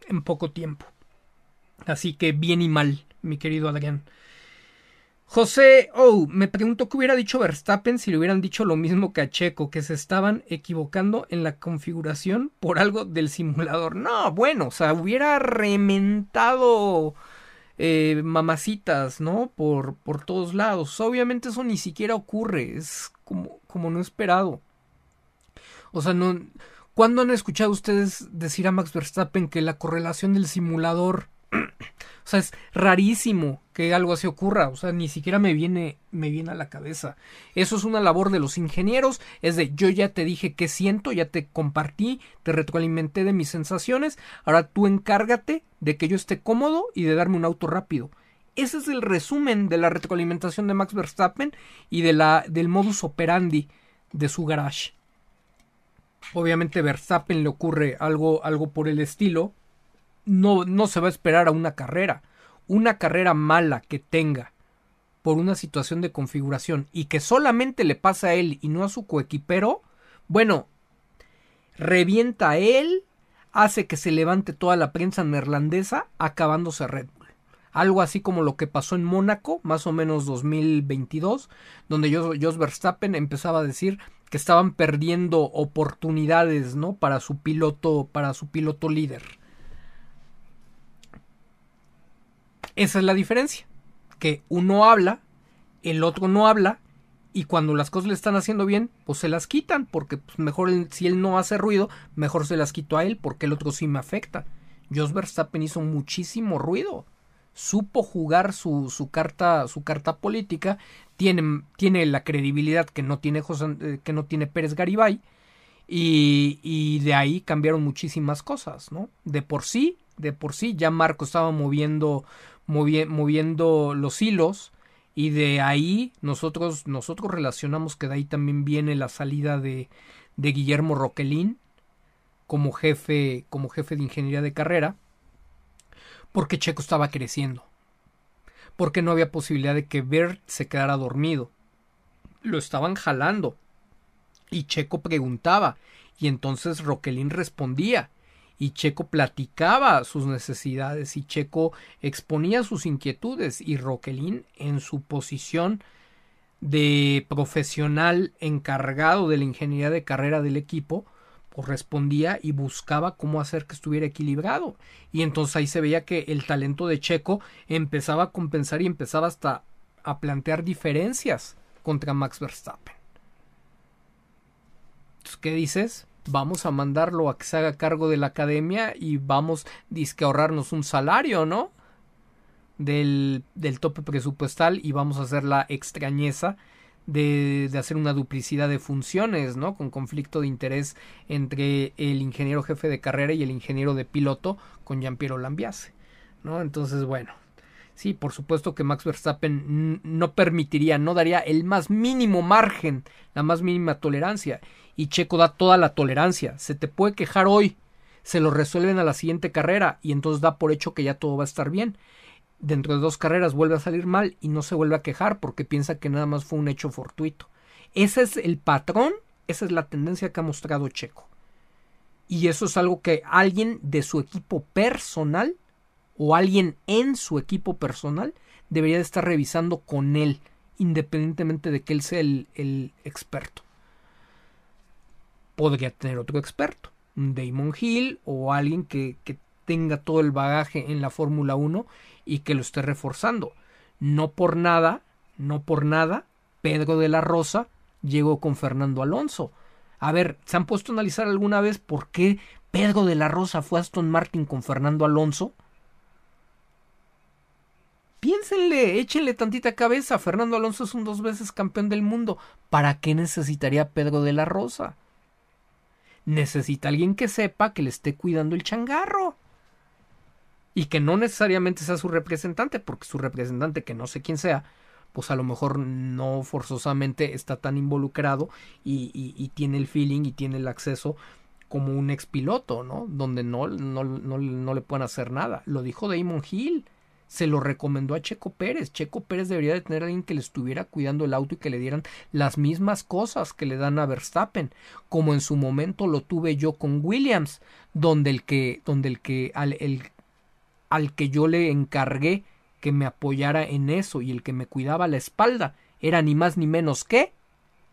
en poco tiempo. Así que bien y mal, mi querido Adrián. José Oh, me pregunto qué hubiera dicho Verstappen si le hubieran dicho lo mismo que a Checo, que se estaban equivocando en la configuración por algo del simulador. No, bueno, o sea, hubiera rementado eh, mamacitas, ¿no? Por, por todos lados. Obviamente eso ni siquiera ocurre, es como, como no esperado. O sea, no, ¿Cuándo han escuchado ustedes decir a Max Verstappen que la correlación del simulador o sea, es rarísimo que algo así ocurra. O sea, ni siquiera me viene, me viene a la cabeza. Eso es una labor de los ingenieros. Es de yo ya te dije qué siento, ya te compartí, te retroalimenté de mis sensaciones. Ahora tú encárgate de que yo esté cómodo y de darme un auto rápido. Ese es el resumen de la retroalimentación de Max Verstappen y de la, del modus operandi de su garage. Obviamente Verstappen le ocurre algo, algo por el estilo. No, no se va a esperar a una carrera. Una carrera mala que tenga por una situación de configuración y que solamente le pasa a él y no a su coequipero, bueno, revienta a él, hace que se levante toda la prensa neerlandesa acabándose Red Bull. Algo así como lo que pasó en Mónaco, más o menos 2022, donde Jos Verstappen empezaba a decir que estaban perdiendo oportunidades, ¿no? Para su piloto, para su piloto líder. Esa es la diferencia, que uno habla, el otro no habla y cuando las cosas le están haciendo bien, pues se las quitan, porque pues, mejor si él no hace ruido, mejor se las quito a él, porque el otro sí me afecta. Jos Verstappen hizo muchísimo ruido supo jugar su, su, carta, su carta política, tiene, tiene la credibilidad que no tiene, eh, que no tiene Pérez Garibay, y, y, de ahí cambiaron muchísimas cosas, ¿no? De por sí, de por sí, ya Marco estaba moviendo, moviendo los hilos, y de ahí nosotros, nosotros relacionamos que de ahí también viene la salida de, de Guillermo Roquelín como jefe, como jefe de ingeniería de carrera, porque Checo estaba creciendo, porque no había posibilidad de que Bert se quedara dormido. Lo estaban jalando. Y Checo preguntaba, y entonces Roquelín respondía, y Checo platicaba sus necesidades, y Checo exponía sus inquietudes, y Roquelín en su posición de profesional encargado de la ingeniería de carrera del equipo, correspondía y buscaba cómo hacer que estuviera equilibrado. Y entonces ahí se veía que el talento de Checo empezaba a compensar y empezaba hasta a plantear diferencias contra Max Verstappen. Entonces, ¿qué dices? Vamos a mandarlo a que se haga cargo de la academia y vamos a ahorrarnos un salario, ¿no? Del, del tope presupuestal y vamos a hacer la extrañeza de, de, hacer una duplicidad de funciones, ¿no? Con conflicto de interés entre el ingeniero jefe de carrera y el ingeniero de piloto con Jean-Pierre Lambiase, ¿no? Entonces, bueno, sí, por supuesto que Max Verstappen no permitiría, no daría el más mínimo margen, la más mínima tolerancia. Y Checo da toda la tolerancia. Se te puede quejar hoy, se lo resuelven a la siguiente carrera y entonces da por hecho que ya todo va a estar bien dentro de dos carreras vuelve a salir mal y no se vuelve a quejar porque piensa que nada más fue un hecho fortuito. Ese es el patrón, esa es la tendencia que ha mostrado Checo. Y eso es algo que alguien de su equipo personal o alguien en su equipo personal debería de estar revisando con él, independientemente de que él sea el, experto. Podría tener otro experto, un Damon Hill o alguien que tenga todo el bagaje en la Fórmula 1 y que lo esté reforzando. No por nada, no por nada, Pedro de la Rosa llegó con Fernando Alonso. A ver, ¿se han puesto a analizar alguna vez por qué Pedro de la Rosa fue Aston Martin con Fernando Alonso? Piénsenle, échenle tantita cabeza. Fernando Alonso es un dos veces campeón del mundo. ¿Para qué necesitaría Pedro de la Rosa? Necesita alguien que sepa que le esté cuidando el changarro. Y que no necesariamente sea su representante, porque su representante, que no sé quién sea, pues a lo mejor no forzosamente está tan involucrado y, tiene el feeling y tiene el acceso como un expiloto, ¿no? Donde no, no, no, no le pueden hacer nada. Lo dijo Damon Hill se lo recomendó a Checo Pérez. Checo Pérez debería de tener a alguien que le estuviera cuidando el auto y que le dieran las mismas cosas que le dan a Verstappen, como en su momento lo tuve yo con Williams, donde el que, donde el que, al que yo le encargué que me apoyara en eso y el que me cuidaba la espalda era ni más ni menos que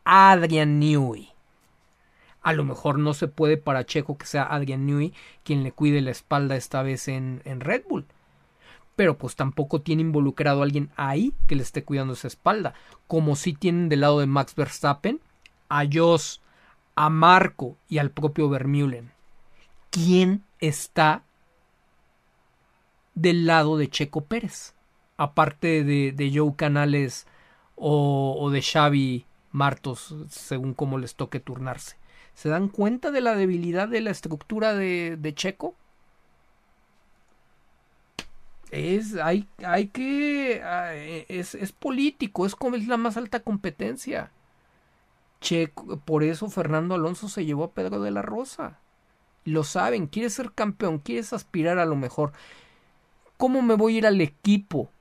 Adrian Newey. A lo mejor no se puede para Checo que sea Adrian Newey quien le cuide la espalda esta vez en, en Red Bull pero pues tampoco tiene involucrado a alguien ahí que le esté cuidando esa espalda, como si tienen del lado de Max Verstappen a Jos, a Marco y al propio Vermeulen. ¿Quién está del lado de Checo Pérez? Aparte de, de Joe Canales o, de Xavi Martos, según como les toque turnarse. ¿Se dan cuenta de la debilidad de la estructura de, de Checo? es, hay, hay que, ah, e, es, es político, es como es la más alta competencia. Checo, por eso Fernando Alonso se llevó a Pedro de la Rosa. Lo saben, quieres ser campeón, quieres aspirar a lo mejor. ¿Cómo me voy a ir al equipo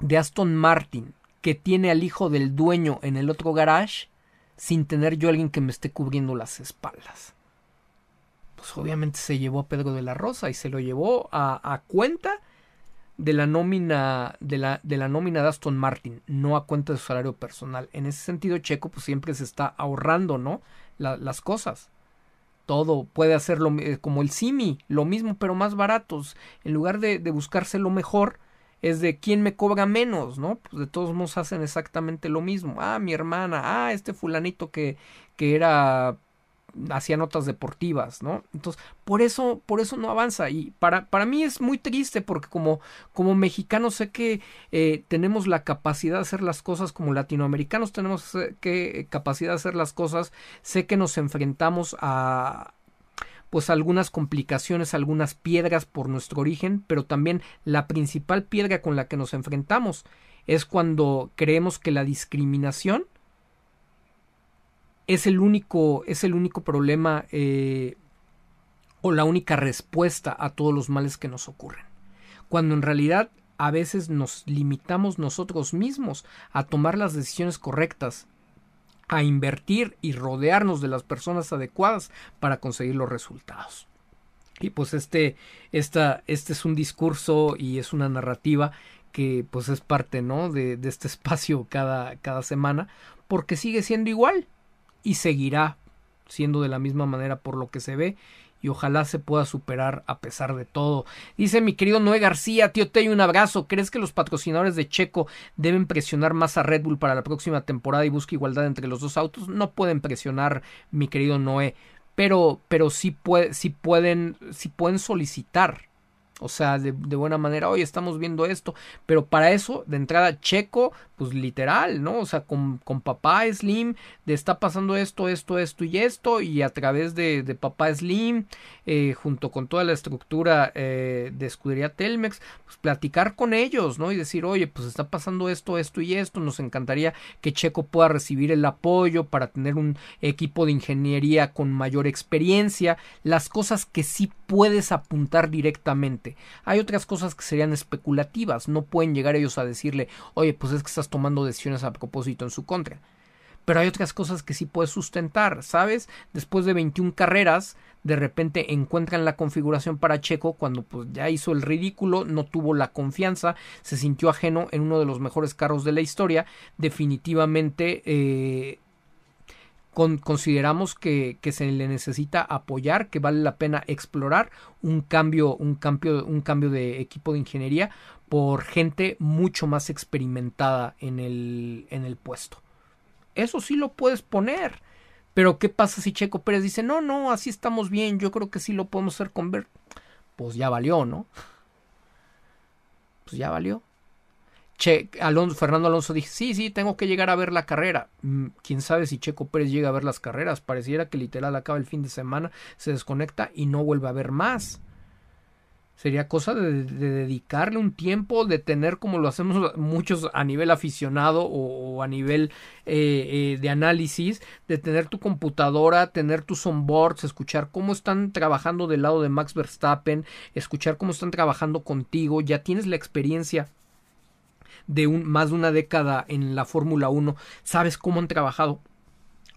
de Aston Martin que tiene al hijo del dueño en el otro garage sin tener yo alguien que me esté cubriendo las espaldas? Pues obviamente se llevó a Pedro de la Rosa y se lo llevó a, a cuenta de la nómina de la, de la nómina de Aston Martin, no a cuenta de su salario personal. En ese sentido, Checo pues siempre se está ahorrando, ¿no? las cosas. Todo puede hacerlo como el Simi, lo mismo pero más baratos. En lugar de, de buscarse lo mejor, es de quién me cobra menos, ¿no? Pues de todos modos hacen exactamente lo mismo. Ah, mi hermana, ah, este fulanito que, que era hacía notas deportivas, ¿no? Entonces, por eso, por eso no avanza. Y para, para mí es muy triste porque como, como mexicanos sé que eh, tenemos la capacidad de hacer las cosas, como latinoamericanos tenemos que eh, capacidad de hacer las cosas, sé que nos enfrentamos a pues algunas complicaciones, algunas piedras por nuestro origen, pero también la principal piedra con la que nos enfrentamos es cuando creemos que la discriminación es el único, es el único problema eh, o la única respuesta a todos los males que nos ocurren. Cuando en realidad a veces nos limitamos nosotros mismos a tomar las decisiones correctas, a invertir y rodearnos de las personas adecuadas para conseguir los resultados. Y pues este, esta, este es un discurso y es una narrativa que pues es parte ¿no? de, de este espacio cada, cada semana porque sigue siendo igual y seguirá siendo de la misma manera por lo que se ve y ojalá se pueda superar a pesar de todo. Dice mi querido Noé García, tío Tey, un abrazo. ¿Crees que los patrocinadores de Checo deben presionar más a Red Bull para la próxima temporada y busque igualdad entre los dos autos? No pueden presionar, mi querido Noé, pero, pero sí, puede, sí pueden, sí pueden solicitar o sea, de, buena manera, hoy estamos viendo esto, pero para eso, de entrada, Checo, pues literal, ¿no? O sea, con, con papá Slim, de está pasando esto, esto, esto y esto, y a través de, de papá Slim, eh, junto con toda la estructura eh, de escudería Telmex, pues platicar con ellos, ¿no? Y decir, oye, pues está pasando esto, esto y esto, nos encantaría que Checo pueda recibir el apoyo para tener un equipo de ingeniería con mayor experiencia, las cosas que sí puedes apuntar directamente hay otras cosas que serían especulativas, no pueden llegar ellos a decirle, oye, pues es que estás tomando decisiones a propósito en su contra. Pero hay otras cosas que sí puedes sustentar, ¿sabes? Después de 21 carreras, de repente encuentran la configuración para Checo cuando pues ya hizo el ridículo, no tuvo la confianza, se sintió ajeno en uno de los mejores carros de la historia, definitivamente eh, consideramos que, se le necesita apoyar, que vale la pena explorar un cambio, un cambio, un cambio de equipo de ingeniería por gente mucho más experimentada en el, en el puesto. Eso sí lo puedes poner. Pero ¿qué pasa si Checo Pérez dice, no, no, así estamos bien, yo creo que sí lo podemos hacer con Bert? Pues ya valió, ¿no? Pues ya valió. Che, Alonso, Fernando Alonso dice, sí, sí, tengo que llegar a ver la carrera. Mm, Quién sabe si Checo Pérez llega a ver las carreras. Pareciera que literal acaba el fin de semana, se desconecta y no vuelve a ver más. Sería cosa de, dedicarle un tiempo, de tener como lo hacemos muchos a nivel aficionado o, a nivel eh, eh, de análisis, de tener tu computadora, tener tus onboards, escuchar cómo están trabajando del lado de Max Verstappen, escuchar cómo están trabajando contigo, ya tienes la experiencia de un, más de una década en la Fórmula 1, sabes cómo han trabajado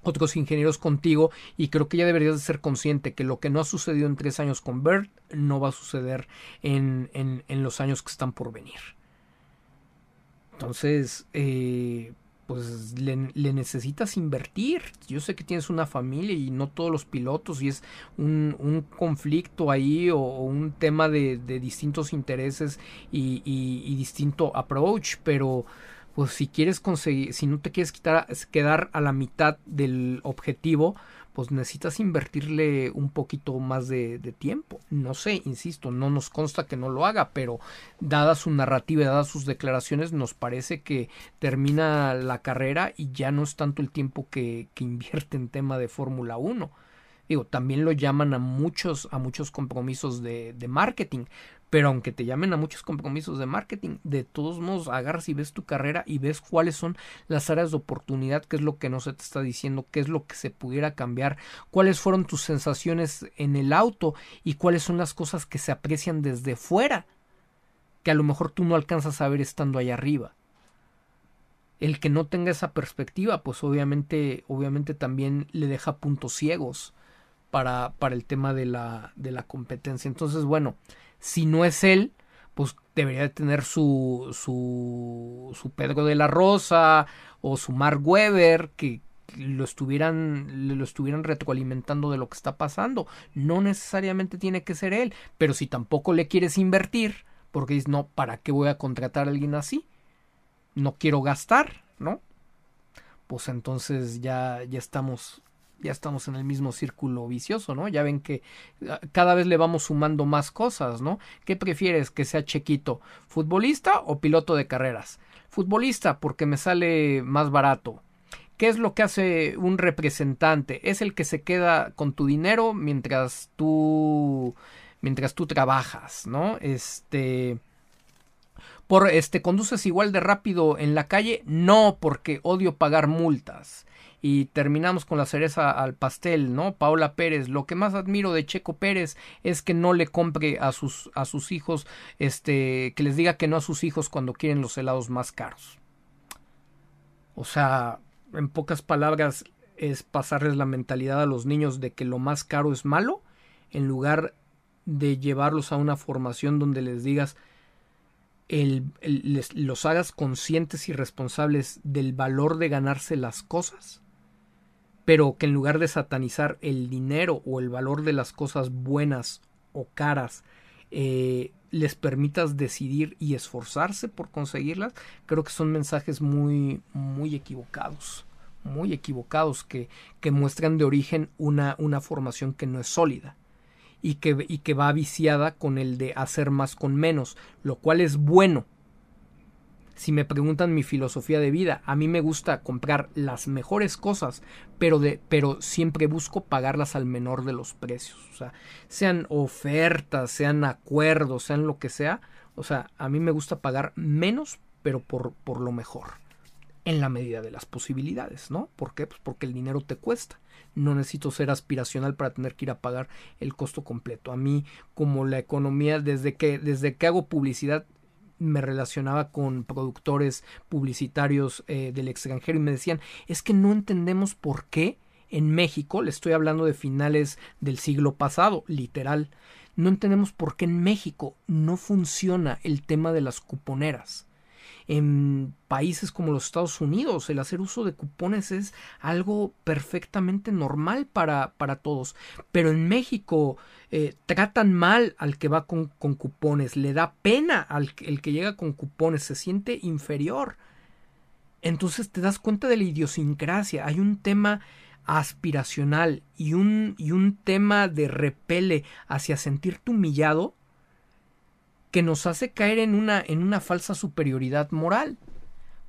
otros ingenieros contigo y creo que ya deberías de ser consciente que lo que no ha sucedido en tres años con Bert no va a suceder en, en, los años que están por venir. Entonces, eh, pues le, necesitas invertir. Yo sé que tienes una familia y no todos los pilotos y es un, un conflicto ahí o, un tema de, de distintos intereses y, y, y distinto approach, pero pues si quieres conseguir, si no te quieres quitar, quedar a la mitad del objetivo, pues necesitas invertirle un poquito más de, tiempo. No sé, insisto, no nos consta que no lo haga, pero dada su narrativa dadas sus declaraciones, nos parece que termina la carrera y ya no es tanto el tiempo que, que invierte en tema de Fórmula 1. Digo, también lo llaman a muchos, a muchos compromisos de, de marketing, pero aunque te llamen a muchos compromisos de marketing, de todos modos agarras y ves tu carrera y ves cuáles son las áreas de oportunidad, qué es lo que no se te está diciendo, qué es lo que se pudiera cambiar, cuáles fueron tus sensaciones en el auto y cuáles son las cosas que se aprecian desde fuera, que a lo mejor tú no alcanzas a ver estando allá arriba. El que no tenga esa perspectiva, pues obviamente, obviamente también le deja puntos ciegos para, para el tema de la, de la competencia. Entonces, bueno, si no es él, pues debería tener su, su, su Pedro de la Rosa o su Mark Webber que lo estuvieran, lo estuvieran retroalimentando de lo que está pasando. No necesariamente tiene que ser él, pero si tampoco le quieres invertir, porque dices, no, ¿para qué voy a contratar a alguien así? No quiero gastar, ¿no? Pues entonces ya, ya estamos ya estamos en el mismo círculo vicioso, ¿no? Ya ven que ah, cada vez le vamos sumando más cosas, ¿no? ¿Qué prefieres que sea Chequito? ¿Futbolista o piloto de carreras? Futbolista porque me sale más barato. ¿Qué es lo que hace un representante? Es el que se queda con tu dinero mientras tú mientras tú trabajas, ¿no? Este por este conduces igual de rápido en la calle? No, porque odio pagar multas. Y terminamos con la cereza al pastel, ¿no? Paola Pérez, lo que más admiro de Checo Pérez es que no le compre a sus, a sus hijos, este, que les diga que no a sus hijos cuando quieren los helados más caros. O sea, en pocas palabras, es pasarles la mentalidad a los niños de que lo más caro es malo, en lugar de llevarlos a una formación donde les digas, el, los hagas conscientes y responsables del valor de ganarse las cosas pero que en lugar de satanizar el dinero o el valor de las cosas buenas o caras, eh, les permitas decidir y esforzarse por conseguirlas, creo que son mensajes muy, muy equivocados, muy equivocados que, que muestran de origen una, una formación que no es sólida. Y que, y que va viciada con el de hacer más con menos, lo cual es bueno, si me preguntan mi filosofía de vida, a mí me gusta comprar las mejores cosas, pero de pero siempre busco pagarlas al menor de los precios, o sea, sean ofertas, sean acuerdos, sean lo que sea, o sea, a mí me gusta pagar menos, pero por, por lo mejor, en la medida de las posibilidades, ¿no? ¿Por qué? Pues porque el dinero te cuesta. No necesito ser aspiracional para tener que ir a pagar el costo completo. A mí, como la economía, desde que, desde que hago publicidad, me relacionaba con productores publicitarios eh, del extranjero y me decían es que no entendemos por qué en México, le estoy hablando de finales del siglo pasado, literal, no entendemos por qué en México no funciona el tema de las cuponeras. En países como los Estados Unidos. El hacer uso de cupones es algo perfectamente normal para, para todos. Pero en México eh, tratan mal al que va con, con cupones, le da pena al el que llega con cupones, se siente inferior. Entonces te das cuenta de la idiosincrasia. Hay un tema aspiracional y un, y un tema de repele hacia sentirte humillado que nos hace caer en una, en una falsa superioridad moral.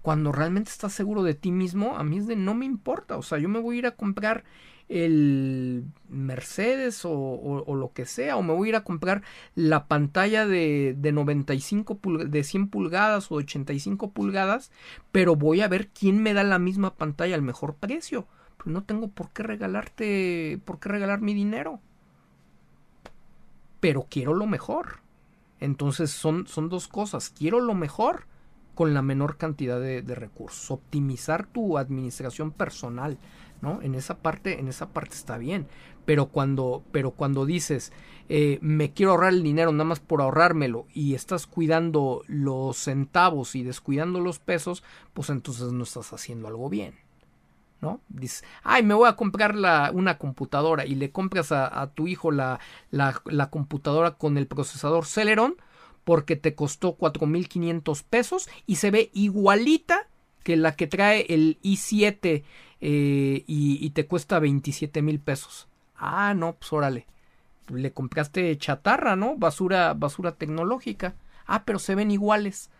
Cuando realmente estás seguro de ti mismo, a mí es de no me importa. O sea, yo me voy a ir a comprar el Mercedes o, lo que sea, o me voy a ir a comprar la pantalla de, de 95 de 100 pulgadas o 85 pulgadas, pero voy a ver quién me da la misma pantalla al mejor precio. Pero no tengo por qué regalarte, por qué regalar mi dinero. Pero quiero lo mejor. Entonces son, son dos cosas. Quiero lo mejor con la menor cantidad de, de, recursos. Optimizar tu administración personal, ¿no? En esa parte, en esa parte está bien. Pero cuando, pero cuando dices eh, me quiero ahorrar el dinero nada más por ahorrármelo y estás cuidando los centavos y descuidando los pesos, pues entonces no estás haciendo algo bien. ¿No? Dices, ay, me voy a comprar la, una computadora y le compras a, a tu hijo la, la, computadora con el procesador Celeron porque te costó 4.500 pesos y se ve igualita que la que trae el i7 eh, y, y, te cuesta 27 mil pesos. Ah, no, pues órale. Le compraste chatarra, ¿no? Basura, basura tecnológica. Ah, pero se ven iguales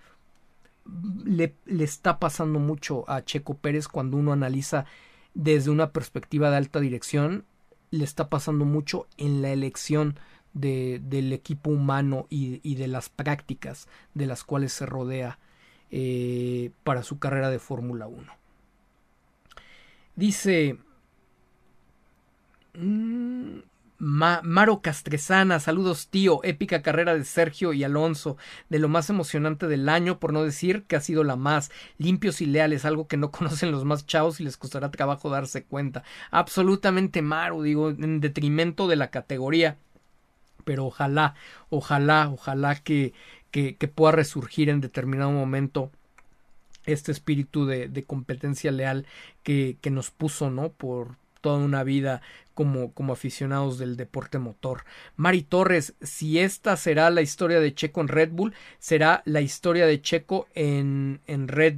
le, le, está pasando mucho a Checo Pérez cuando uno analiza desde una perspectiva de alta dirección, le está pasando mucho en la elección de, del equipo humano y, y, de las prácticas de las cuales se rodea eh, para su carrera de Fórmula 1. Dice... Mmm, Ma Maro Castresana, saludos tío, épica carrera de Sergio y Alonso, de lo más emocionante del año, por no decir que ha sido la más, limpios y leales, algo que no conocen los más chavos y les costará trabajo darse cuenta. Absolutamente Maro, digo, en detrimento de la categoría. Pero ojalá, ojalá, ojalá que, que, que pueda resurgir en determinado momento este espíritu de, de competencia leal que, que nos puso, ¿no? Por, toda una vida como, como aficionados del deporte motor. Mari Torres, si esta será la historia de Checo en Red Bull, será la historia de Checo en, en Red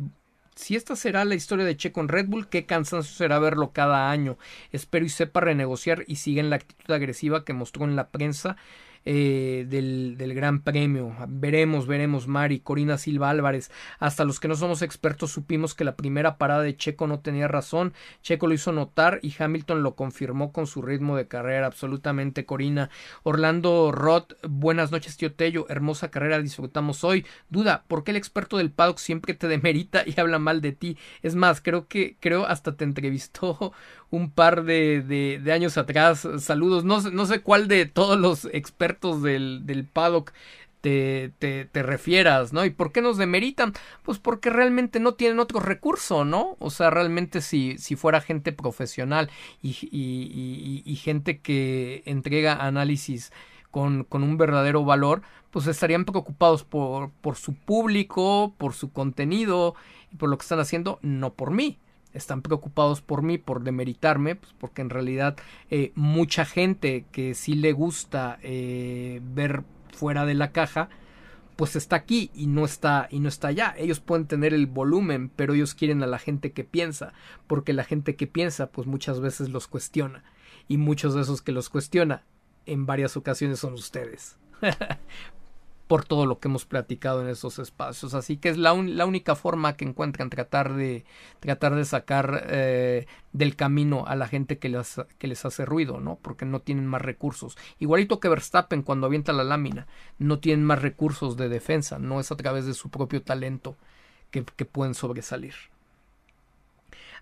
si esta será la historia de Checo en Red Bull, qué cansancio será verlo cada año. Espero y sepa renegociar y siga en la actitud agresiva que mostró en la prensa eh, del, del, Gran Premio. Veremos, veremos, Mari, Corina Silva Álvarez. Hasta los que no somos expertos supimos que la primera parada de Checo no tenía razón. Checo lo hizo notar y Hamilton lo confirmó con su ritmo de carrera. Absolutamente, Corina. Orlando Roth, buenas noches, tío Tello. Hermosa carrera disfrutamos hoy. Duda, ¿por qué el experto del paddock siempre te demerita y habla mal de ti? Es más, creo que, creo hasta te entrevistó un par de, de, años atrás. Saludos. No, no sé cuál de todos los expertos del, del paddock te, te, refieras, ¿no? ¿Y por qué nos demeritan? Pues porque realmente no tienen otro recurso, ¿no? O sea, realmente si, si fuera gente profesional y, y gente que entrega análisis con, con, un verdadero valor, pues estarían preocupados por, por su público, por su contenido y por lo que están haciendo, no por mí están preocupados por mí, por demeritarme, pues porque en realidad eh, mucha gente que sí le gusta eh, ver fuera de la caja, pues está aquí y no está y no está allá. Ellos pueden tener el volumen, pero ellos quieren a la gente que piensa, porque la gente que piensa, pues muchas veces los cuestiona y muchos de esos que los cuestiona en varias ocasiones son ustedes. por todo lo que hemos platicado en esos espacios. Así que es la, un, la única forma que encuentran tratar de, tratar de sacar eh, del camino a la gente que les, que les hace ruido, ¿no? Porque no tienen más recursos. Igualito que Verstappen cuando avienta la lámina, no tienen más recursos de defensa, no es a través de su propio talento que, que pueden sobresalir.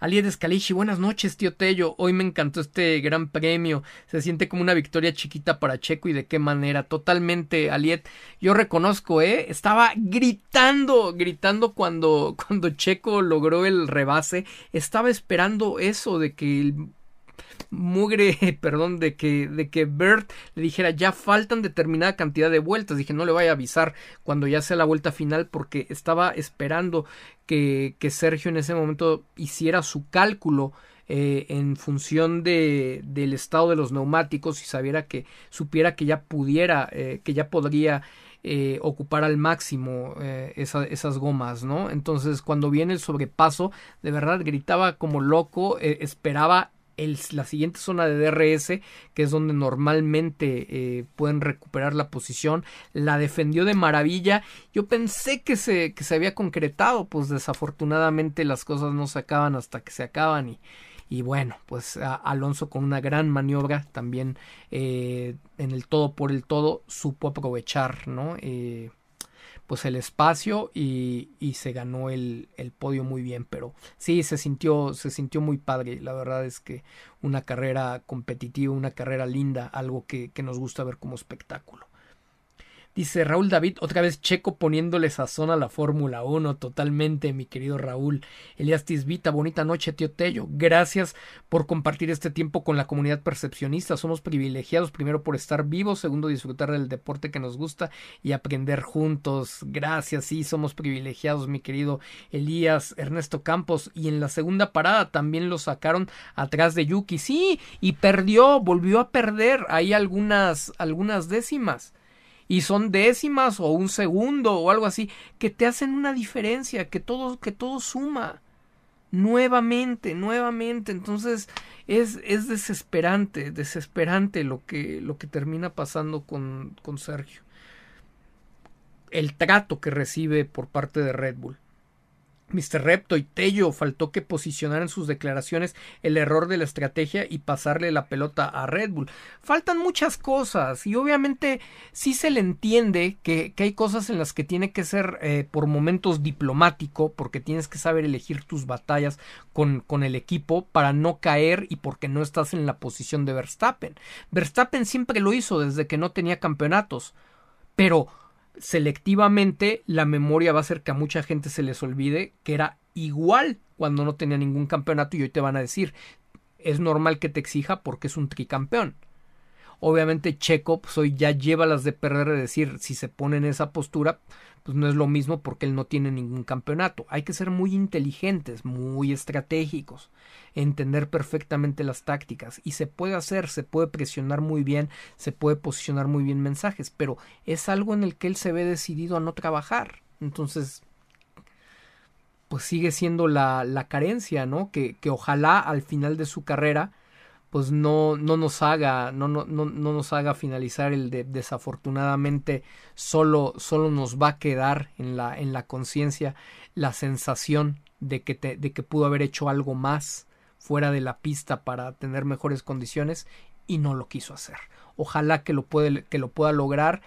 Alied Scalici, buenas noches, tío Tello. Hoy me encantó este gran premio. Se siente como una victoria chiquita para Checo y de qué manera. Totalmente, Aliet. Yo reconozco, ¿eh? Estaba gritando, gritando cuando, cuando Checo logró el rebase. Estaba esperando eso de que el mugre, perdón, de que, de que Bert le dijera ya faltan determinada cantidad de vueltas. Dije, no le vaya a avisar cuando ya sea la vuelta final porque estaba esperando que, Sergio en ese momento hiciera su cálculo eh, en función de, del estado de los neumáticos y sabiera que supiera que ya pudiera, eh, que ya podría eh, ocupar al máximo esas gomas, ¿no? Entonces cuando viene el sobrepaso, de verdad gritaba como loco, esperaba la siguiente zona de DRS, que es donde normalmente pueden recuperar la posición, la defendió de maravilla. Yo pensé que se, que se había concretado, pues desafortunadamente las cosas no se acaban hasta que se acaban y, y bueno, pues Alonso con una gran maniobra también eh, en el todo por el todo supo aprovechar, ¿no? Eh, pues el espacio y, y se ganó el, el, podio muy bien, pero sí se sintió, se sintió muy padre. La verdad es que una carrera competitiva, una carrera linda, algo que, que nos gusta ver como espectáculo. Dice Raúl David, otra vez Checo poniéndole sazón a la Fórmula 1, totalmente, mi querido Raúl. Elias Tisbita, bonita noche, tío Tello. Gracias por compartir este tiempo con la comunidad percepcionista. Somos privilegiados, primero por estar vivos, segundo disfrutar del deporte que nos gusta y aprender juntos. Gracias, sí, somos privilegiados, mi querido Elías Ernesto Campos. Y en la segunda parada también lo sacaron atrás de Yuki. Sí, y perdió, volvió a perder ahí algunas, algunas décimas y son décimas o un segundo o algo así que te hacen una diferencia, que todo, que todo suma nuevamente, nuevamente. Entonces es, es desesperante, desesperante lo que, lo que termina pasando con, con Sergio. El trato que recibe por parte de Red Bull. Mr. Repto y Tello faltó que posicionaran sus declaraciones el error de la estrategia y pasarle la pelota a Red Bull. Faltan muchas cosas y obviamente sí se le entiende que, que hay cosas en las que tiene que ser eh, por momentos diplomático porque tienes que saber elegir tus batallas con, con el equipo para no caer y porque no estás en la posición de Verstappen. Verstappen siempre lo hizo desde que no tenía campeonatos, pero selectivamente la memoria va a hacer que a mucha gente se les olvide que era igual cuando no tenía ningún campeonato y hoy te van a decir es normal que te exija porque es un tricampeón. Obviamente Checo pues hoy ya lleva las de perder de decir si se pone en esa postura pues no es lo mismo porque él no tiene ningún campeonato. Hay que ser muy inteligentes, muy estratégicos, entender perfectamente las tácticas y se puede hacer, se puede presionar muy bien, se puede posicionar muy bien mensajes, pero es algo en el que él se ve decidido a no trabajar. Entonces, pues sigue siendo la, la carencia, ¿no? Que, que ojalá al final de su carrera pues no, no nos haga, no, no, no, nos haga finalizar el de desafortunadamente solo, solo nos va a quedar en la, en la conciencia la sensación de que, de que pudo haber hecho algo más fuera de la pista para tener mejores condiciones y no lo quiso hacer. Ojalá que lo, puede, que lo pueda lograr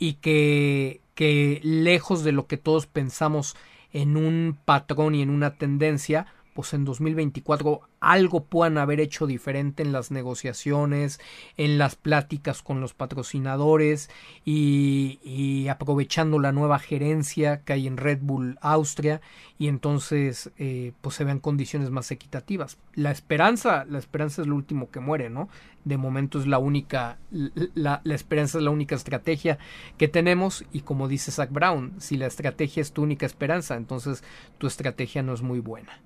y que, que lejos de lo que todos pensamos en un patrón y en una tendencia, pues en 2024 algo puedan haber hecho diferente en las negociaciones, en las pláticas con los patrocinadores y, aprovechando la nueva gerencia que hay en Red Bull Austria y entonces eh, pues se vean condiciones más equitativas. La esperanza, la esperanza es lo último que muere, ¿no? De momento es la única, la, la esperanza es la única estrategia que tenemos y como dice Zach Brown, si la estrategia es tu única esperanza, entonces tu estrategia no es muy buena.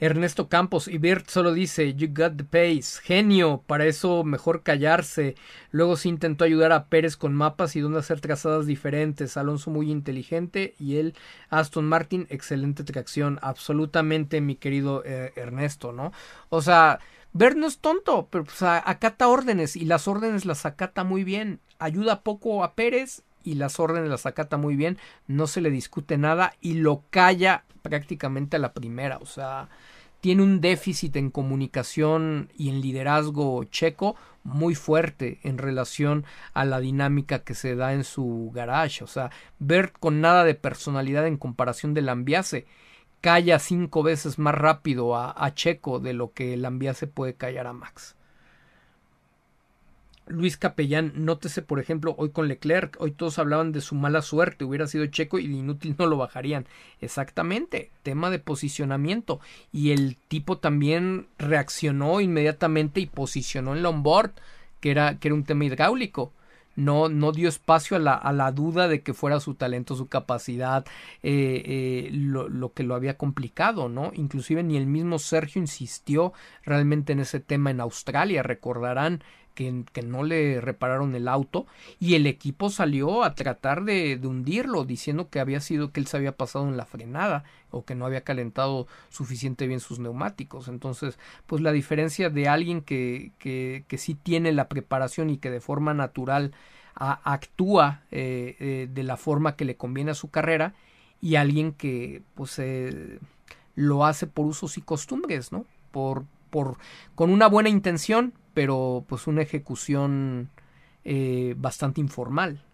Ernesto Campos y Bert solo dice You got the pace, genio, para eso mejor callarse. Luego se intentó ayudar a Pérez con mapas y dónde hacer trazadas diferentes. Alonso muy inteligente y él, Aston Martin, excelente tracción. Absolutamente, mi querido eh, Ernesto, ¿no? O sea, Bert no es tonto, pero pues, acata órdenes y las órdenes las acata muy bien. Ayuda poco a Pérez y las órdenes las acata muy bien, no se le discute nada y lo calla prácticamente a la primera, o sea, tiene un déficit en comunicación y en liderazgo checo muy fuerte en relación a la dinámica que se da en su garage. O sea, Bert con nada de personalidad en comparación del Ambiase calla cinco veces más rápido a, Checo de lo que el Ambiase puede callar a Max. Luis Capellán, nótese por ejemplo hoy con Leclerc, hoy todos hablaban de su mala suerte, hubiera sido Checo y de inútil no lo bajarían. Exactamente, tema de posicionamiento. Y el tipo también reaccionó inmediatamente y posicionó en onboard, que era, que era un tema hidráulico no, no dio espacio a la, a la duda de que fuera su talento, su capacidad, eh, eh, lo, lo, que lo había complicado, ¿no? Inclusive ni el mismo Sergio insistió realmente en ese tema en Australia, recordarán que, no le repararon el auto y el equipo salió a tratar de, hundirlo diciendo que había sido que él se había pasado en la frenada o que no había calentado suficiente bien sus neumáticos. Entonces pues la diferencia de alguien que, que, que sí tiene la preparación y que de forma natural actúa eh, eh, de la forma que le conviene a su carrera y alguien que pues eh, lo hace por usos y costumbres no por por con una buena intención pero pues una ejecución eh, bastante informal.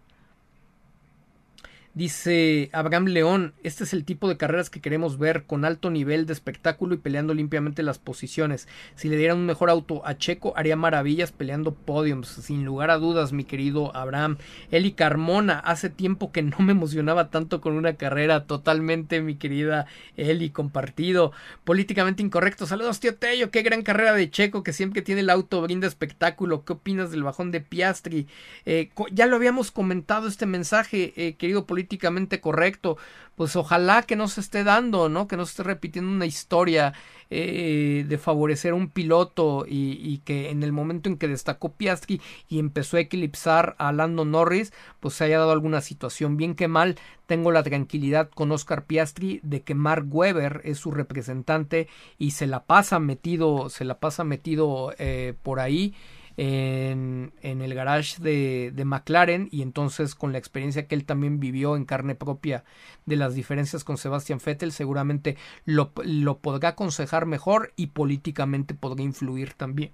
Dice Abraham León, este es el tipo de carreras que queremos ver, con alto nivel de espectáculo y peleando limpiamente las posiciones. Si le dieran un mejor auto a Checo, haría maravillas peleando podiums, sin lugar a dudas, mi querido Abraham. Eli Carmona, hace tiempo que no me emocionaba tanto con una carrera, totalmente, mi querida Eli, compartido. Políticamente incorrecto, saludos, tío Tello, qué gran carrera de Checo, que siempre tiene el auto brinda espectáculo. ¿Qué opinas del bajón de Piastri? Eh, ya lo habíamos comentado este mensaje, eh, querido político políticamente correcto, pues ojalá que no se esté dando, ¿no? Que no se esté repitiendo una historia eh, de favorecer a un piloto y, y, que en el momento en que destacó Piastri y empezó a eclipsar a Lando Norris, pues se haya dado alguna situación. Bien que mal, tengo la tranquilidad con Oscar Piastri de que Mark Webber es su representante y se la pasa metido, se la pasa metido eh, por ahí en, en el garage de, de, McLaren y entonces con la experiencia que él también vivió en carne propia de las diferencias con Sebastian Vettel seguramente lo, lo podrá aconsejar mejor y políticamente podrá influir también,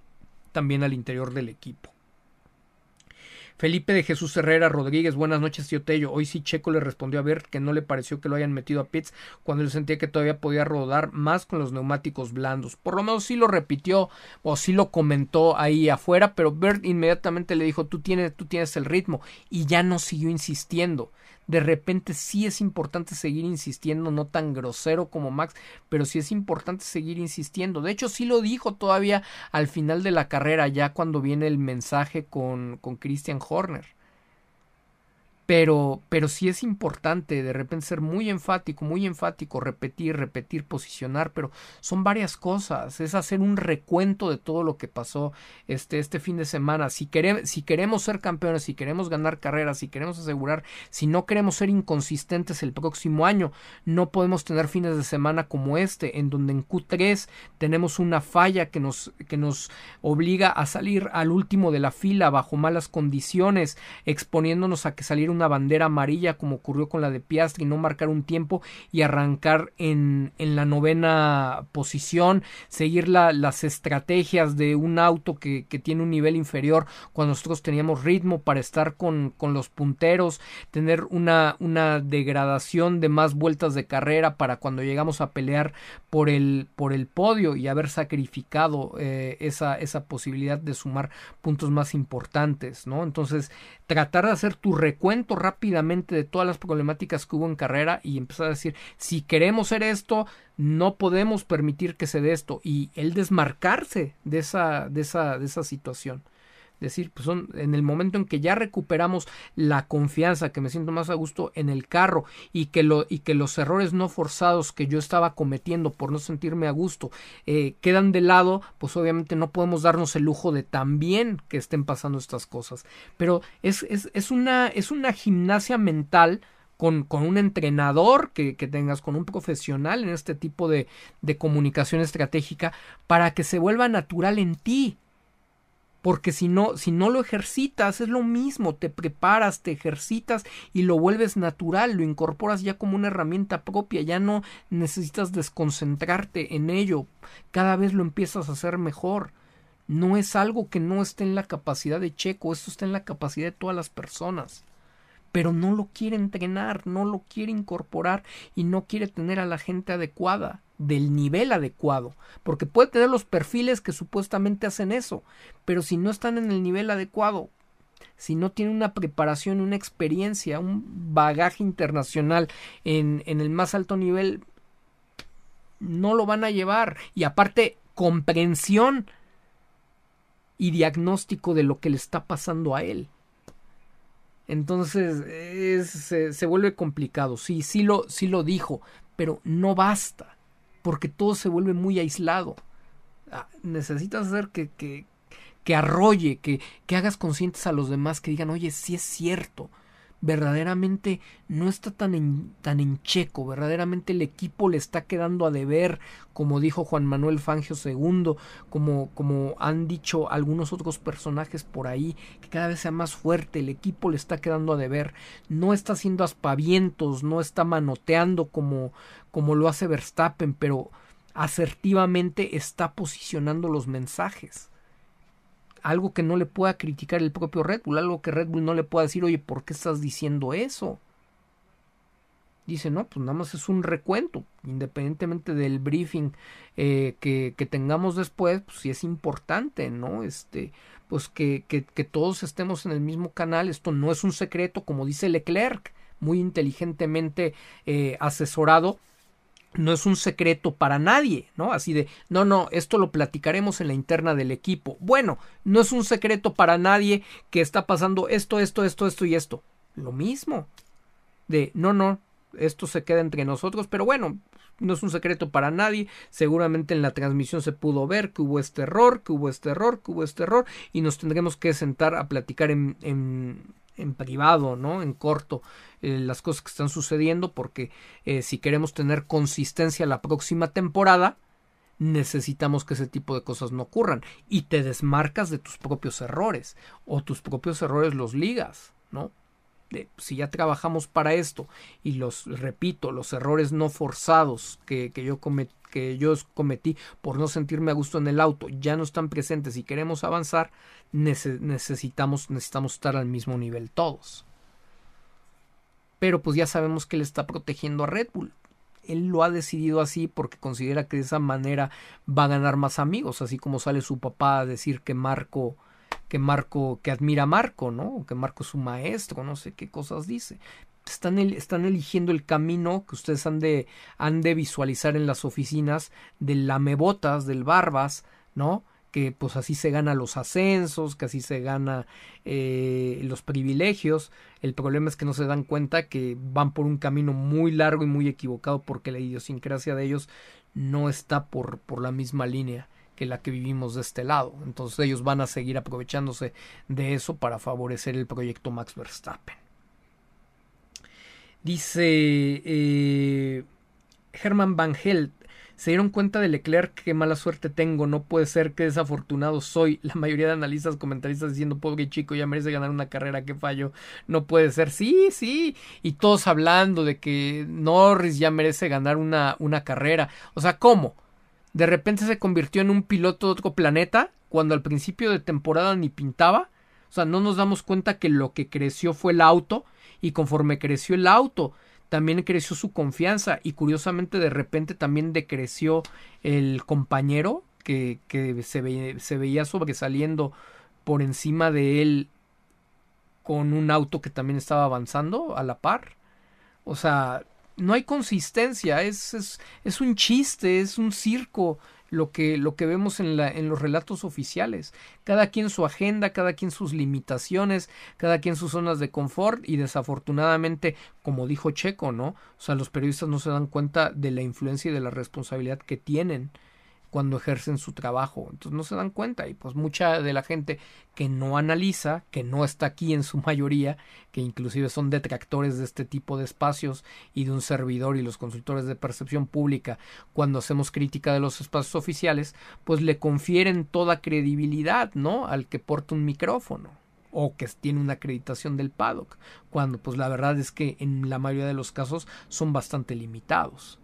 también al interior del equipo. Felipe de Jesús Herrera Rodríguez, buenas noches, tío Tello. Hoy sí Checo le respondió a ver que no le pareció que lo hayan metido a pits cuando él sentía que todavía podía rodar más con los neumáticos blandos. Por lo menos sí lo repitió o sí lo comentó ahí afuera, pero Bert inmediatamente le dijo, tú tienes, tú tienes el ritmo y ya no siguió insistiendo de repente sí es importante seguir insistiendo, no tan grosero como Max, pero sí es importante seguir insistiendo. De hecho, sí lo dijo todavía al final de la carrera, ya cuando viene el mensaje con, con Christian Horner pero, pero sí es importante de repente ser muy enfático, muy enfático, repetir, repetir, posicionar, pero son varias cosas, es hacer un recuento de todo lo que pasó este, este fin de semana. Si, queremos, si queremos ser campeones, si queremos ganar carreras, si queremos asegurar, si no queremos ser inconsistentes el próximo año, no podemos tener fines de semana como este, en donde en Q3 tenemos una falla que nos, que nos obliga a salir al último de la fila bajo malas condiciones, exponiéndonos a que salir un una bandera amarilla como ocurrió con la de Piastri, no marcar un tiempo y arrancar en, en la novena posición, seguir la, las estrategias de un auto que, que, tiene un nivel inferior cuando nosotros teníamos ritmo para estar con, con los punteros, tener una, una degradación de más vueltas de carrera para cuando llegamos a pelear por el, por el podio y haber sacrificado eh, esa, esa posibilidad de sumar puntos más importantes, ¿no? Entonces, tratar de hacer tu recuento rápidamente de todas las problemáticas que hubo en carrera y empezar a decir, si queremos ser esto, no podemos permitir que se dé esto y el desmarcarse de esa, de esa, de esa situación decir, pues son en el momento en que ya recuperamos la confianza, que me siento más a gusto en el carro y que, lo, y que los errores no forzados que yo estaba cometiendo por no sentirme a gusto eh, quedan de lado, pues obviamente no podemos darnos el lujo de también que estén pasando estas cosas. Pero es, es, es, una, es una gimnasia mental con, con, un entrenador que, que, tengas, con un profesional en este tipo de, de comunicación estratégica, para que se vuelva natural en ti porque si no, si no lo ejercitas, es lo mismo, te preparas, te ejercitas y lo vuelves natural, lo incorporas ya como una herramienta propia, ya no necesitas desconcentrarte en ello, cada vez lo empiezas a hacer mejor. No es algo que no esté en la capacidad de Checo, esto está en la capacidad de todas las personas. Pero no lo quiere entrenar, no lo quiere incorporar y no quiere tener a la gente adecuada del nivel adecuado, porque puede tener los perfiles que supuestamente hacen eso, pero si no están en el nivel adecuado, si no tienen una preparación, una experiencia, un bagaje internacional en, en el más alto nivel, no lo van a llevar. Y aparte, comprensión y diagnóstico de lo que le está pasando a él. Entonces se, se, vuelve complicado. Sí, sí lo, sí lo dijo, pero no basta, porque todo se vuelve muy aislado. Ah, necesitas hacer que, que, que arrolle, que, que hagas conscientes a los demás, que digan, oye, sí es cierto, verdaderamente no está tan en, tan en checo, verdaderamente el equipo le está quedando a deber, como dijo Juan Manuel Fangio II, como, como han dicho algunos otros personajes por ahí, que cada vez sea más fuerte, el equipo le está quedando a deber, no está haciendo aspavientos, no está manoteando como, como lo hace Verstappen, pero asertivamente está posicionando los mensajes algo que no le pueda criticar el propio Red Bull, algo que Red Bull no le pueda decir, oye, ¿por qué estás diciendo eso? Dice, no, pues nada más es un recuento, independientemente del briefing eh, que, tengamos después, pues sí es importante, ¿no? Este, pues que, que, que todos estemos en el mismo canal, esto no es un secreto, como dice Leclerc, muy inteligentemente eh, asesorado no es un secreto para nadie, ¿no? Así de, no, no, esto lo platicaremos en la interna del equipo. Bueno, no es un secreto para nadie que está pasando esto, esto, esto, esto y esto. Lo mismo. De, no, no, esto se queda entre nosotros, pero bueno, no es un secreto para nadie. Seguramente en la transmisión se pudo ver que hubo este error, que hubo este error, que hubo este error, y nos tendremos que sentar a platicar en, en, en privado, ¿no? En corto, eh, las cosas que están sucediendo, porque eh, si queremos tener consistencia la próxima temporada, necesitamos que ese tipo de cosas no ocurran. Y te desmarcas de tus propios errores, o tus propios errores los ligas, ¿no? si ya trabajamos para esto y los repito los errores no forzados que, que yo cometí que yo cometí por no sentirme a gusto en el auto ya no están presentes y queremos avanzar, necesitamos, necesitamos estar al mismo nivel todos. Pero pues ya sabemos que él está protegiendo a Red Bull. Él lo ha decidido así porque considera que de esa manera va a ganar más amigos, así como sale su papá a decir que Marco que Marco, que admira a Marco, ¿no? Que Marco es su maestro, no sé qué cosas dice están, están eligiendo el camino que ustedes han de, han de visualizar en las oficinas del lamebotas, del barbas, ¿no? que pues así se gana los ascensos, que así se gana eh, los privilegios. El problema es que no se dan cuenta que van por un camino muy largo y muy equivocado porque la idiosincrasia de ellos no está por, por la misma línea que la que vivimos de este lado. Entonces ellos van a seguir aprovechándose de eso para favorecer el proyecto Max Verstappen. Dice eh, Herman Van Helt. Se dieron cuenta de Leclerc qué mala suerte tengo, no puede ser que desafortunado soy. La mayoría de analistas, comentaristas diciendo pobre chico, ya merece ganar una carrera, qué fallo. No puede ser, sí, sí. Y todos hablando de que Norris ya merece ganar una, una carrera. O sea, ¿cómo? De repente se convirtió en un piloto de otro planeta cuando al principio de temporada ni pintaba. O sea, no nos damos cuenta que lo que creció fue el auto y conforme creció el auto, también creció su confianza y curiosamente de repente también decreció el compañero que, que se, se veía sobresaliendo por encima de él con un auto que también estaba avanzando a la par. O sea, no hay consistencia, es, es, es un chiste, es un circo lo que, lo que vemos en, la, en los relatos oficiales. Cada quien su agenda, cada quien sus limitaciones, cada quien sus zonas de confort y desafortunadamente, como dijo Checo, ¿no? O sea, los periodistas no se dan cuenta de la influencia y de la responsabilidad que tienen cuando ejercen su trabajo. Entonces no se dan cuenta y pues mucha de la gente que no analiza, que no está aquí en su mayoría, que inclusive son detractores de este tipo de espacios y de un servidor y los consultores de percepción pública cuando hacemos crítica de los espacios oficiales, pues le confieren toda credibilidad, ¿no? Al que porta un micrófono o que tiene una acreditación del paddock, cuando pues la verdad es que en la mayoría de los casos son bastante limitados.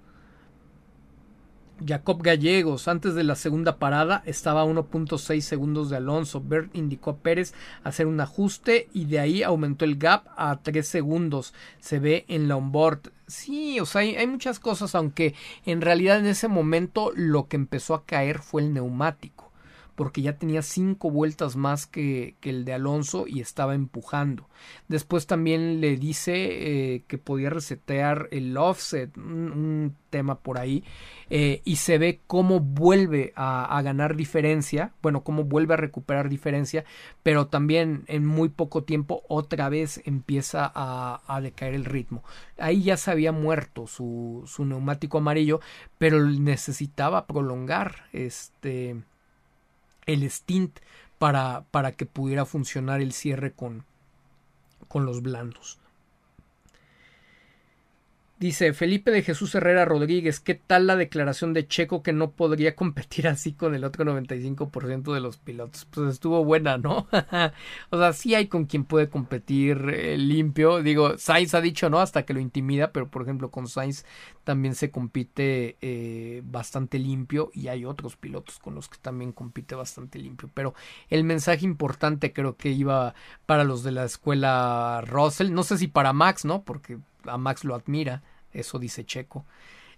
Jacob Gallegos, antes de la segunda parada, estaba a 1.6 segundos de Alonso. Bert indicó a Pérez hacer un ajuste y de ahí aumentó el gap a 3 segundos. Se ve en la onboard. Sí, o sea, hay, hay muchas cosas, aunque en realidad en ese momento lo que empezó a caer fue el neumático porque ya tenía cinco vueltas más que, que, el de Alonso y estaba empujando. Después también le dice eh, que podía resetear el offset, un, tema por ahí, eh, y se ve cómo vuelve a, ganar diferencia, bueno, cómo vuelve a recuperar diferencia, pero también en muy poco tiempo otra vez empieza a, a decaer el ritmo. Ahí ya se había muerto su, su neumático amarillo, pero necesitaba prolongar este el stint para, para que pudiera funcionar el cierre con, con los blandos. Dice Felipe de Jesús Herrera Rodríguez, ¿qué tal la declaración de Checo que no podría competir así con el otro 95% de los pilotos? Pues estuvo buena, ¿no? o sea, sí hay con quien puede competir eh, limpio. Digo, Sainz ha dicho, ¿no? Hasta que lo intimida, pero por ejemplo con Sainz también se compite eh, bastante limpio y hay otros pilotos con los que también compite bastante limpio. Pero el mensaje importante creo que iba para los de la escuela Russell, no sé si para Max, ¿no? Porque a Max lo admira, eso dice Checo.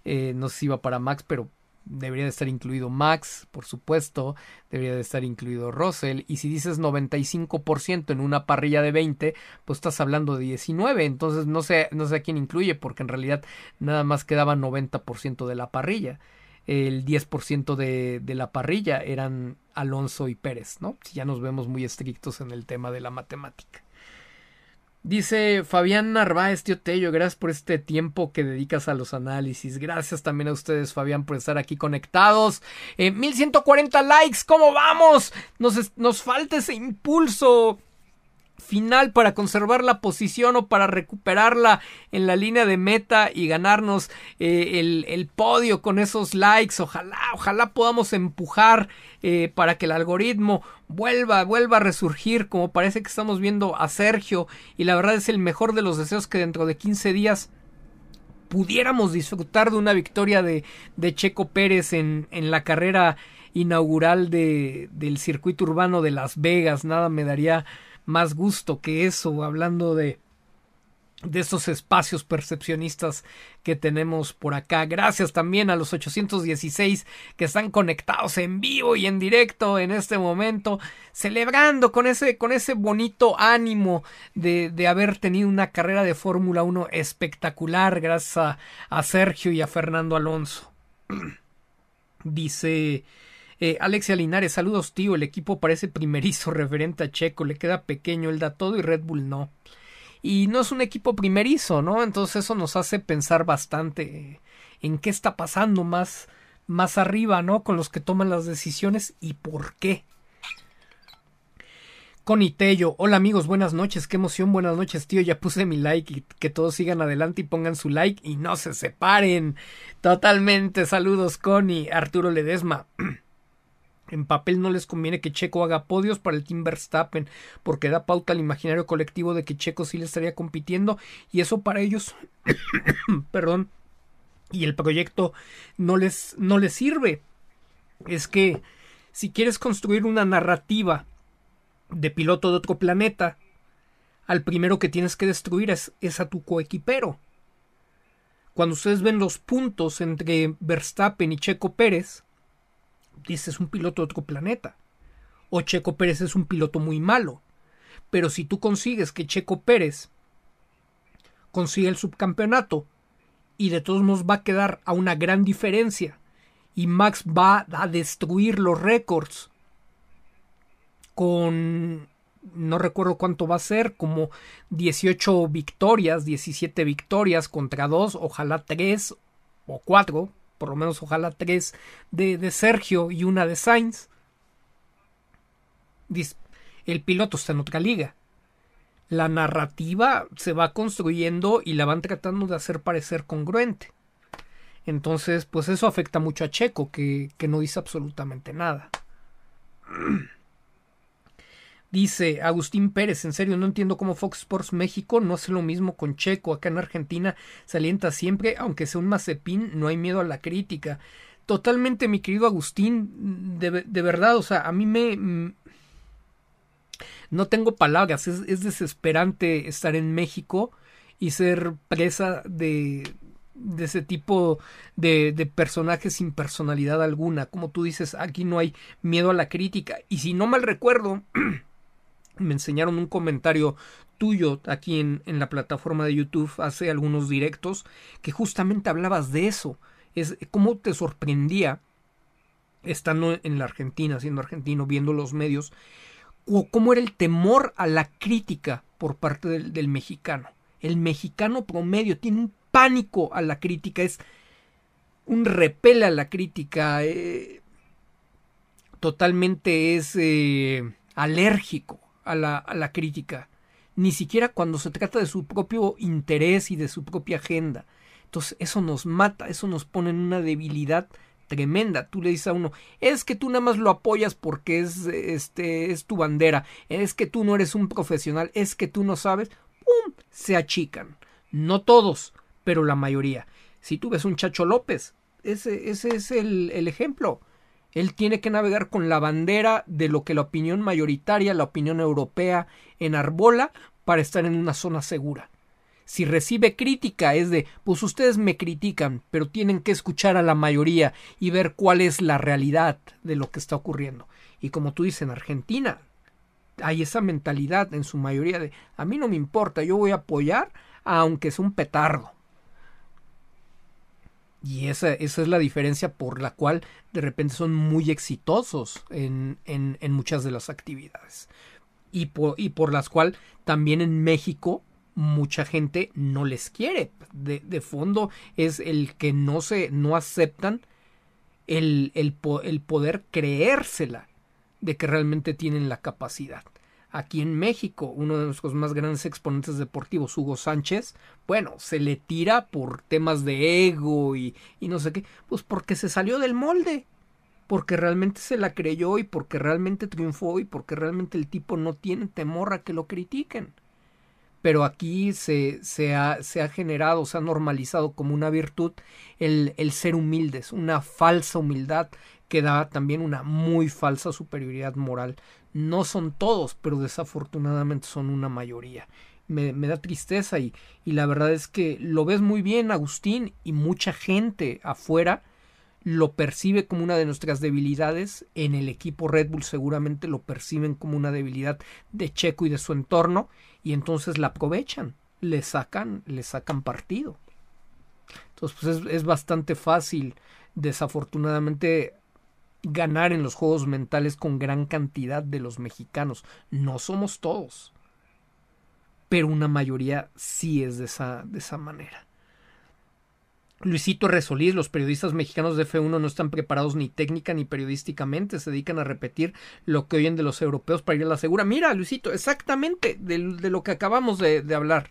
Eh, no sé si iba para Max, pero debería de estar incluido Max, por supuesto, debería de estar incluido Russell, y si dices 95% en una parrilla de 20, pues estás hablando de 19, entonces no sé, no sé a quién incluye, porque en realidad nada más quedaba 90% de la parrilla. El 10% de, de la parrilla eran Alonso y Pérez, ¿no? Si ya nos vemos muy estrictos en el tema de la matemática. Dice Fabián Narváez, tío Tello, gracias por este tiempo que dedicas a los análisis. Gracias también a ustedes, Fabián, por estar aquí conectados. Eh, 1140 likes, ¿cómo vamos? Nos, nos falta ese impulso final para conservar la posición o para recuperarla en la línea de meta y ganarnos eh, el, el, podio con esos likes. Ojalá, ojalá podamos empujar eh, para que el algoritmo vuelva, vuelva a resurgir como parece que estamos viendo a Sergio y la verdad es el mejor de los deseos que dentro de 15 días pudiéramos disfrutar de una victoria de, de Checo Pérez en, en la carrera inaugural de, del circuito urbano de Las Vegas. Nada me daría más gusto que eso, hablando de de esos espacios percepcionistas que tenemos por acá. Gracias también a los 816 que están conectados en vivo y en directo en este momento, celebrando con ese, con ese bonito ánimo de, de haber tenido una carrera de Fórmula 1 espectacular gracias a Sergio y a Fernando Alonso. Dice eh, Alexia Linares, saludos tío, el equipo parece primerizo referente a Checo, le queda pequeño, él da todo y Red Bull no. Y no es un equipo primerizo, ¿no? Entonces eso nos hace pensar bastante en qué está pasando más, más arriba, ¿no? Con los que toman las decisiones y por qué. Connie Tello, hola amigos, buenas noches, qué emoción, buenas noches tío, ya puse mi like y que todos sigan adelante y pongan su like y no se separen. Totalmente, saludos Connie, Arturo Ledesma. En papel no les conviene que Checo haga podios para el Team Verstappen, porque da pauta al imaginario colectivo de que Checo sí le estaría compitiendo, y eso para ellos, perdón, y el proyecto no les, no les sirve. Es que si quieres construir una narrativa de piloto de otro planeta, al primero que tienes que destruir es, es a tu coequipero. Cuando ustedes ven los puntos entre Verstappen y Checo Pérez, dice es un piloto de otro planeta. O Checo Pérez es un piloto muy malo. Pero si tú consigues que Checo Pérez consiga el subcampeonato y de todos modos va a quedar a una gran diferencia y Max va a destruir los récords con no recuerdo cuánto va a ser, como 18 victorias, 17 victorias contra 2, ojalá 3 o 4, por lo menos ojalá tres de, de Sergio y una de Sainz. El piloto está en otra liga. La narrativa se va construyendo y la van tratando de hacer parecer congruente. Entonces, pues eso afecta mucho a Checo, que, que no dice absolutamente nada. Dice Agustín Pérez, en serio, no entiendo cómo Fox Sports México no hace lo mismo con Checo. Acá en Argentina se alienta siempre, aunque sea un mazepín, no hay miedo a la crítica. Totalmente, mi querido Agustín, de, de verdad, o sea, a mí me... Mm, no tengo palabras, es, es desesperante estar en México y ser presa de, de ese tipo de, de, personajes sin personalidad alguna. Como tú dices, aquí no hay miedo a la crítica. Y si no mal recuerdo, me enseñaron un comentario tuyo aquí en, en, la plataforma de YouTube hace algunos directos que justamente hablabas de eso. Es cómo te sorprendía estando en la Argentina, siendo argentino, viendo los medios, o cómo era el temor a la crítica por parte del, mexicano. El mexicano promedio tiene un pánico a la crítica, es un repele a la crítica, eh, totalmente es eh, alérgico a la, a la crítica, ni siquiera cuando se trata de su propio interés y de su propia agenda. Entonces eso nos mata, eso nos pone en una debilidad tremenda. Tú le dices a uno, es que tú nada más lo apoyas porque es este es tu bandera, es que tú no eres un profesional, es que tú no sabes, ¡pum! se achican. No todos, pero la mayoría. Si tú ves un Chacho López, ese, ese es el, el ejemplo. Él tiene que navegar con la bandera de lo que la opinión mayoritaria, la opinión europea, enarbola para estar en una zona segura. Si recibe crítica es de, pues ustedes me critican, pero tienen que escuchar a la mayoría y ver cuál es la realidad de lo que está ocurriendo. Y como tú dices, en Argentina hay esa mentalidad en su mayoría de, a mí no me importa, yo voy a apoyar aunque sea un petardo. Y esa, esa, es la diferencia por la cual de repente son muy exitosos en, en, muchas de las actividades. Y por, y por las cuales también en México mucha gente no les quiere. De, de fondo es el que no se no aceptan el, el, el poder creérsela de que realmente tienen la capacidad aquí en México, uno de nuestros más grandes exponentes deportivos, Hugo Sánchez, bueno, se le tira por temas de ego y, y no sé qué, pues porque se salió del molde, porque realmente se la creyó y porque realmente triunfó y porque realmente el tipo no tiene temor a que lo critiquen. Pero aquí se, se, ha, se ha generado, se ha normalizado como una virtud el, el ser humildes, una falsa humildad que da también una muy falsa superioridad moral no son todos, pero desafortunadamente son una mayoría. Me, me, da tristeza y, y la verdad es que lo ves muy bien, Agustín, y mucha gente afuera lo percibe como una de nuestras debilidades. En el equipo Red Bull seguramente lo perciben como una debilidad de Checo y de su entorno, y entonces la aprovechan, le sacan, le sacan partido. Entonces, pues es, es bastante fácil, desafortunadamente, ganar en los juegos mentales con gran cantidad de los mexicanos. No somos todos, pero una mayoría sí es de esa, de esa manera. Luisito Resolís, los periodistas mexicanos de F1 no están preparados ni técnica ni periodísticamente, se dedican a repetir lo que oyen de los europeos para ir a la segura. Mira, Luisito, exactamente de, lo que acabamos de hablar.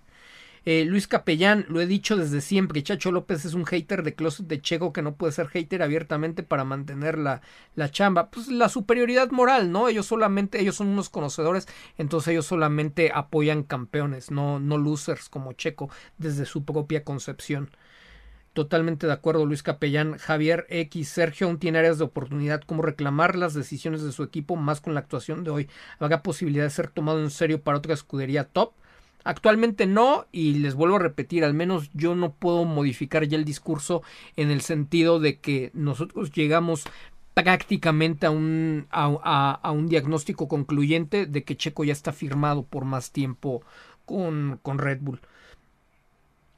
Eh, Luis Capellán, lo he dicho desde siempre, Chacho López es un hater de closet de Checo que no puede ser hater abiertamente para mantener la, la chamba. Pues la superioridad moral, ¿no? Ellos solamente, ellos son unos conocedores, entonces ellos solamente apoyan campeones, no, no losers como Checo, desde su propia concepción. Totalmente de acuerdo, Luis Capellán. Javier X. Sergio aún tiene áreas de oportunidad. como reclamar las decisiones de su equipo más con la actuación de hoy? ¿Habrá posibilidad de ser tomado en serio para otra escudería top? Actualmente no, y les vuelvo a repetir, al menos yo no puedo modificar ya el discurso en el sentido de que nosotros llegamos prácticamente a un, a, un diagnóstico concluyente de que Checo ya está firmado por más tiempo con, con Red Bull.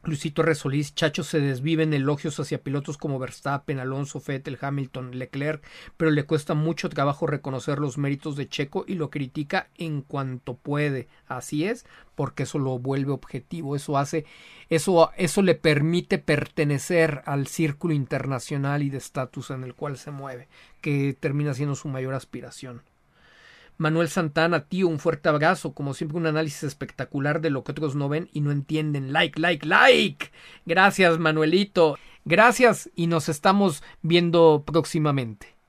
Luisito Resolís, Chacho se desvive en elogios hacia pilotos como Verstappen, Alonso, Vettel, Hamilton, Leclerc, pero le cuesta mucho trabajo reconocer los méritos de Checo y lo critica en cuanto puede. Así es, porque eso lo vuelve objetivo, eso hace, eso, eso le permite pertenecer al círculo internacional y de estatus en el cual se mueve, que termina siendo su mayor aspiración. Manuel Santana, tío, un fuerte abrazo. Como siempre, un análisis espectacular de lo que otros no ven y no entienden. Like, like, like. Gracias, Manuelito. Gracias y nos estamos viendo próximamente.